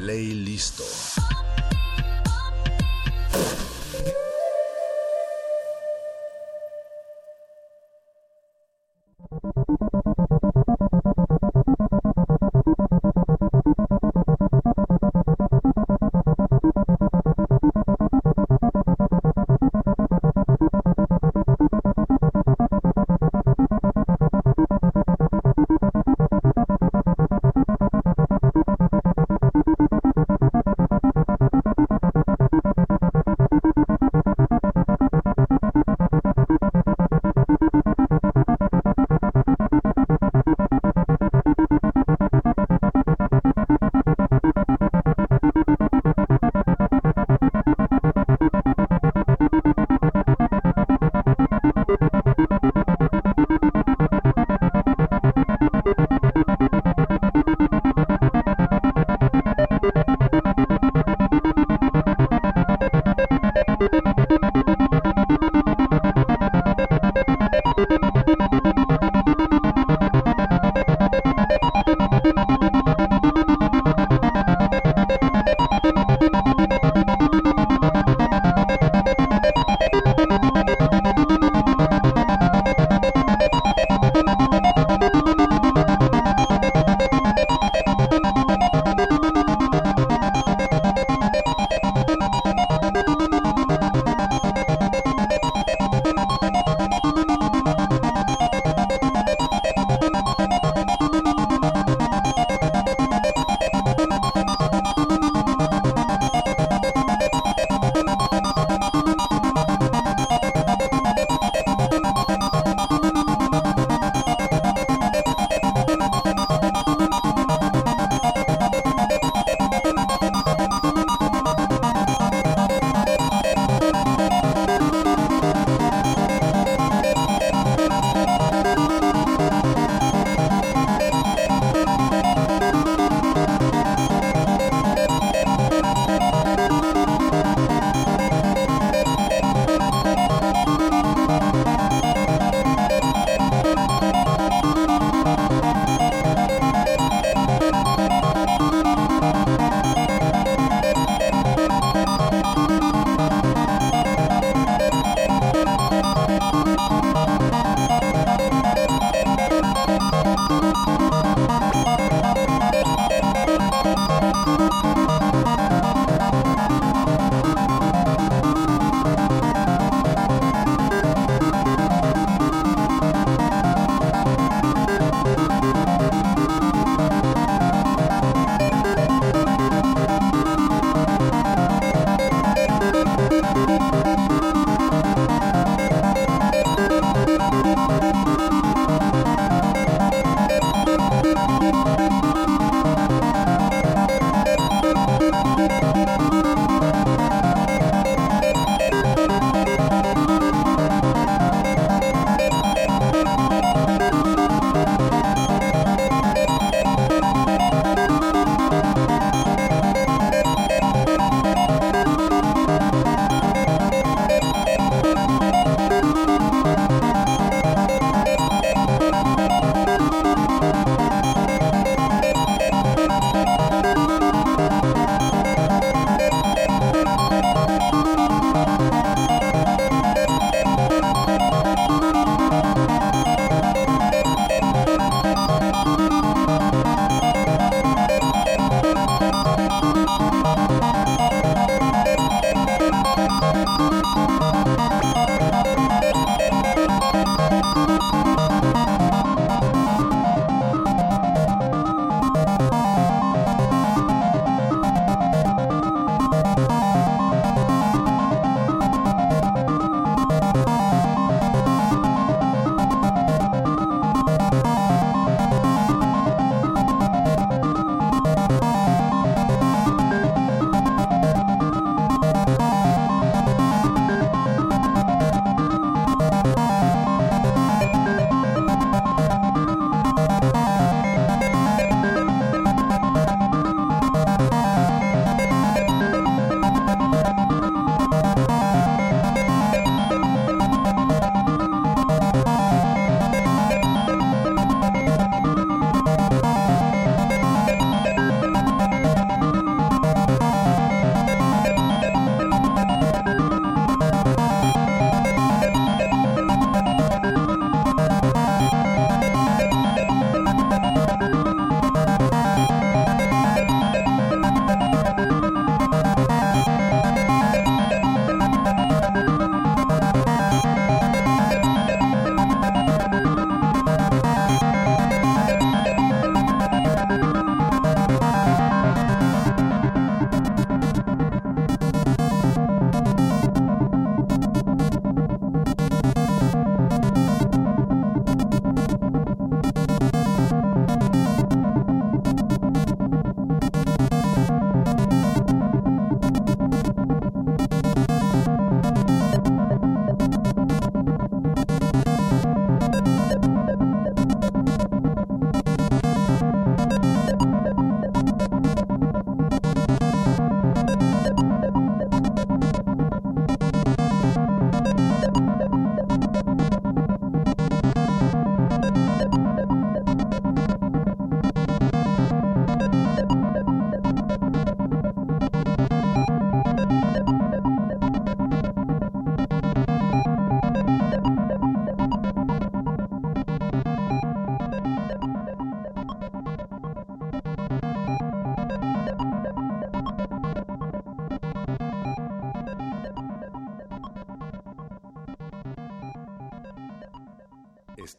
Play listo.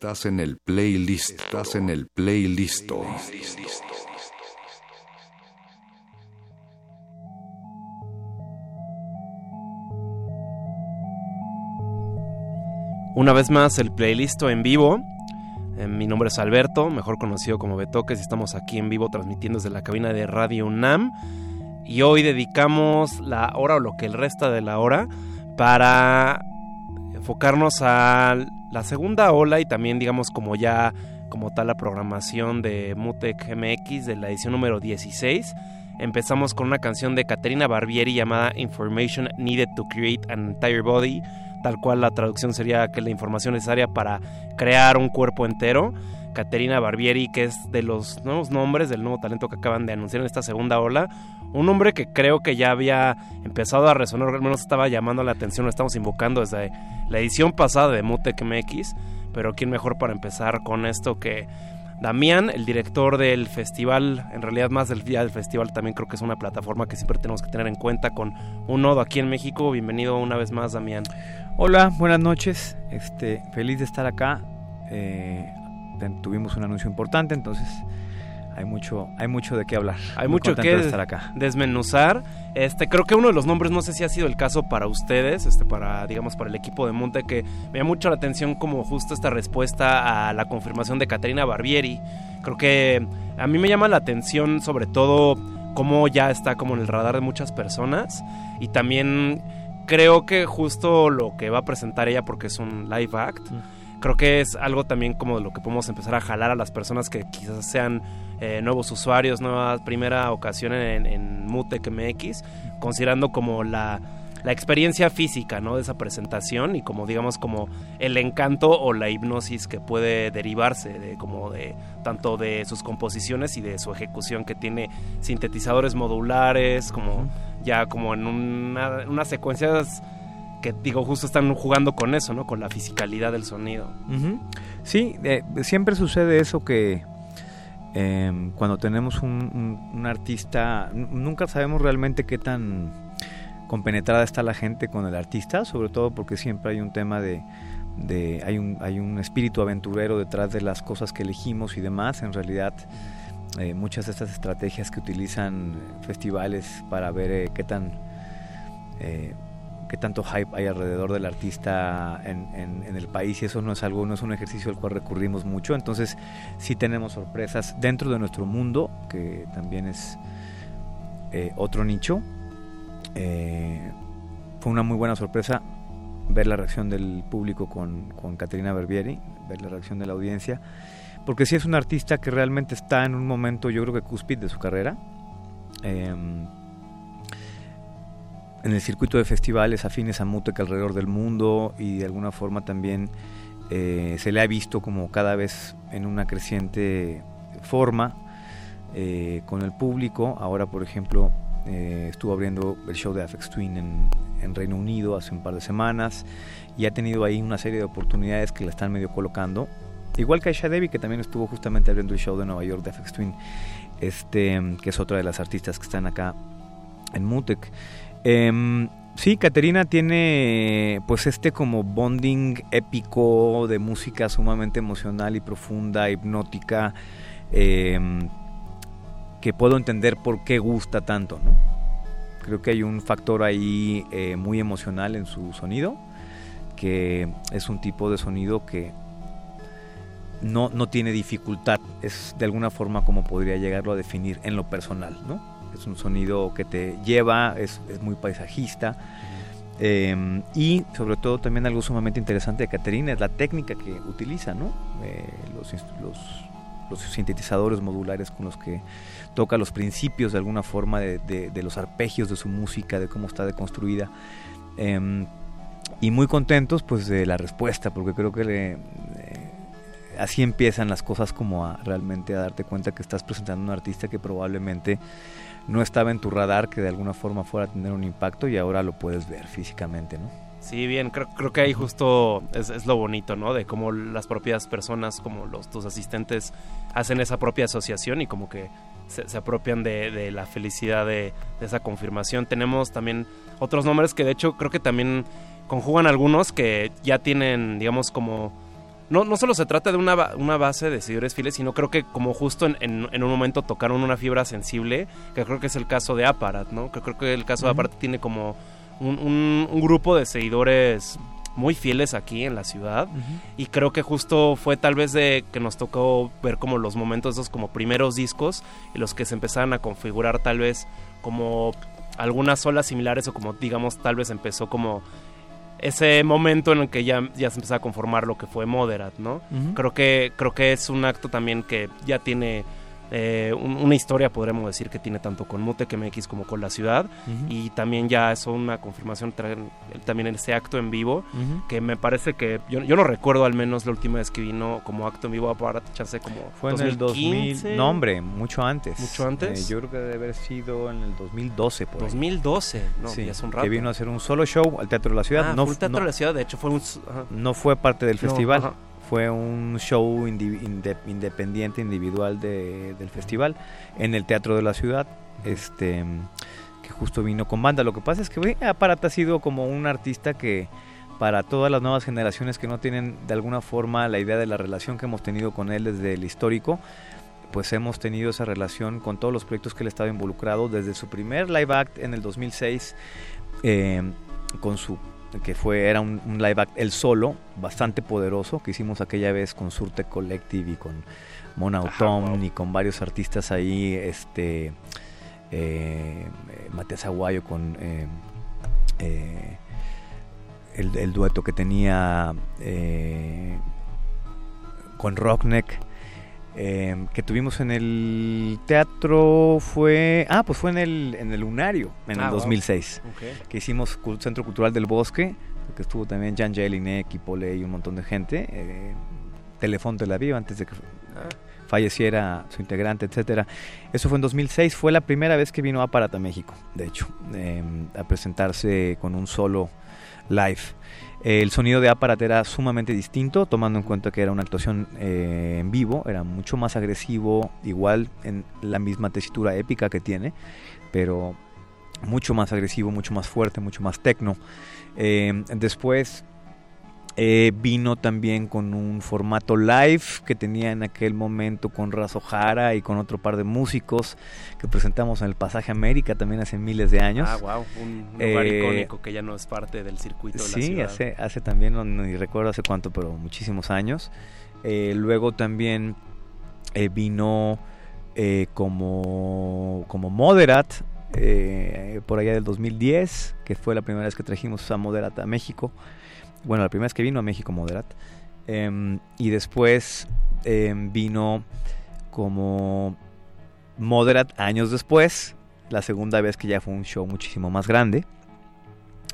Estás en el playlist. Estás en el playlist. Una vez más, el playlist en vivo. Eh, mi nombre es Alberto, mejor conocido como Betoques, y estamos aquí en vivo transmitiendo desde la cabina de Radio UNAM. Y hoy dedicamos la hora o lo que el resta de la hora para enfocarnos a la segunda ola y también digamos como ya como tal la programación de Mutec MX de la edición número 16. Empezamos con una canción de Caterina Barbieri llamada Information Needed to Create an Entire Body, tal cual la traducción sería que la información necesaria para crear un cuerpo entero. Caterina Barbieri, que es de los nuevos nombres del nuevo talento que acaban de anunciar en esta segunda ola. Un nombre que creo que ya había empezado a resonar, al menos estaba llamando la atención, lo estamos invocando desde la edición pasada de Mutec MX. Pero quién mejor para empezar con esto que Damián, el director del festival, en realidad más del día del festival, también creo que es una plataforma que siempre tenemos que tener en cuenta con un nodo aquí en México. Bienvenido una vez más, Damián. Hola, buenas noches. Este, feliz de estar acá. Eh, tuvimos un anuncio importante, entonces hay mucho, hay mucho de qué hablar. Hay mucho que estar acá. desmenuzar. Este, creo que uno de los nombres, no sé si ha sido el caso para ustedes, este, para, digamos, para el equipo de Monte, que me llama mucho la atención como justo esta respuesta a la confirmación de Caterina Barbieri. Creo que a mí me llama la atención sobre todo cómo ya está como en el radar de muchas personas y también creo que justo lo que va a presentar ella porque es un live act. Creo que es algo también como de lo que podemos empezar a jalar a las personas que quizás sean eh, nuevos usuarios, nueva primera ocasión en, en Mutec MX, considerando como la, la experiencia física ¿no? de esa presentación y como digamos como el encanto o la hipnosis que puede derivarse de como de tanto de sus composiciones y de su ejecución que tiene sintetizadores modulares como ya como en una, unas secuencias que digo justo están jugando con eso no con la fisicalidad del sonido. Sí eh, siempre sucede eso que Em, cuando tenemos un, artista, nunca sabemos realmente qué tan compenetrada está la gente con el artista, sobre todo porque siempre hay un tema de, hay, un, hay un espíritu aventurero detrás de las cosas que elegimos y demás. En realidad, eh, muchas de estas estrategias que utilizan festivales para ver eh, qué tan qué tanto hype hay alrededor del artista en, el país y eso no es algo, no es un ejercicio al cual recurrimos mucho. Entonces sí tenemos sorpresas dentro de nuestro mundo, que también es eh, otro nicho. Eh, fue una muy buena sorpresa ver la reacción del público con, con Caterina Berbieri, ver la reacción de la audiencia, porque sí es un artista que realmente está en un momento, yo creo que cúspide de su carrera. Em, en el circuito de festivales afines a Mutec alrededor del mundo y de alguna forma también eh, se le ha visto como cada vez en una creciente forma eh, con el público. Ahora, por ejemplo, eh, estuvo abriendo el show de Afex Twin en, en, Reino Unido hace un par de semanas y ha tenido ahí una serie de oportunidades que la están medio colocando. Igual que Aisha Devi, que también estuvo justamente abriendo el show de Nueva York de Afex Twin, este, que es otra de las artistas que están acá en Mutec. Eh, sí, Caterina tiene pues este como bonding épico de música sumamente emocional y profunda, hipnótica, em, que puedo entender por qué gusta tanto, ¿no? Creo que hay un factor ahí eh, muy emocional en su sonido, que es un tipo de sonido que no, no tiene dificultad, es de alguna forma como podría llegarlo a definir en lo personal, ¿no? Es un sonido que te lleva, es, muy paisajista. Em, y sobre todo también algo sumamente interesante de Caterina es la técnica que utiliza, ¿no? Eh, los, los, sintetizadores modulares con los que toca los principios de alguna forma de, los arpegios de su música, de cómo está deconstruida. Em, y muy contentos pues de la respuesta, porque creo que le, eh, así empiezan las cosas como a realmente a darte cuenta que estás presentando a un artista que probablemente no estaba en tu radar que de alguna forma fuera a tener un impacto y ahora lo puedes ver físicamente, ¿no? Sí, bien, creo, creo que ahí justo es, lo bonito, ¿no? De cómo las propias personas, como los tus asistentes, hacen esa propia asociación y como que se, apropian de, la felicidad de, esa confirmación. Tenemos también otros nombres que de hecho creo que también conjugan algunos que ya tienen, digamos, como no, no solo se trata de una, una base de seguidores fieles, sino creo que como justo en, en- en un momento tocaron una fibra sensible, que creo que es el caso de Aparat, ¿no? Que creo que el caso de. Aparat tiene como un, un- un grupo de seguidores muy fieles aquí en la ciudad y creo que justo fue tal vez de que nos tocó ver como los momentos esos como primeros discos y los que se empezaron a configurar tal vez como algunas olas similares o como digamos tal vez empezó como ese momento en el que ya, ya se empezaba a conformar lo que fue Moderat, ¿no? Creo que creo que es un acto también que ya tiene eh, un- una historia, podremos decir, que tiene tanto con Mutec MX como con la ciudad. Ujú. Y también ya es una confirmación también en este acto en vivo, Ujú. que me parece que yo, yo no recuerdo al menos la última vez que vino como acto en vivo para hace como Fue en el 2015. 2000, no hombre, mucho antes. ¿Mucho antes? Eh, yo creo que debe haber sido en el 2012 por ahí. 2012, no, Sí, ya es un rato. que vino a hacer un solo show al Teatro de la Ciudad. Ah, no, fue el Teatro no- de la Ciudad, de hecho fue un... ajá. no fue parte del No, festival. ajá. Fue un show independiente, individual de- del festival en el Teatro de la Ciudad. Este que justo vino con banda. Lo que pasa es que Aparat ha sido como un artista que para todas las nuevas generaciones que no tienen de alguna forma la idea de la relación que hemos tenido con él desde el histórico, pues hemos tenido esa relación con todos los proyectos que él estaba involucrado desde su primer live act en el 2006 eh, con su que fue era un, un live act el solo bastante poderoso que hicimos aquella vez con Surte Collective y con Mona Autumn y con varios artistas ahí este eh, Matías Aguayo con eh, eh, el, el dueto que tenía eh, con Rockneck eh, que tuvimos en el teatro fue ah pues fue en el en el lunario en Ah, el wow. 2006 Ok. que hicimos Centro Cultural del Bosque que estuvo también Jan Jelinek y Pole y un montón de gente eh, Telefón Tel Aviv antes de que Ah. falleciera su integrante etcétera eso fue en 2006 fue la primera vez que vino a México de hecho eh, a presentarse con un solo live el sonido de Aparat era sumamente distinto, tomando en cuenta que era una actuación eh, en vivo, era mucho más agresivo, igual en la misma tesitura épica que tiene, pero mucho más agresivo, mucho más fuerte, mucho más tecno. Eh, después eh, vino también con un formato live que tenía en aquel momento con Razo Jara y con otro par de músicos que presentamos en el Pasaje América también hace miles de años. Ah, wow, un lugar Eh, icónico que ya no es parte del circuito de la Sí, ciudad. hace, hace también, no, ni recuerdo hace cuánto, pero muchísimos años. Eh, luego también vino como, como Moderat, por allá del 2010, que fue la primera vez que trajimos a Moderat a México. Bueno, la primera vez que vino a México Moderat. Em, y después em, vino como Moderat años después, la segunda vez que ya fue un show muchísimo más grande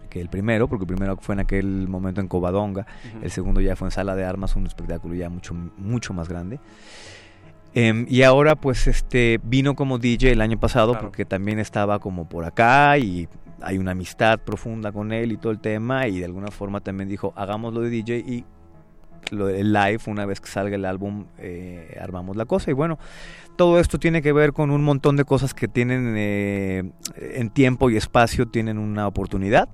que el primero, porque el primero fue en aquel momento en Covadonga, Ujú. el segundo ya fue en Sala de Armas, un espectáculo ya mucho, mucho más grande. Em, y ahora pues este vino como DJ el año pasado Claro. porque también estaba como por acá y hay una amistad profunda con él y todo el tema y de alguna forma también dijo hagámoslo de DJ y lo del live una vez que salga el álbum eh, armamos la cosa. Y bueno todo esto tiene que ver con un montón de cosas que tienen eh, en tiempo y espacio tienen una oportunidad.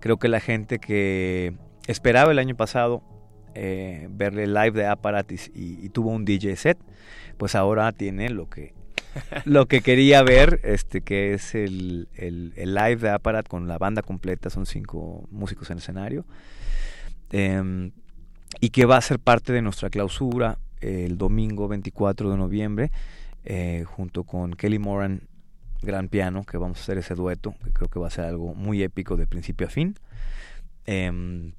Creo que la gente que esperaba el año pasado eh, verle live de Aparatis y, y tuvo un DJ set pues ahora tiene lo que lo que quería ver, este, que es el, el, el live de Aparat con la banda completa, son cinco músicos en escenario, em, y que va a ser parte de nuestra clausura el domingo 24 de noviembre, eh, junto con Kelly Moran, gran piano, que vamos a hacer ese dueto, que creo que va a ser algo muy épico de principio a fin. em,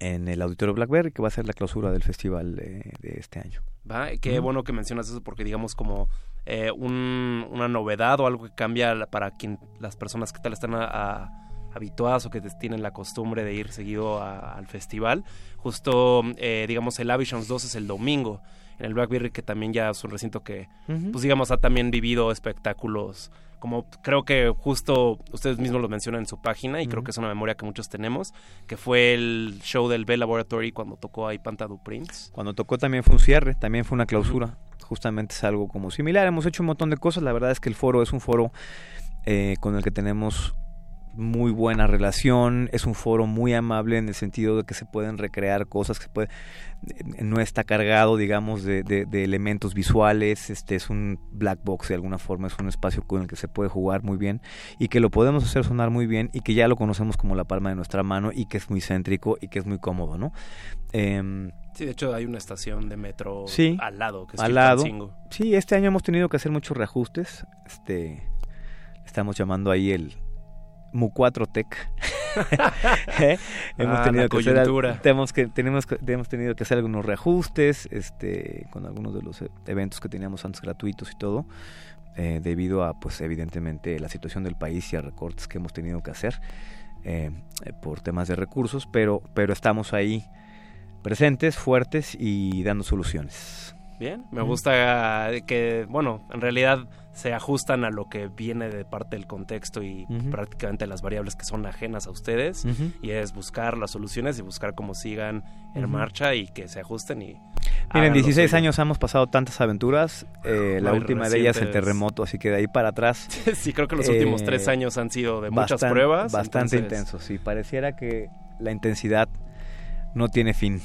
en el Auditorio Blackberry, que va a ser la clausura del festival de, de este año. Va, Qué bueno que mencionas eso porque digamos como eh, un- una novedad o algo que cambia para quien las personas que tal están a- a- habituadas o que tienen la costumbre de ir seguido a- al festival. Justo, eh, digamos, el Avisions 2 es el domingo en el Blackberry, que también ya es un recinto que, pues digamos, ha también vivido espectáculos como creo que justo ustedes mismos lo mencionan en su página y creo que es una memoria que muchos tenemos, que fue el show del Bell Laboratory cuando tocó ahí Pantadu Prince. Cuando tocó también fue un cierre, también fue una clausura. Justamente es algo como similar. Hemos hecho un montón de cosas. La verdad es que el foro es un foro eh, con el que tenemos muy buena relación, es un foro muy amable en el sentido de que se pueden recrear cosas, que se puede, no está cargado, digamos, de, de, elementos visuales, este es un black box de alguna forma, es un espacio con el que se puede jugar muy bien y que lo podemos hacer sonar muy bien y que ya lo conocemos como la palma de nuestra mano y que es muy céntrico y que es muy cómodo, ¿no? Em, sí, de hecho hay una estación de metro al lado, que es al lado. Sí, este año hemos tenido que hacer muchos reajustes, este estamos llamando ahí el Mu4 Tech. ¿Eh? hemos ah, tenido que hacer tenemos que tenemos hemos tenido que hacer algunos reajustes este con algunos de los eventos que teníamos antes gratuitos y todo eh, debido a pues evidentemente la situación del país y a recortes que hemos tenido que hacer eh, por temas de recursos pero pero estamos ahí presentes fuertes y dando soluciones. Bien me gusta que bueno en realidad se ajustan a lo que viene de parte del contexto y prácticamente las variables que son ajenas a ustedes y es buscar las soluciones y buscar cómo sigan en marcha y que se ajusten y Miren, 16 años hemos pasado tantas aventuras, eh, la última de ellas el terremoto, así que de ahí para atrás. sí, creo que los últimos tres eh, años han sido de muchas pruebas. Bastante intensos, sí, pareciera que la intensidad no tiene fin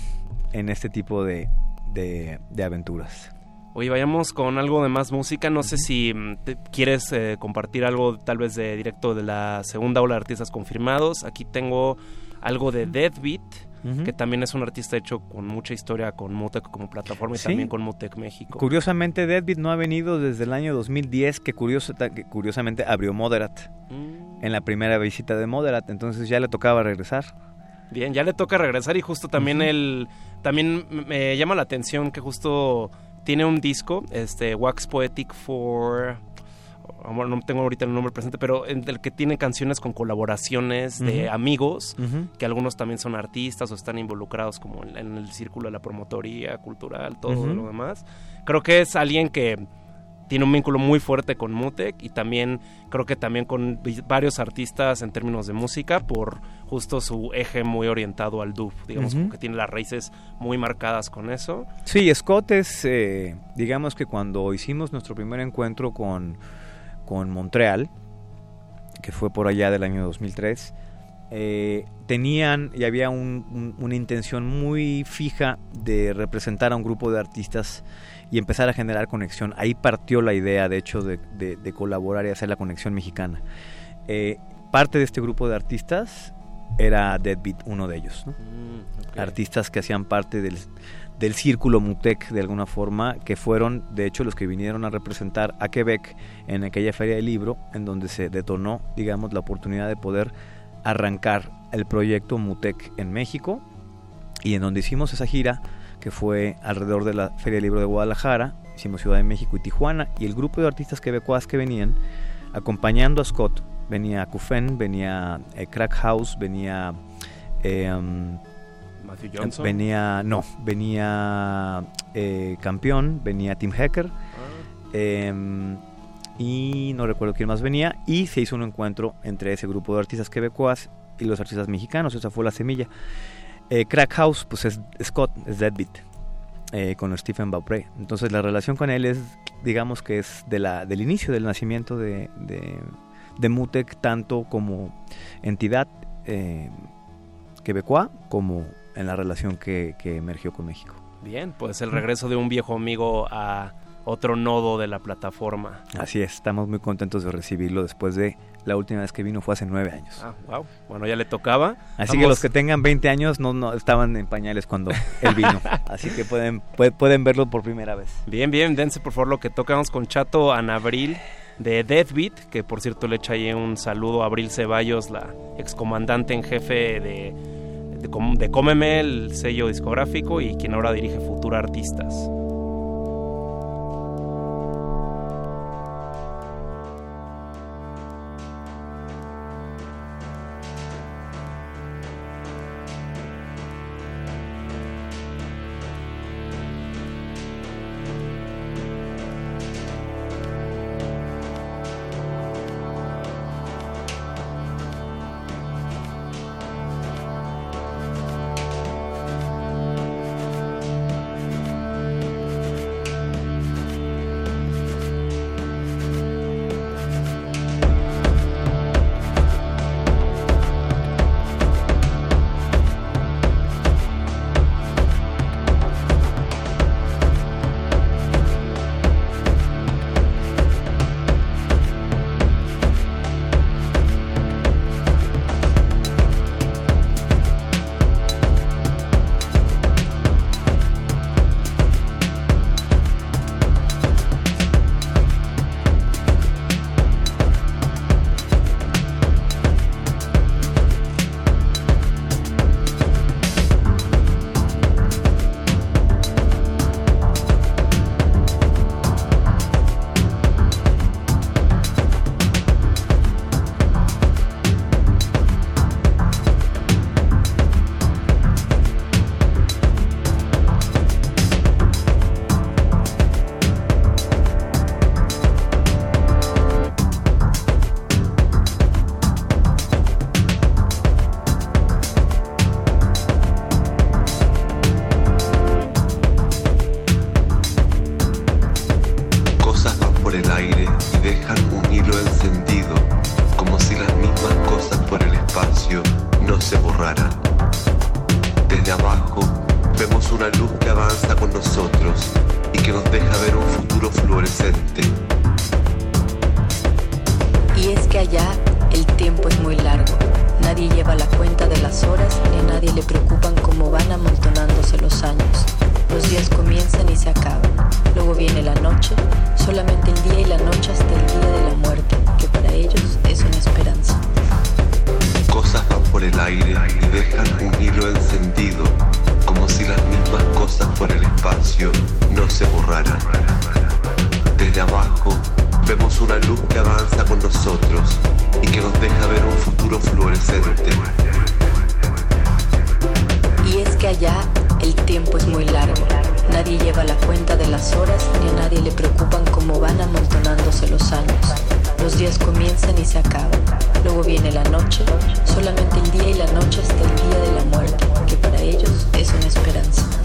en este tipo de, de aventuras. Oye, vayamos con algo de más música. No sé si mm, quieres eh, compartir algo tal vez de directo de la segunda ola de artistas confirmados. Aquí tengo algo de Deadbeat, que también es un artista hecho con mucha historia con Mutec como plataforma y también con Mutec México. Curiosamente, Deadbeat no ha venido desde el año 2010, que, curioso, que curiosamente abrió Moderat mm. en la primera visita de Moderat, entonces ya le tocaba regresar. Bien, ya le toca regresar y justo también el también me llama la atención que justo tiene un disco, este Wax Poetic for no tengo ahorita el nombre presente, pero en el que tiene canciones con colaboraciones de amigos, que algunos también son artistas o están involucrados como en, el círculo de la promotoría cultural, todo lo demás. Creo que es alguien que tiene un vínculo muy fuerte con Mutec y también creo que también con varios artistas en términos de música por justo su eje muy orientado al dub, digamos que tiene las raíces muy marcadas con eso. Sí, Scott es, eh, digamos que cuando hicimos nuestro primer encuentro con, con Montreal, que fue por allá del año 2003, eh, tenían y había una intención muy fija de representar a un grupo de artistas y empezar a generar conexión. Ahí partió la idea, de hecho, de, colaborar y hacer la conexión mexicana. Eh, parte de este grupo de artistas era Deadbeat, uno de ellos. Mm, artistas que hacían parte del, del círculo Mutec de alguna forma, que fueron de hecho los que vinieron a representar a Quebec en aquella feria del libro, en donde se detonó, digamos, la oportunidad de poder arrancar el proyecto Mutec en México y en donde hicimos esa gira que fue alrededor de la Feria del Libro de Guadalajara, hicimos Ciudad de México y Tijuana, y el grupo de artistas quebecois que venían, acompañando a Scott, venía Kufen, venía eh, Crack House, venía... Eh, Matthew Johnson. Venía, no, venía eh, Campeón, venía Tim Hacker, ah. em, y no recuerdo quién más venía, y se hizo un encuentro entre ese grupo de artistas quebecois y los artistas mexicanos, esa fue la semilla. Eh, Crack House, pues es Scott, es Deadbeat, eh, con Stephen Beaupre. Entonces la relación con él es, digamos que es de la, del inicio del nacimiento de, de, Mutec, tanto como entidad eh, quebecoa, como en la relación que, que emergió con México. Bien, pues el regreso de un viejo amigo a otro nodo de la plataforma. Así es, estamos muy contentos de recibirlo después de la última vez que vino fue hace nueve años. Ah, wow. Bueno, ya le tocaba. Así que los que tengan 20 años no, no estaban en pañales cuando él vino. Así que pueden, pueden verlo por primera vez. Bien, bien, dense por favor lo que tocamos con Chato Anabril de Deathbeat, que por cierto le echa ahí un saludo a Abril Ceballos, la excomandante en jefe de, de, de Cómeme, el sello discográfico, y quien ahora dirige Futura Artistas. La noche hasta el día de la muerte, que para ellos es una esperanza. Cosas van por el aire y dejan un hilo encendido, como si las mismas cosas por el espacio no se borraran. Desde abajo vemos una luz que avanza con nosotros y que nos deja ver un futuro fluorescente. Y es que allá el tiempo es muy largo. Nadie lleva la cuenta de las horas ni a nadie le preocupan cómo van amontonándose los años. Los días comienzan y se acaban. Luego viene la noche, solamente el día y la noche hasta el día de la muerte, que para ellos es una esperanza.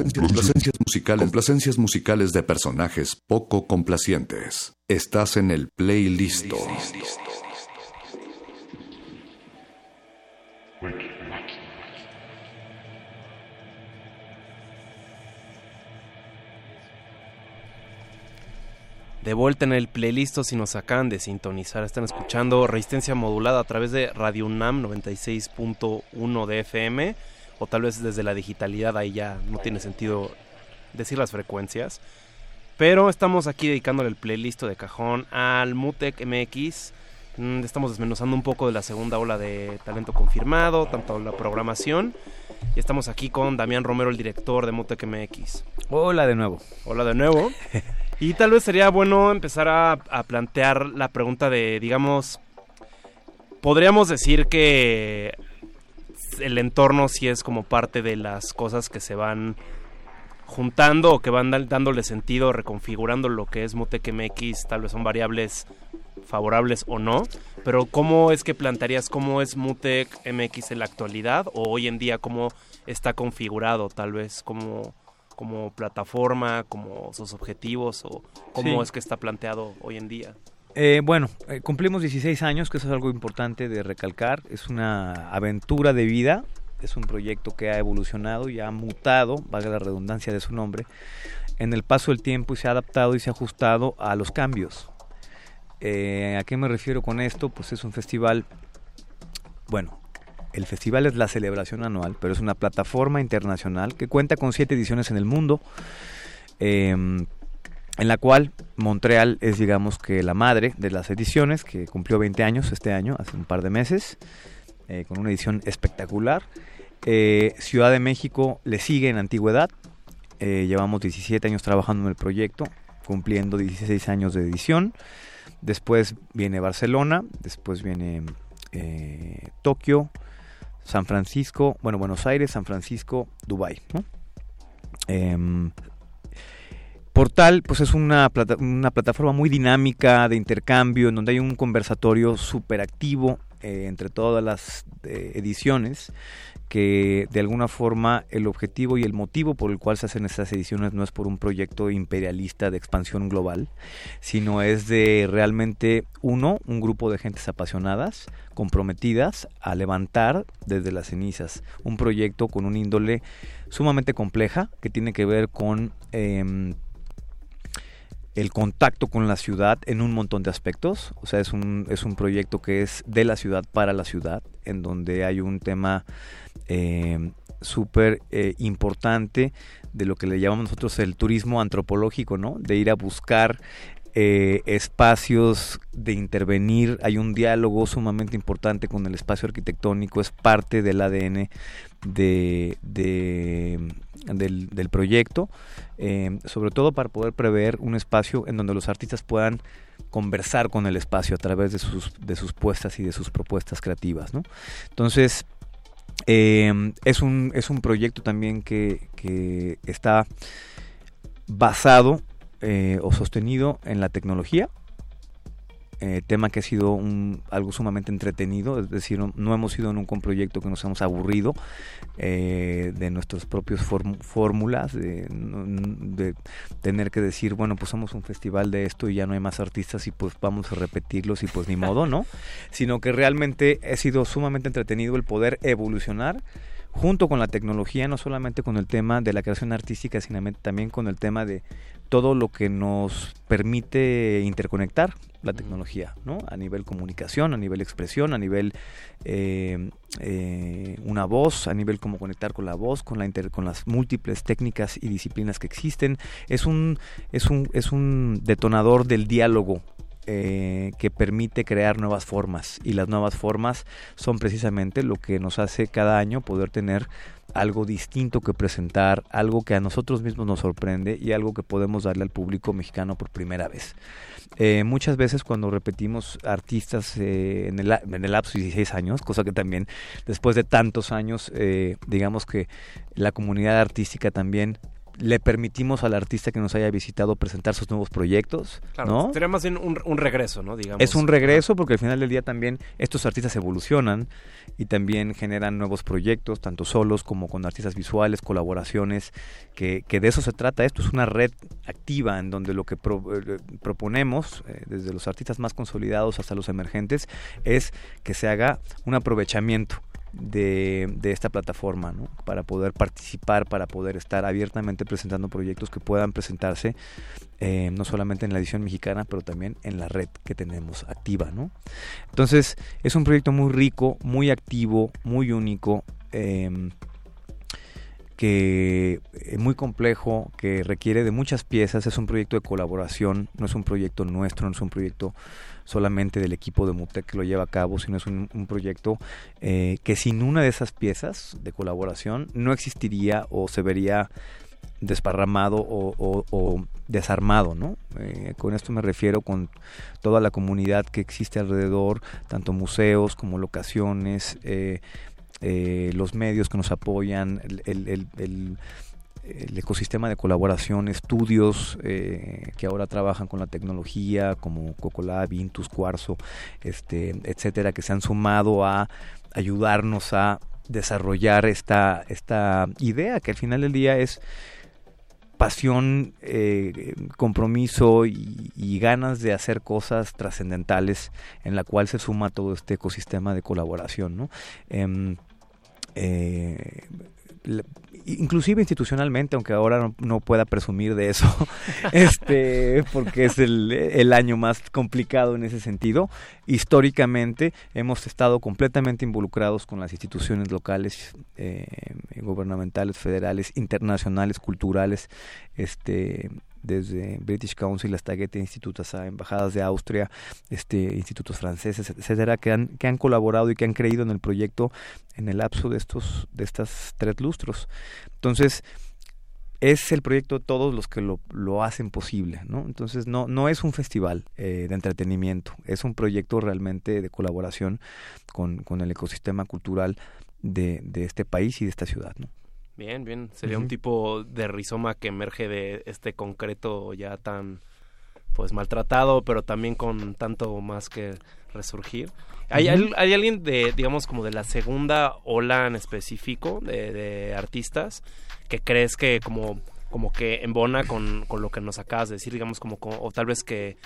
Complacencias, musicales, musicales de personajes poco complacientes. Estás en el playlist. De vuelta en el playlist si nos acaban de sintonizar, están escuchando Resistencia Modulada a través de Radio UNAM 96.1 de FM o tal vez desde la digitalidad ahí ya no tiene sentido decir las frecuencias. Pero estamos aquí dedicándole el playlist de cajón al Mutec MX. Mm, Estamos desmenuzando un poco de la segunda ola de talento confirmado, tanto la programación. Y estamos aquí con Damián Romero, el director de Mutec MX. Hola de nuevo. Hola de nuevo. Y tal vez sería bueno empezar a, a plantear la pregunta de, digamos, podríamos decir que el entorno sí es como parte de las cosas que se van juntando o que van dándole sentido, reconfigurando lo que es Mutec MX, tal vez son variables favorables o no, pero ¿cómo es que plantearías cómo es Mutec MX en la actualidad o hoy en día cómo está configurado tal vez como como plataforma, como sus objetivos o cómo Sí. es que está planteado hoy en día? Eh, bueno, eh, cumplimos 16 años, que eso es algo importante de recalcar. Es una aventura de vida, es un proyecto que ha evolucionado y ha mutado, valga la redundancia de su nombre, en el paso del tiempo y se ha adaptado y se ha ajustado a los cambios. Eh, ¿A qué me refiero con esto? Pues es un festival, bueno, el festival es la celebración anual, pero es una plataforma internacional que cuenta con siete ediciones en el mundo, em, en la cual Montreal es, digamos, que la madre de las ediciones, que cumplió 20 años este año, hace un par de meses, eh, con una edición espectacular. Eh, Ciudad de México le sigue en antigüedad, eh, llevamos 17 años trabajando en el proyecto, cumpliendo 16 años de edición. Después viene Barcelona, después viene Tokio, San Francisco, bueno, Buenos Aires, San Francisco, Dubai. Em, Portal, pues es una, una, plataforma muy dinámica de intercambio, en donde hay un conversatorio súper activo eh, entre todas las eh, ediciones, que de alguna forma el objetivo y el motivo por el cual se hacen estas ediciones no es por un proyecto imperialista de expansión global, sino es de realmente uno, un grupo de gentes apasionadas, comprometidas a levantar desde las cenizas un proyecto con un índole sumamente compleja que tiene que ver con... Em, el contacto con la ciudad en un montón de aspectos. O sea, es un, es un proyecto que es de la ciudad para la ciudad, en donde hay un tema eh, súper eh, importante de lo que le llamamos nosotros el turismo antropológico, ¿no? De ir a buscar eh, espacios de intervenir, hay un diálogo sumamente importante con el espacio arquitectónico, es parte del ADN de, del, proyecto, eh, sobre todo para poder prever un espacio en donde los artistas puedan conversar con el espacio a través de sus, de sus puestas y de sus propuestas creativas. ¿no? Entonces, eh, es, un, es un proyecto también que, que está basado eh, o sostenido en la tecnología, eh, tema que ha sido un, algo sumamente entretenido, es decir, no, hemos sido nunca un proyecto que nos hemos aburrido eh, de nuestros propios fórmulas, de, de, tener que decir, bueno, pues somos un festival de esto y ya no hay más artistas y pues vamos a repetirlos y pues ni modo, ¿no? Sino que realmente ha sido sumamente entretenido el poder evolucionar junto con la tecnología, no solamente con el tema de la creación artística, sino también con el tema de todo lo que nos permite interconectar la tecnología, ¿no? A nivel comunicación, a nivel expresión, a nivel eh, eh, una voz, a nivel cómo conectar con la voz, con la con las múltiples técnicas y disciplinas que existen. Es un es un es un detonador del diálogo eh, que permite crear nuevas formas y las nuevas formas son precisamente lo que nos hace cada año poder tener algo distinto que presentar, algo que a nosotros mismos nos sorprende y algo que podemos darle al público mexicano por primera vez. Eh, muchas veces cuando repetimos artistas eh, en, el, en el lapso de 16 años, cosa que también después de tantos años, digamos que la comunidad artística también le permitimos al artista que nos haya visitado presentar sus nuevos proyectos. Claro, ¿no? sería más bien un, regreso, ¿no? Digamos. Es un regreso porque al final del día también estos artistas evolucionan y también generan nuevos proyectos, tanto solos como con artistas visuales, colaboraciones, que, que de eso se trata. Esto es una red activa en donde lo que eh, proponemos, eh, desde los artistas más consolidados hasta los emergentes, es que se haga un aprovechamiento de, esta plataforma, ¿no? para poder participar, para poder estar abiertamente presentando proyectos que puedan presentarse eh, no solamente en la edición mexicana, pero también en la red que tenemos activa. ¿no? Entonces, es un proyecto muy rico, muy activo, muy único. Em, que es muy complejo, que requiere de muchas piezas, es un proyecto de colaboración, no es un proyecto nuestro, no es un proyecto solamente del equipo de Mutec que lo lleva a cabo, sino es un, proyecto eh, que sin una de esas piezas de colaboración no existiría o se vería desparramado o, desarmado, ¿no? Eh, con esto me refiero con toda la comunidad que existe alrededor, tanto museos como locaciones, eh, los medios que nos apoyan, el el ecosistema de colaboración, estudios eh, que ahora trabajan con la tecnología, como Cocolab, Intus, Cuarzo, este, etcétera, que se han sumado a ayudarnos a desarrollar esta, esta idea que al final del día es pasión, eh, compromiso y, ganas de hacer cosas trascendentales en la cual se suma todo este ecosistema de colaboración. ¿no? Em, eh, inclusive institucionalmente, aunque ahora no, pueda presumir de eso, este, porque es el, año más complicado en ese sentido, históricamente hemos estado completamente involucrados con las instituciones locales, eh, gubernamentales, federales, internacionales, culturales, este, desde British Council hasta Goethe Institut, hasta embajadas de Austria, este, institutos franceses, etcétera, que han, que han colaborado y que han creído en el proyecto en el lapso de estos, de estas tres lustros. Entonces, es el proyecto de todos los que lo, lo hacen posible, ¿no? Entonces no, no es un festival eh, de entretenimiento, es un proyecto realmente de colaboración con, con el ecosistema cultural de, de este país y de esta ciudad, ¿no? Bien, bien. Sería un tipo de rizoma que emerge de este concreto ya tan pues maltratado, pero también con tanto más que resurgir. ¿Hay, hay, alguien de, digamos, como de la segunda ola en específico de, artistas que crees que como, como que embona con, con, lo que nos acabas de decir, digamos, como, o tal vez que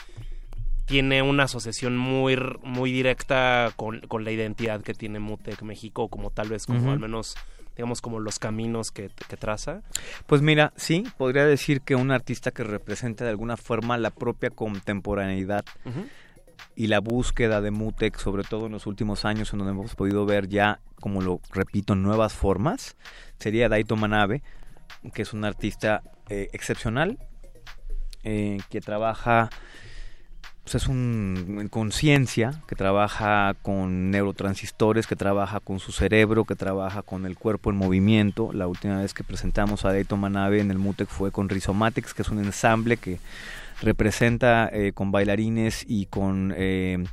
tiene una asociación muy, muy directa con, con la identidad que tiene Mutec México, como tal vez como al menos digamos, como los caminos que, traza? Pues mira, sí, podría decir que un artista que representa de alguna forma la propia contemporaneidad y la búsqueda de Mutec, sobre todo en los últimos años, en donde hemos podido ver ya, como lo repito, nuevas formas, sería Daito Manabe, que es un artista eh, excepcional, eh, que trabaja pues es un conciencia que trabaja con neurotransistores, que trabaja con su cerebro, que trabaja con el cuerpo en movimiento. La última vez que presentamos a Deito Manabe en el MUTEC fue con Rhizomatics, que es un ensamble que representa eh, con bailarines y con eh,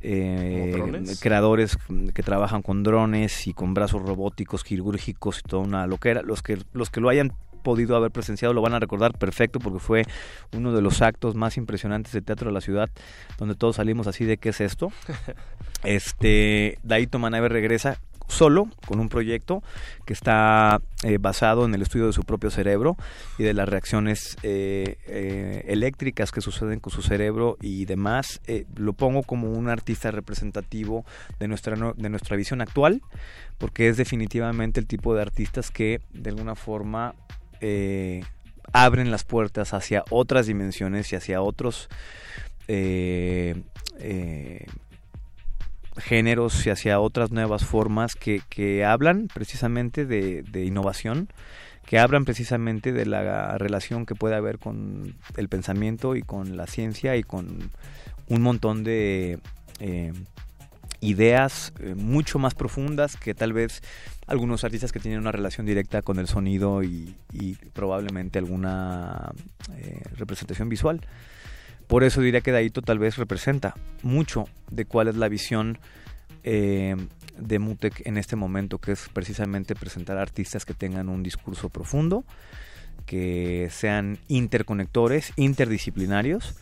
eh, creadores que trabajan con drones y con brazos robóticos, quirúrgicos y toda una loquera. Los que, los que lo hayan podido haber presenciado lo van a recordar perfecto porque fue uno de los actos más impresionantes del teatro de la ciudad donde todos salimos así de qué es esto. Este Daito Manabe regresa solo con un proyecto que está eh, basado en el estudio de su propio cerebro y de las reacciones eh, eh, eléctricas que suceden con su cerebro y demás. lo pongo como un artista representativo de nuestra, de nuestra visión actual porque es definitivamente el tipo de artistas que de alguna forma eh, abren las puertas hacia otras dimensiones y hacia otros eh, eh, géneros y hacia otras nuevas formas que, hablan precisamente de, de, innovación, que hablan precisamente de la relación que puede haber con el pensamiento y con la ciencia y con un montón de ideas mucho más profundas que tal vez algunos artistas que tienen una relación directa con el sonido y, probablemente alguna eh, representación visual. Por eso diría que Daito tal vez representa mucho de cuál es la visión eh, de Mutec en este momento, que es precisamente presentar artistas que tengan un discurso profundo, que sean interconectores, interdisciplinarios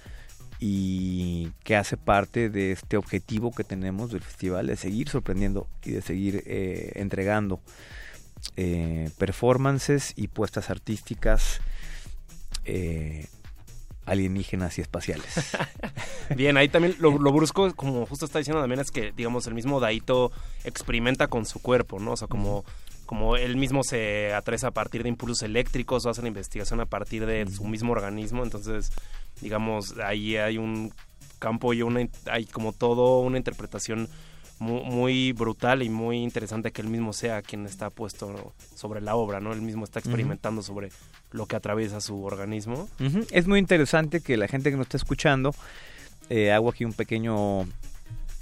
y que hace parte de este objetivo que tenemos del festival de seguir sorprendiendo y de seguir eh, entregando eh, performances y puestas artísticas eh, alienígenas y espaciales. Bien, ahí también lo, brusco, como justo está diciendo también, es que, digamos, el mismo Daito experimenta con su cuerpo, ¿no? O sea, como, como él mismo se atresa a partir de impulsos eléctricos o hace la investigación a partir de su mismo organismo, entonces digamos, ahí hay un campo y una, hay como todo una interpretación muy, brutal y muy interesante que él mismo sea quien está puesto sobre la obra, ¿no? Él mismo está experimentando sobre lo que atraviesa su organismo. Es muy interesante que la gente que nos está escuchando, eh, hago aquí un pequeño,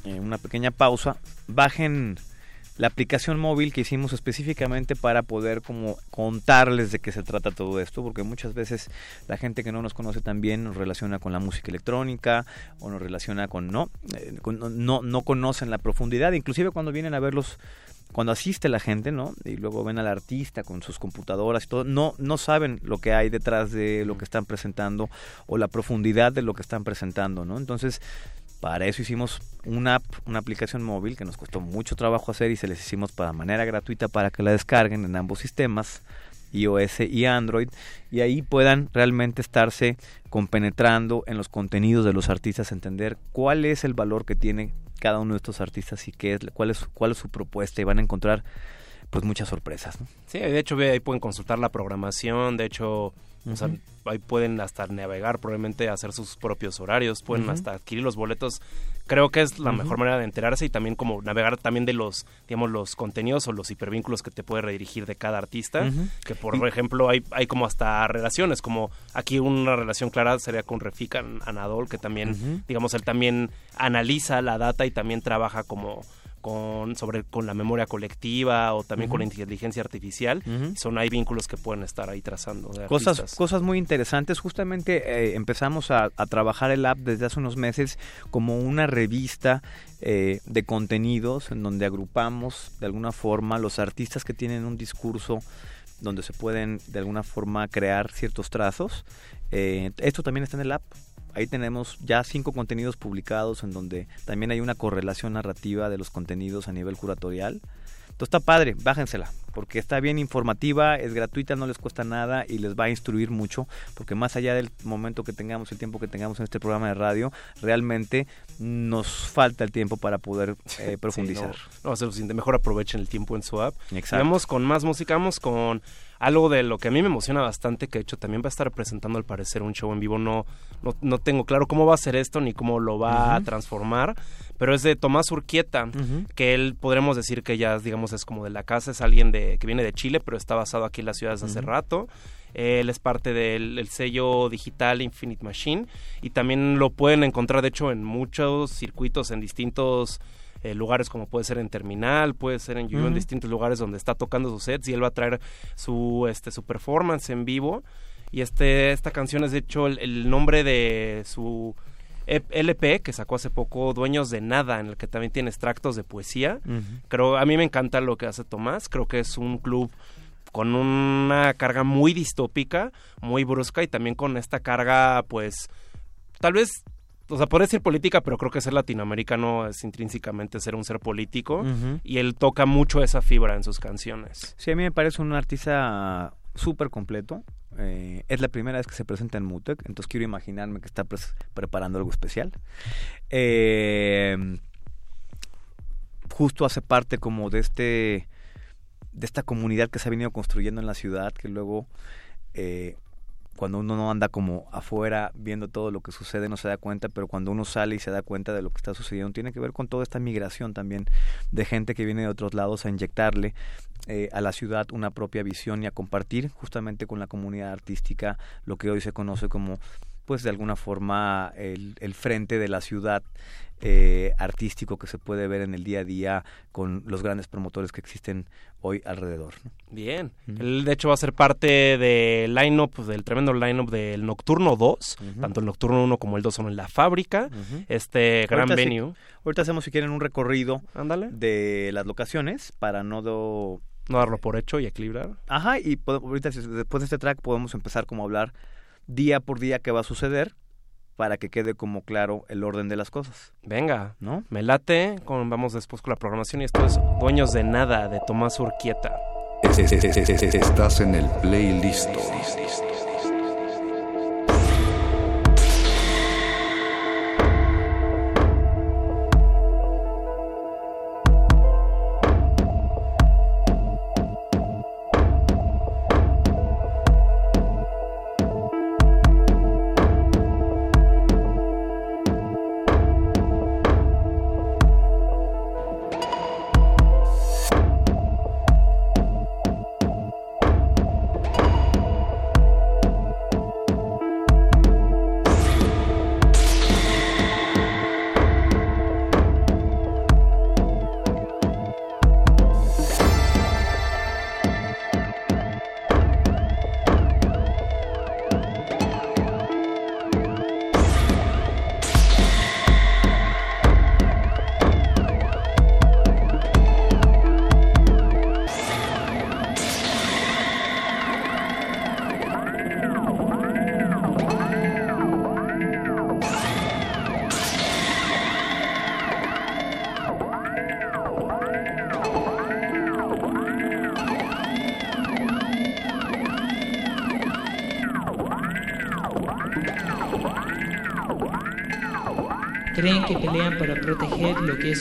eh, una pequeña pausa, bajen la aplicación móvil que hicimos específicamente para poder como contarles de qué se trata todo esto, porque muchas veces la gente que no nos conoce también nos relaciona con la música electrónica o nos relaciona con no, eh, no, no conocen la profundidad, inclusive cuando vienen a verlos cuando asiste la gente, ¿no? Y luego ven al artista con sus computadoras y todo, no, no saben lo que hay detrás de lo que están presentando o la profundidad de lo que están presentando, ¿no? Entonces, para eso hicimos una app, una aplicación móvil que nos costó mucho trabajo hacer y se les hicimos para manera gratuita para que la descarguen en ambos sistemas iOS y Android, y ahí puedan realmente estarse compenetrando en los contenidos de los artistas, entender cuál es el valor que tiene cada uno de estos artistas y qué es, cuál es, cuál es su propuesta, y van a encontrar pues muchas sorpresas. ¿no? Sí, de hecho ahí pueden consultar la programación, de hecho o sea, ahí pueden hasta navegar, probablemente hacer sus propios horarios, pueden hasta adquirir los boletos. Creo que es la mejor manera de enterarse y también como navegar también de los, digamos, los contenidos o los hipervínculos que te puede redirigir de cada artista. Que por ejemplo hay, hay como hasta relaciones, como aquí una relación clara sería con Refika Anadol, que también, digamos, él también analiza la data y también trabaja como con sobre con la memoria colectiva o también con la inteligencia artificial son hay vínculos que pueden estar ahí trazando cosas cosas muy interesantes. Justamente eh, empezamos a, trabajar el app desde hace unos meses como una revista eh, de contenidos en donde agrupamos de alguna forma los artistas que tienen un discurso donde se pueden de alguna forma crear ciertos trazos. Eh, esto también está en el app ahí tenemos ya cinco contenidos publicados en donde también hay una correlación narrativa de los contenidos a nivel curatorial. Entonces está padre, bájensela, porque está bien informativa, es gratuita, no les cuesta nada y les va a instruir mucho, porque más allá del momento que tengamos, el tiempo que tengamos en este programa de radio, realmente nos falta el tiempo para poder eh, profundizar. no, no, va mejor aprovechen el tiempo en su app. Exacto. Vamos con más música, vamos con algo de lo que a mí me emociona bastante, que de hecho también va a estar presentando al parecer un show en vivo. No, no, tengo claro cómo va a ser esto ni cómo lo va a transformar, pero es de Tomás Urquieta, que él podremos decir que ya, digamos, es como de la casa, es alguien de, que viene de Chile, pero está basado aquí en la ciudad desde hace rato. Él es parte del sello digital Infinite Machine y también lo pueden encontrar, de hecho, en muchos circuitos, en distintos eh, lugares como puede ser en Terminal, puede ser en Yuyu, en distintos lugares donde está tocando sus sets y él va a traer su, este, su performance en vivo. Y este, esta canción es de hecho el, nombre de su LP que sacó hace poco, Dueños de Nada, en el que también tiene extractos de poesía. Creo, a mí me encanta lo que hace Tomás, creo que es un club con una carga muy distópica, muy brusca y también con esta carga pues tal vez o sea, puede ser política, pero creo que ser latinoamericano es intrínsecamente ser un ser político y él toca mucho esa fibra en sus canciones. Sí, a mí me parece un artista súper completo. Eh, es la primera vez que se presenta en Mutec, entonces quiero imaginarme que está preparando algo especial. Eh, justo hace parte como de este de esta comunidad que se ha venido construyendo en la ciudad, que luego eh, cuando uno no anda como afuera viendo todo lo que sucede no se da cuenta, pero cuando uno sale y se da cuenta de lo que está sucediendo, tiene que ver con toda esta migración también de gente que viene de otros lados a inyectarle eh, a la ciudad una propia visión y a compartir justamente con la comunidad artística lo que hoy se conoce como pues de alguna forma el, el frente de la ciudad eh, artístico que se puede ver en el día a día con los grandes promotores que existen hoy alrededor. Bien, él de hecho va a ser parte del line-up, del tremendo line-up del Nocturno 2, tanto el Nocturno 1 como el 2 son en la fábrica, este gran venue. ahorita hacemos si quieren un recorrido de las locaciones para no... no darlo por hecho y equilibrar. Ajá, y ahorita después de este track podemos empezar como a hablar día por día qué va a suceder para que quede como claro el orden de las cosas. Venga, ¿no? Me late, con, vamos después con la programación y esto es Dueños de Nada de Tomás Urquieta. Estás en el playlist.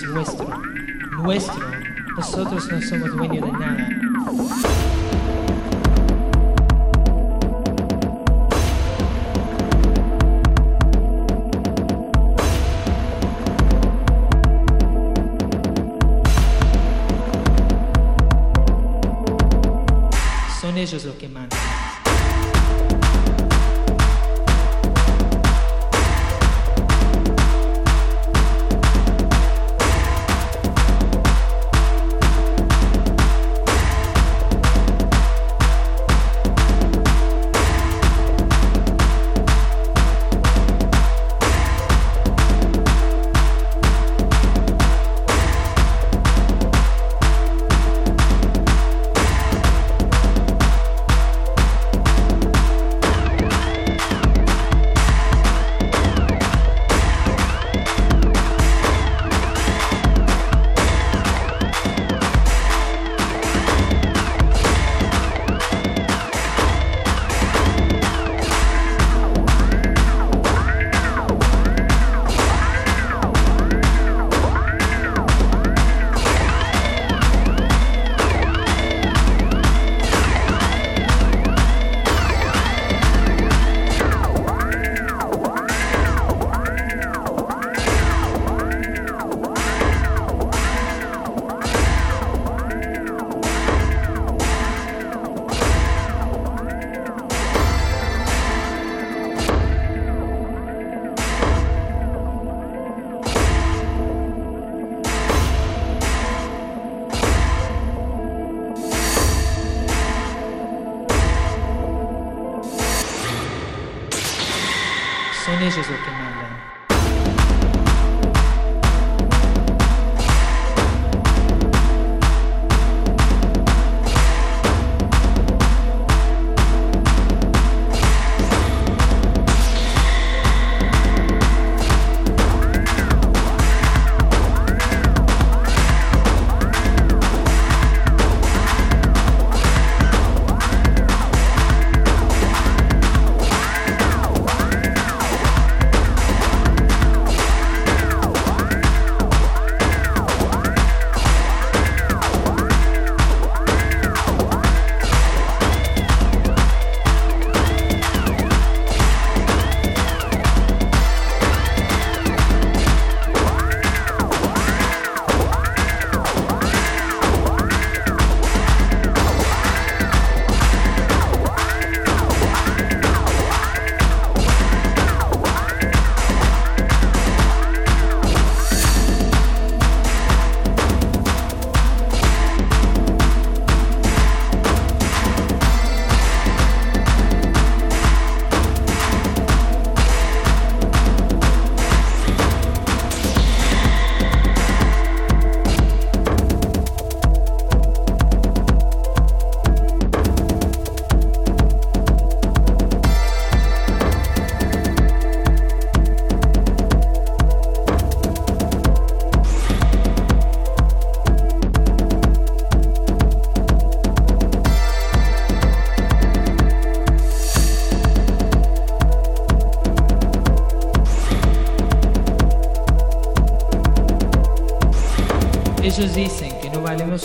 Proteger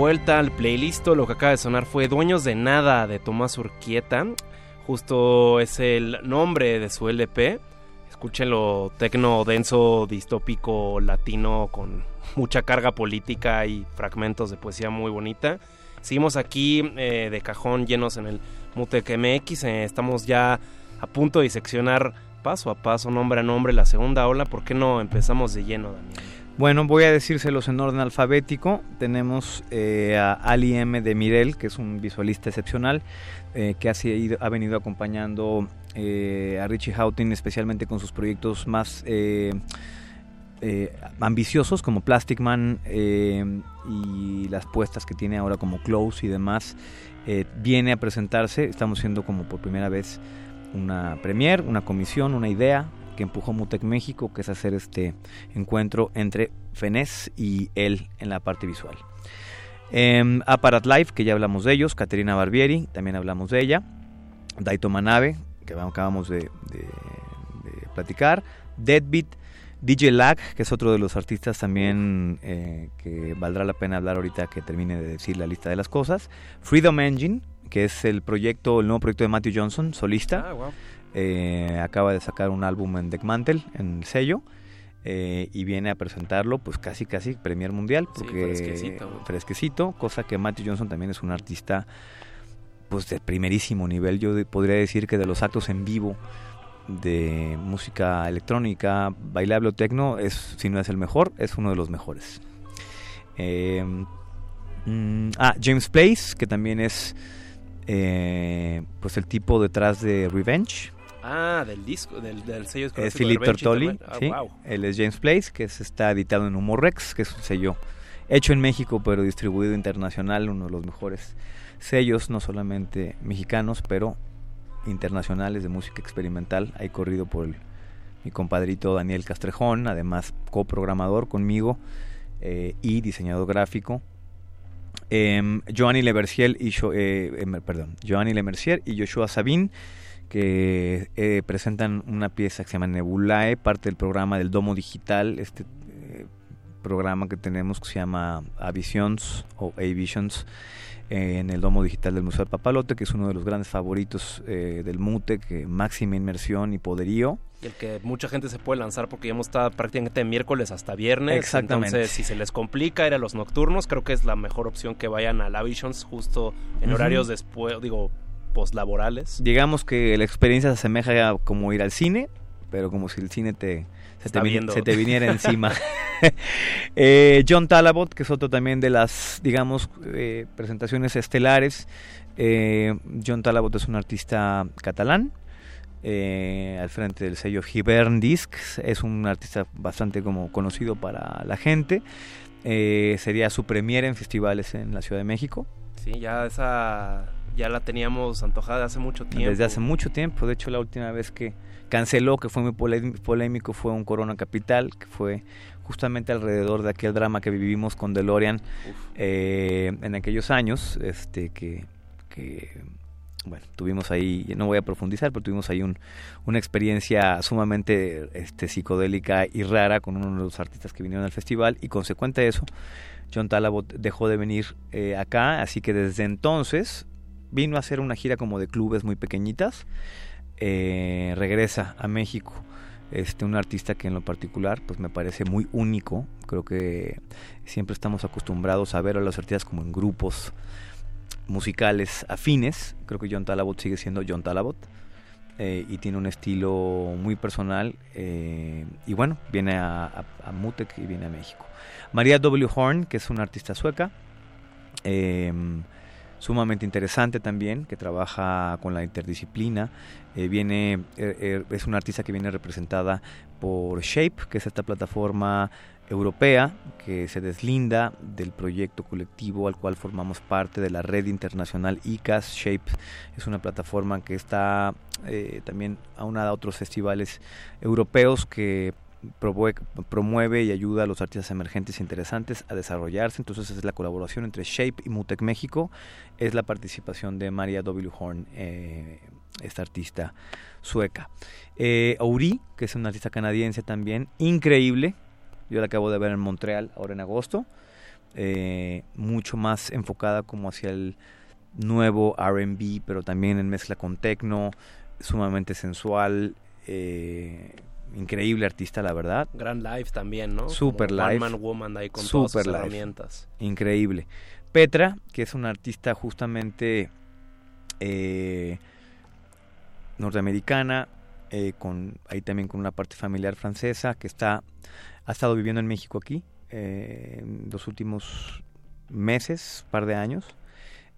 Vuelta al playlist, lo que acaba de sonar fue Dueños de Nada de Tomás Urquieta. Justo es el nombre de su LP. Escúchenlo, tecno denso, distópico, latino, con mucha carga política y fragmentos de poesía muy bonita. Seguimos aquí eh, de cajón llenos en el Mutec MX. eh, estamos ya a punto de diseccionar paso a paso, nombre a nombre, la segunda ola. ¿Por qué no empezamos de lleno, Daniel? Bueno, voy a decírselos en orden alfabético. Tenemos eh, a Ali M. de Mirel, que es un visualista excepcional, eh, que ha, sido- ha venido acompañando eh, a Richie Houghton, especialmente con sus proyectos más eh, eh, ambiciosos, como Plastic Man y las puestas que tiene ahora como Close y demás. Viene a presentarse, estamos siendo como por primera vez una premier, una comisión, una idea que empujó Mutec México, que es hacer este encuentro entre Fenés y él en la parte visual. Em, Aparat Live, que ya hablamos de ellos, Caterina Barbieri, también hablamos de ella, Daito Manabe, que acabamos de platicar, Deadbeat, DJ Lag, que es otro de los artistas también eh, que valdrá la pena hablar ahorita que termine de decir la lista de las cosas, Freedom Engine, que es el proyecto, el nuevo proyecto de Matthew Johnson, solista. Ah, wow. Eh, acaba de sacar un álbum en Deckmantel, en el sello, eh, y viene a presentarlo, pues casi, casi Premier Mundial, Sí, porque fresquecito, fresquecito, cosa que Matthew Johnson también es un artista, pues de primerísimo nivel. Yo de- podría decir que de los actos en vivo de música electrónica, bailable o tecno, es, si no es el mejor, es uno de los mejores. Eh, mm, ah, James Place, que también es eh, pues el tipo detrás de Revenge, Ah, del disco, del, del sello es Philip Tortoli. Ah, sí. wow. Él es James Place, que es- está editado en Humor Rex, que es un sello hecho en México, pero distribuido internacional, uno de los mejores sellos, no solamente mexicanos, pero internacionales de música experimental. Hay corrido por el- mi compadrito Daniel Castrejón, además coprogramador conmigo eh, y diseñador gráfico. Em, Giovanni Lemercier y Jo- eh, em, perdón, Giovanni Lemercier y Joshua Sabin que eh, presentan una pieza que se llama Nebulae, parte del programa del Domo Digital, este eh, programa que tenemos que se llama Avisions o A-Visions eh, en el Domo Digital del Museo del Papalote, que es uno de los grandes favoritos eh, del MUTE, que máxima inmersión y poderío. Y el que mucha gente se puede lanzar porque ya hemos estado prácticamente de miércoles hasta viernes. Exactamente. Entonces, si se les complica ir a los nocturnos, creo que es la mejor opción que vayan a la Visions justo en horarios después, digo, postlaborales. Digamos que la experiencia se asemeja a como ir al cine, pero como si el cine te, se, te, se viniera encima. Eh, John Talabot, que es otro también de las, digamos, eh, presentaciones estelares. Eh, John Talabot es un artista catalán. al frente del sello Hibern Discs es un artista bastante como conocido para la gente sería su premiere en festivales en la Ciudad de México Sí, ya esa ya la teníamos antojada hace mucho tiempo. desde hace mucho tiempo. De hecho, la última vez que canceló, que fue muy polé- polémico, fue un Corona Capital, que fue justamente alrededor de aquel drama que vivimos con DeLorean eh, en aquellos años, este que, que, bueno, tuvimos ahí, no voy a profundizar, pero tuvimos ahí un, una experiencia sumamente este, psicodélica y rara con uno de los artistas que vinieron al festival y consecuente a eso, John Talabot dejó de venir eh, acá, así que desde entonces vino a hacer una gira como de clubes muy pequeñitas, eh, regresa a México. Este, un artista que en lo particular pues me parece muy único. Creo que siempre estamos acostumbrados a ver a los artistas como en grupos musicales afines. Creo que John Talabot sigue siendo John Talabot. eh, y tiene un estilo muy personal. eh, y bueno, viene a, Mutec y viene a México. María W. Horn, que es una artista sueca. Sumamente interesante también, que trabaja con la interdisciplina. Eh, viene, eh, eh, es una artista que viene representada por Shape, que es esta plataforma europea que se deslinda del proyecto colectivo al cual formamos parte de la red internacional ICAS. Shape es una plataforma que está eh, también aunada a otros festivales europeos que promueve y ayuda a los artistas emergentes e interesantes a desarrollarse. Entonces es la colaboración entre Shape y Mutec México. Es la participación de Maria W. Horn, eh, esta artista sueca. Eh, Auri, que es una artista canadiense también, increíble. Yo la acabo de ver en Montreal ahora en agosto. Eh, mucho más enfocada como hacia el nuevo RB, pero también en mezcla con techno, sumamente sensual. eh, increíble artista, la verdad. Gran live también, ¿no? Super Como live. One Man Woman ahí con todas Super sus live. herramientas. Increíble. Petra, que es una artista justamente eh, norteamericana, eh, con ahí también con una parte familiar francesa que está ha estado viviendo en México aquí eh, los últimos meses, par de años.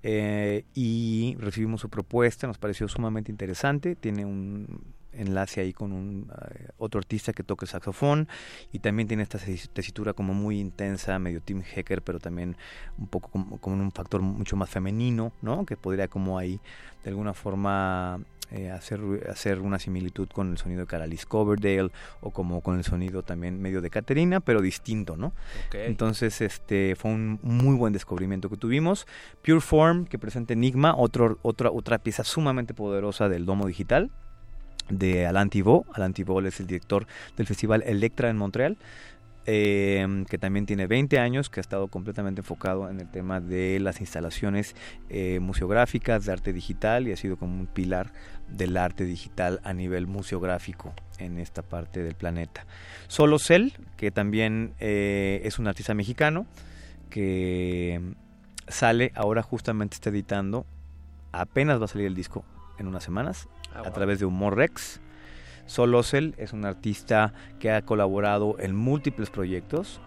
Eh, y recibimos su propuesta, nos pareció sumamente interesante, tiene un enlace ahí con un eh, otro artista que toca el saxofón y también tiene esta tesitura como muy intensa, medio Tim Hecker, pero también un poco como, como un factor mucho más femenino, ¿no? Que podría como ahí de alguna forma eh, hacer, hacer una similitud con el sonido de Caralis Coverdale o como con el sonido también medio de Caterina, pero distinto, ¿no? Entonces, este fue un muy buen descubrimiento que tuvimos. Pure Form, que presenta Enigma, otro, otra, otra pieza sumamente poderosa del domo digital de Alain Thibault. Alain Thibault es el director del festival Electra en Montreal. Eh, que también tiene 20 años, que ha estado completamente enfocado en el tema de las instalaciones eh, museográficas, de arte digital y ha sido como un pilar del arte digital a nivel museográfico en esta parte del planeta. Solo Cell, que también eh, es un artista mexicano, que sale, ahora justamente está editando, apenas va a salir el disco en unas semanas, ah, a través de Humor Rex Solosel es un artista que ha colaborado en múltiples proyectos.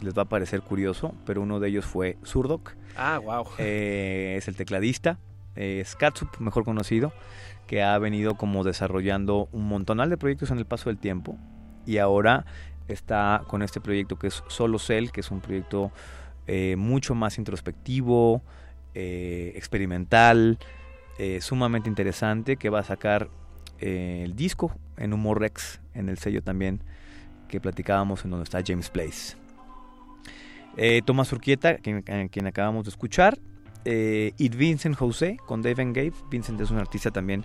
Les va a parecer curioso, pero uno de ellos fue Surdok. Ah, wow. Eh, es el tecladista. es Katsup, mejor conocido, que ha venido como desarrollando un montonal de proyectos en el paso del tiempo. Y ahora está con este proyecto que es Solo que es un proyecto eh, mucho más introspectivo, eh, sumamente interesante, que va a sacar el disco en Humor Rex, en el sello también que platicábamos en donde está James Place. Eh, Tomás Urquieta, quien, quien, acabamos de escuchar. Eh, y Vincent José con Dave and Gabe. Vincent es un artista también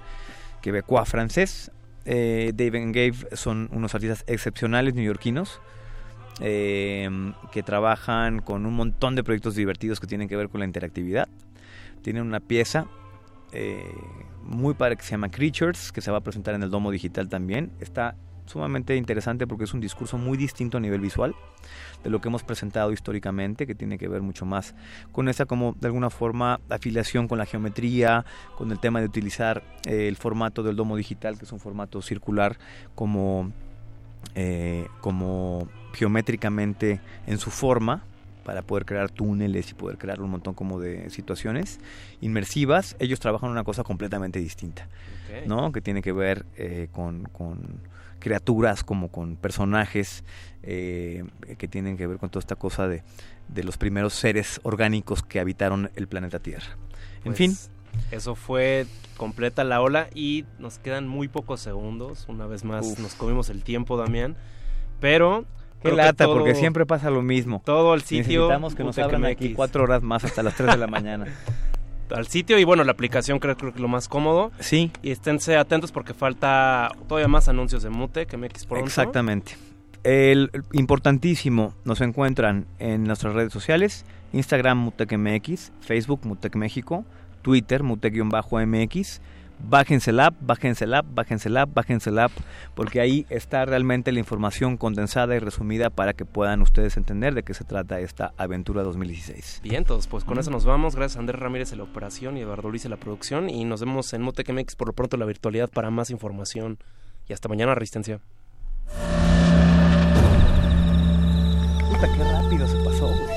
quebecois francés. Eh, Dave and Gabe son unos artistas excepcionales neoyorquinos eh, que trabajan con un montón de proyectos divertidos que tienen que ver con la interactividad. Tienen una pieza eh, muy padre que se llama Creatures, que se va a presentar en el Domo Digital también. Está sumamente interesante porque es un discurso muy distinto a nivel visual de lo que hemos presentado históricamente, que tiene que ver mucho más con esa como de alguna forma afiliación con la geometría, con el tema de utilizar eh, el formato del domo digital, que es un formato circular como, eh, como geométricamente en su forma, para poder crear túneles y poder crear un montón como de situaciones inmersivas, ellos trabajan una cosa completamente distinta, ¿no? Que tiene que ver eh, con, criaturas como con personajes eh, que tienen que ver con toda esta cosa de, los primeros seres orgánicos que habitaron el planeta Tierra. En pues, fin. Eso fue completa la ola y nos quedan muy pocos segundos. Una vez más nos comimos el tiempo, Damián. Pero Qué lata, porque siempre pasa lo mismo. Todo el sitio. Necesitamos que nos abran aquí cuatro horas más hasta las 3 de la mañana. al sitio y bueno, la aplicación creo, que es lo más cómodo. Sí. Y esténse atentos porque falta todavía más anuncios de Mute que MX pronto. Exactamente. El importantísimo, nos encuentran en nuestras redes sociales, Instagram MUTECMX, Facebook Mutec México, Twitter Mutec-MX bájense el app, bájense el app, bájense el app, bájense el app, porque ahí está realmente la información condensada y resumida para que puedan ustedes entender de qué se trata esta aventura 2016. Bien, todos, pues con eso nos vamos. Gracias a Andrés Ramírez en la operación y Eduardo Luis en la producción y nos vemos en MX por lo pronto la virtualidad para más información y hasta mañana Resistencia. Puta, qué rápido se pasó, güey.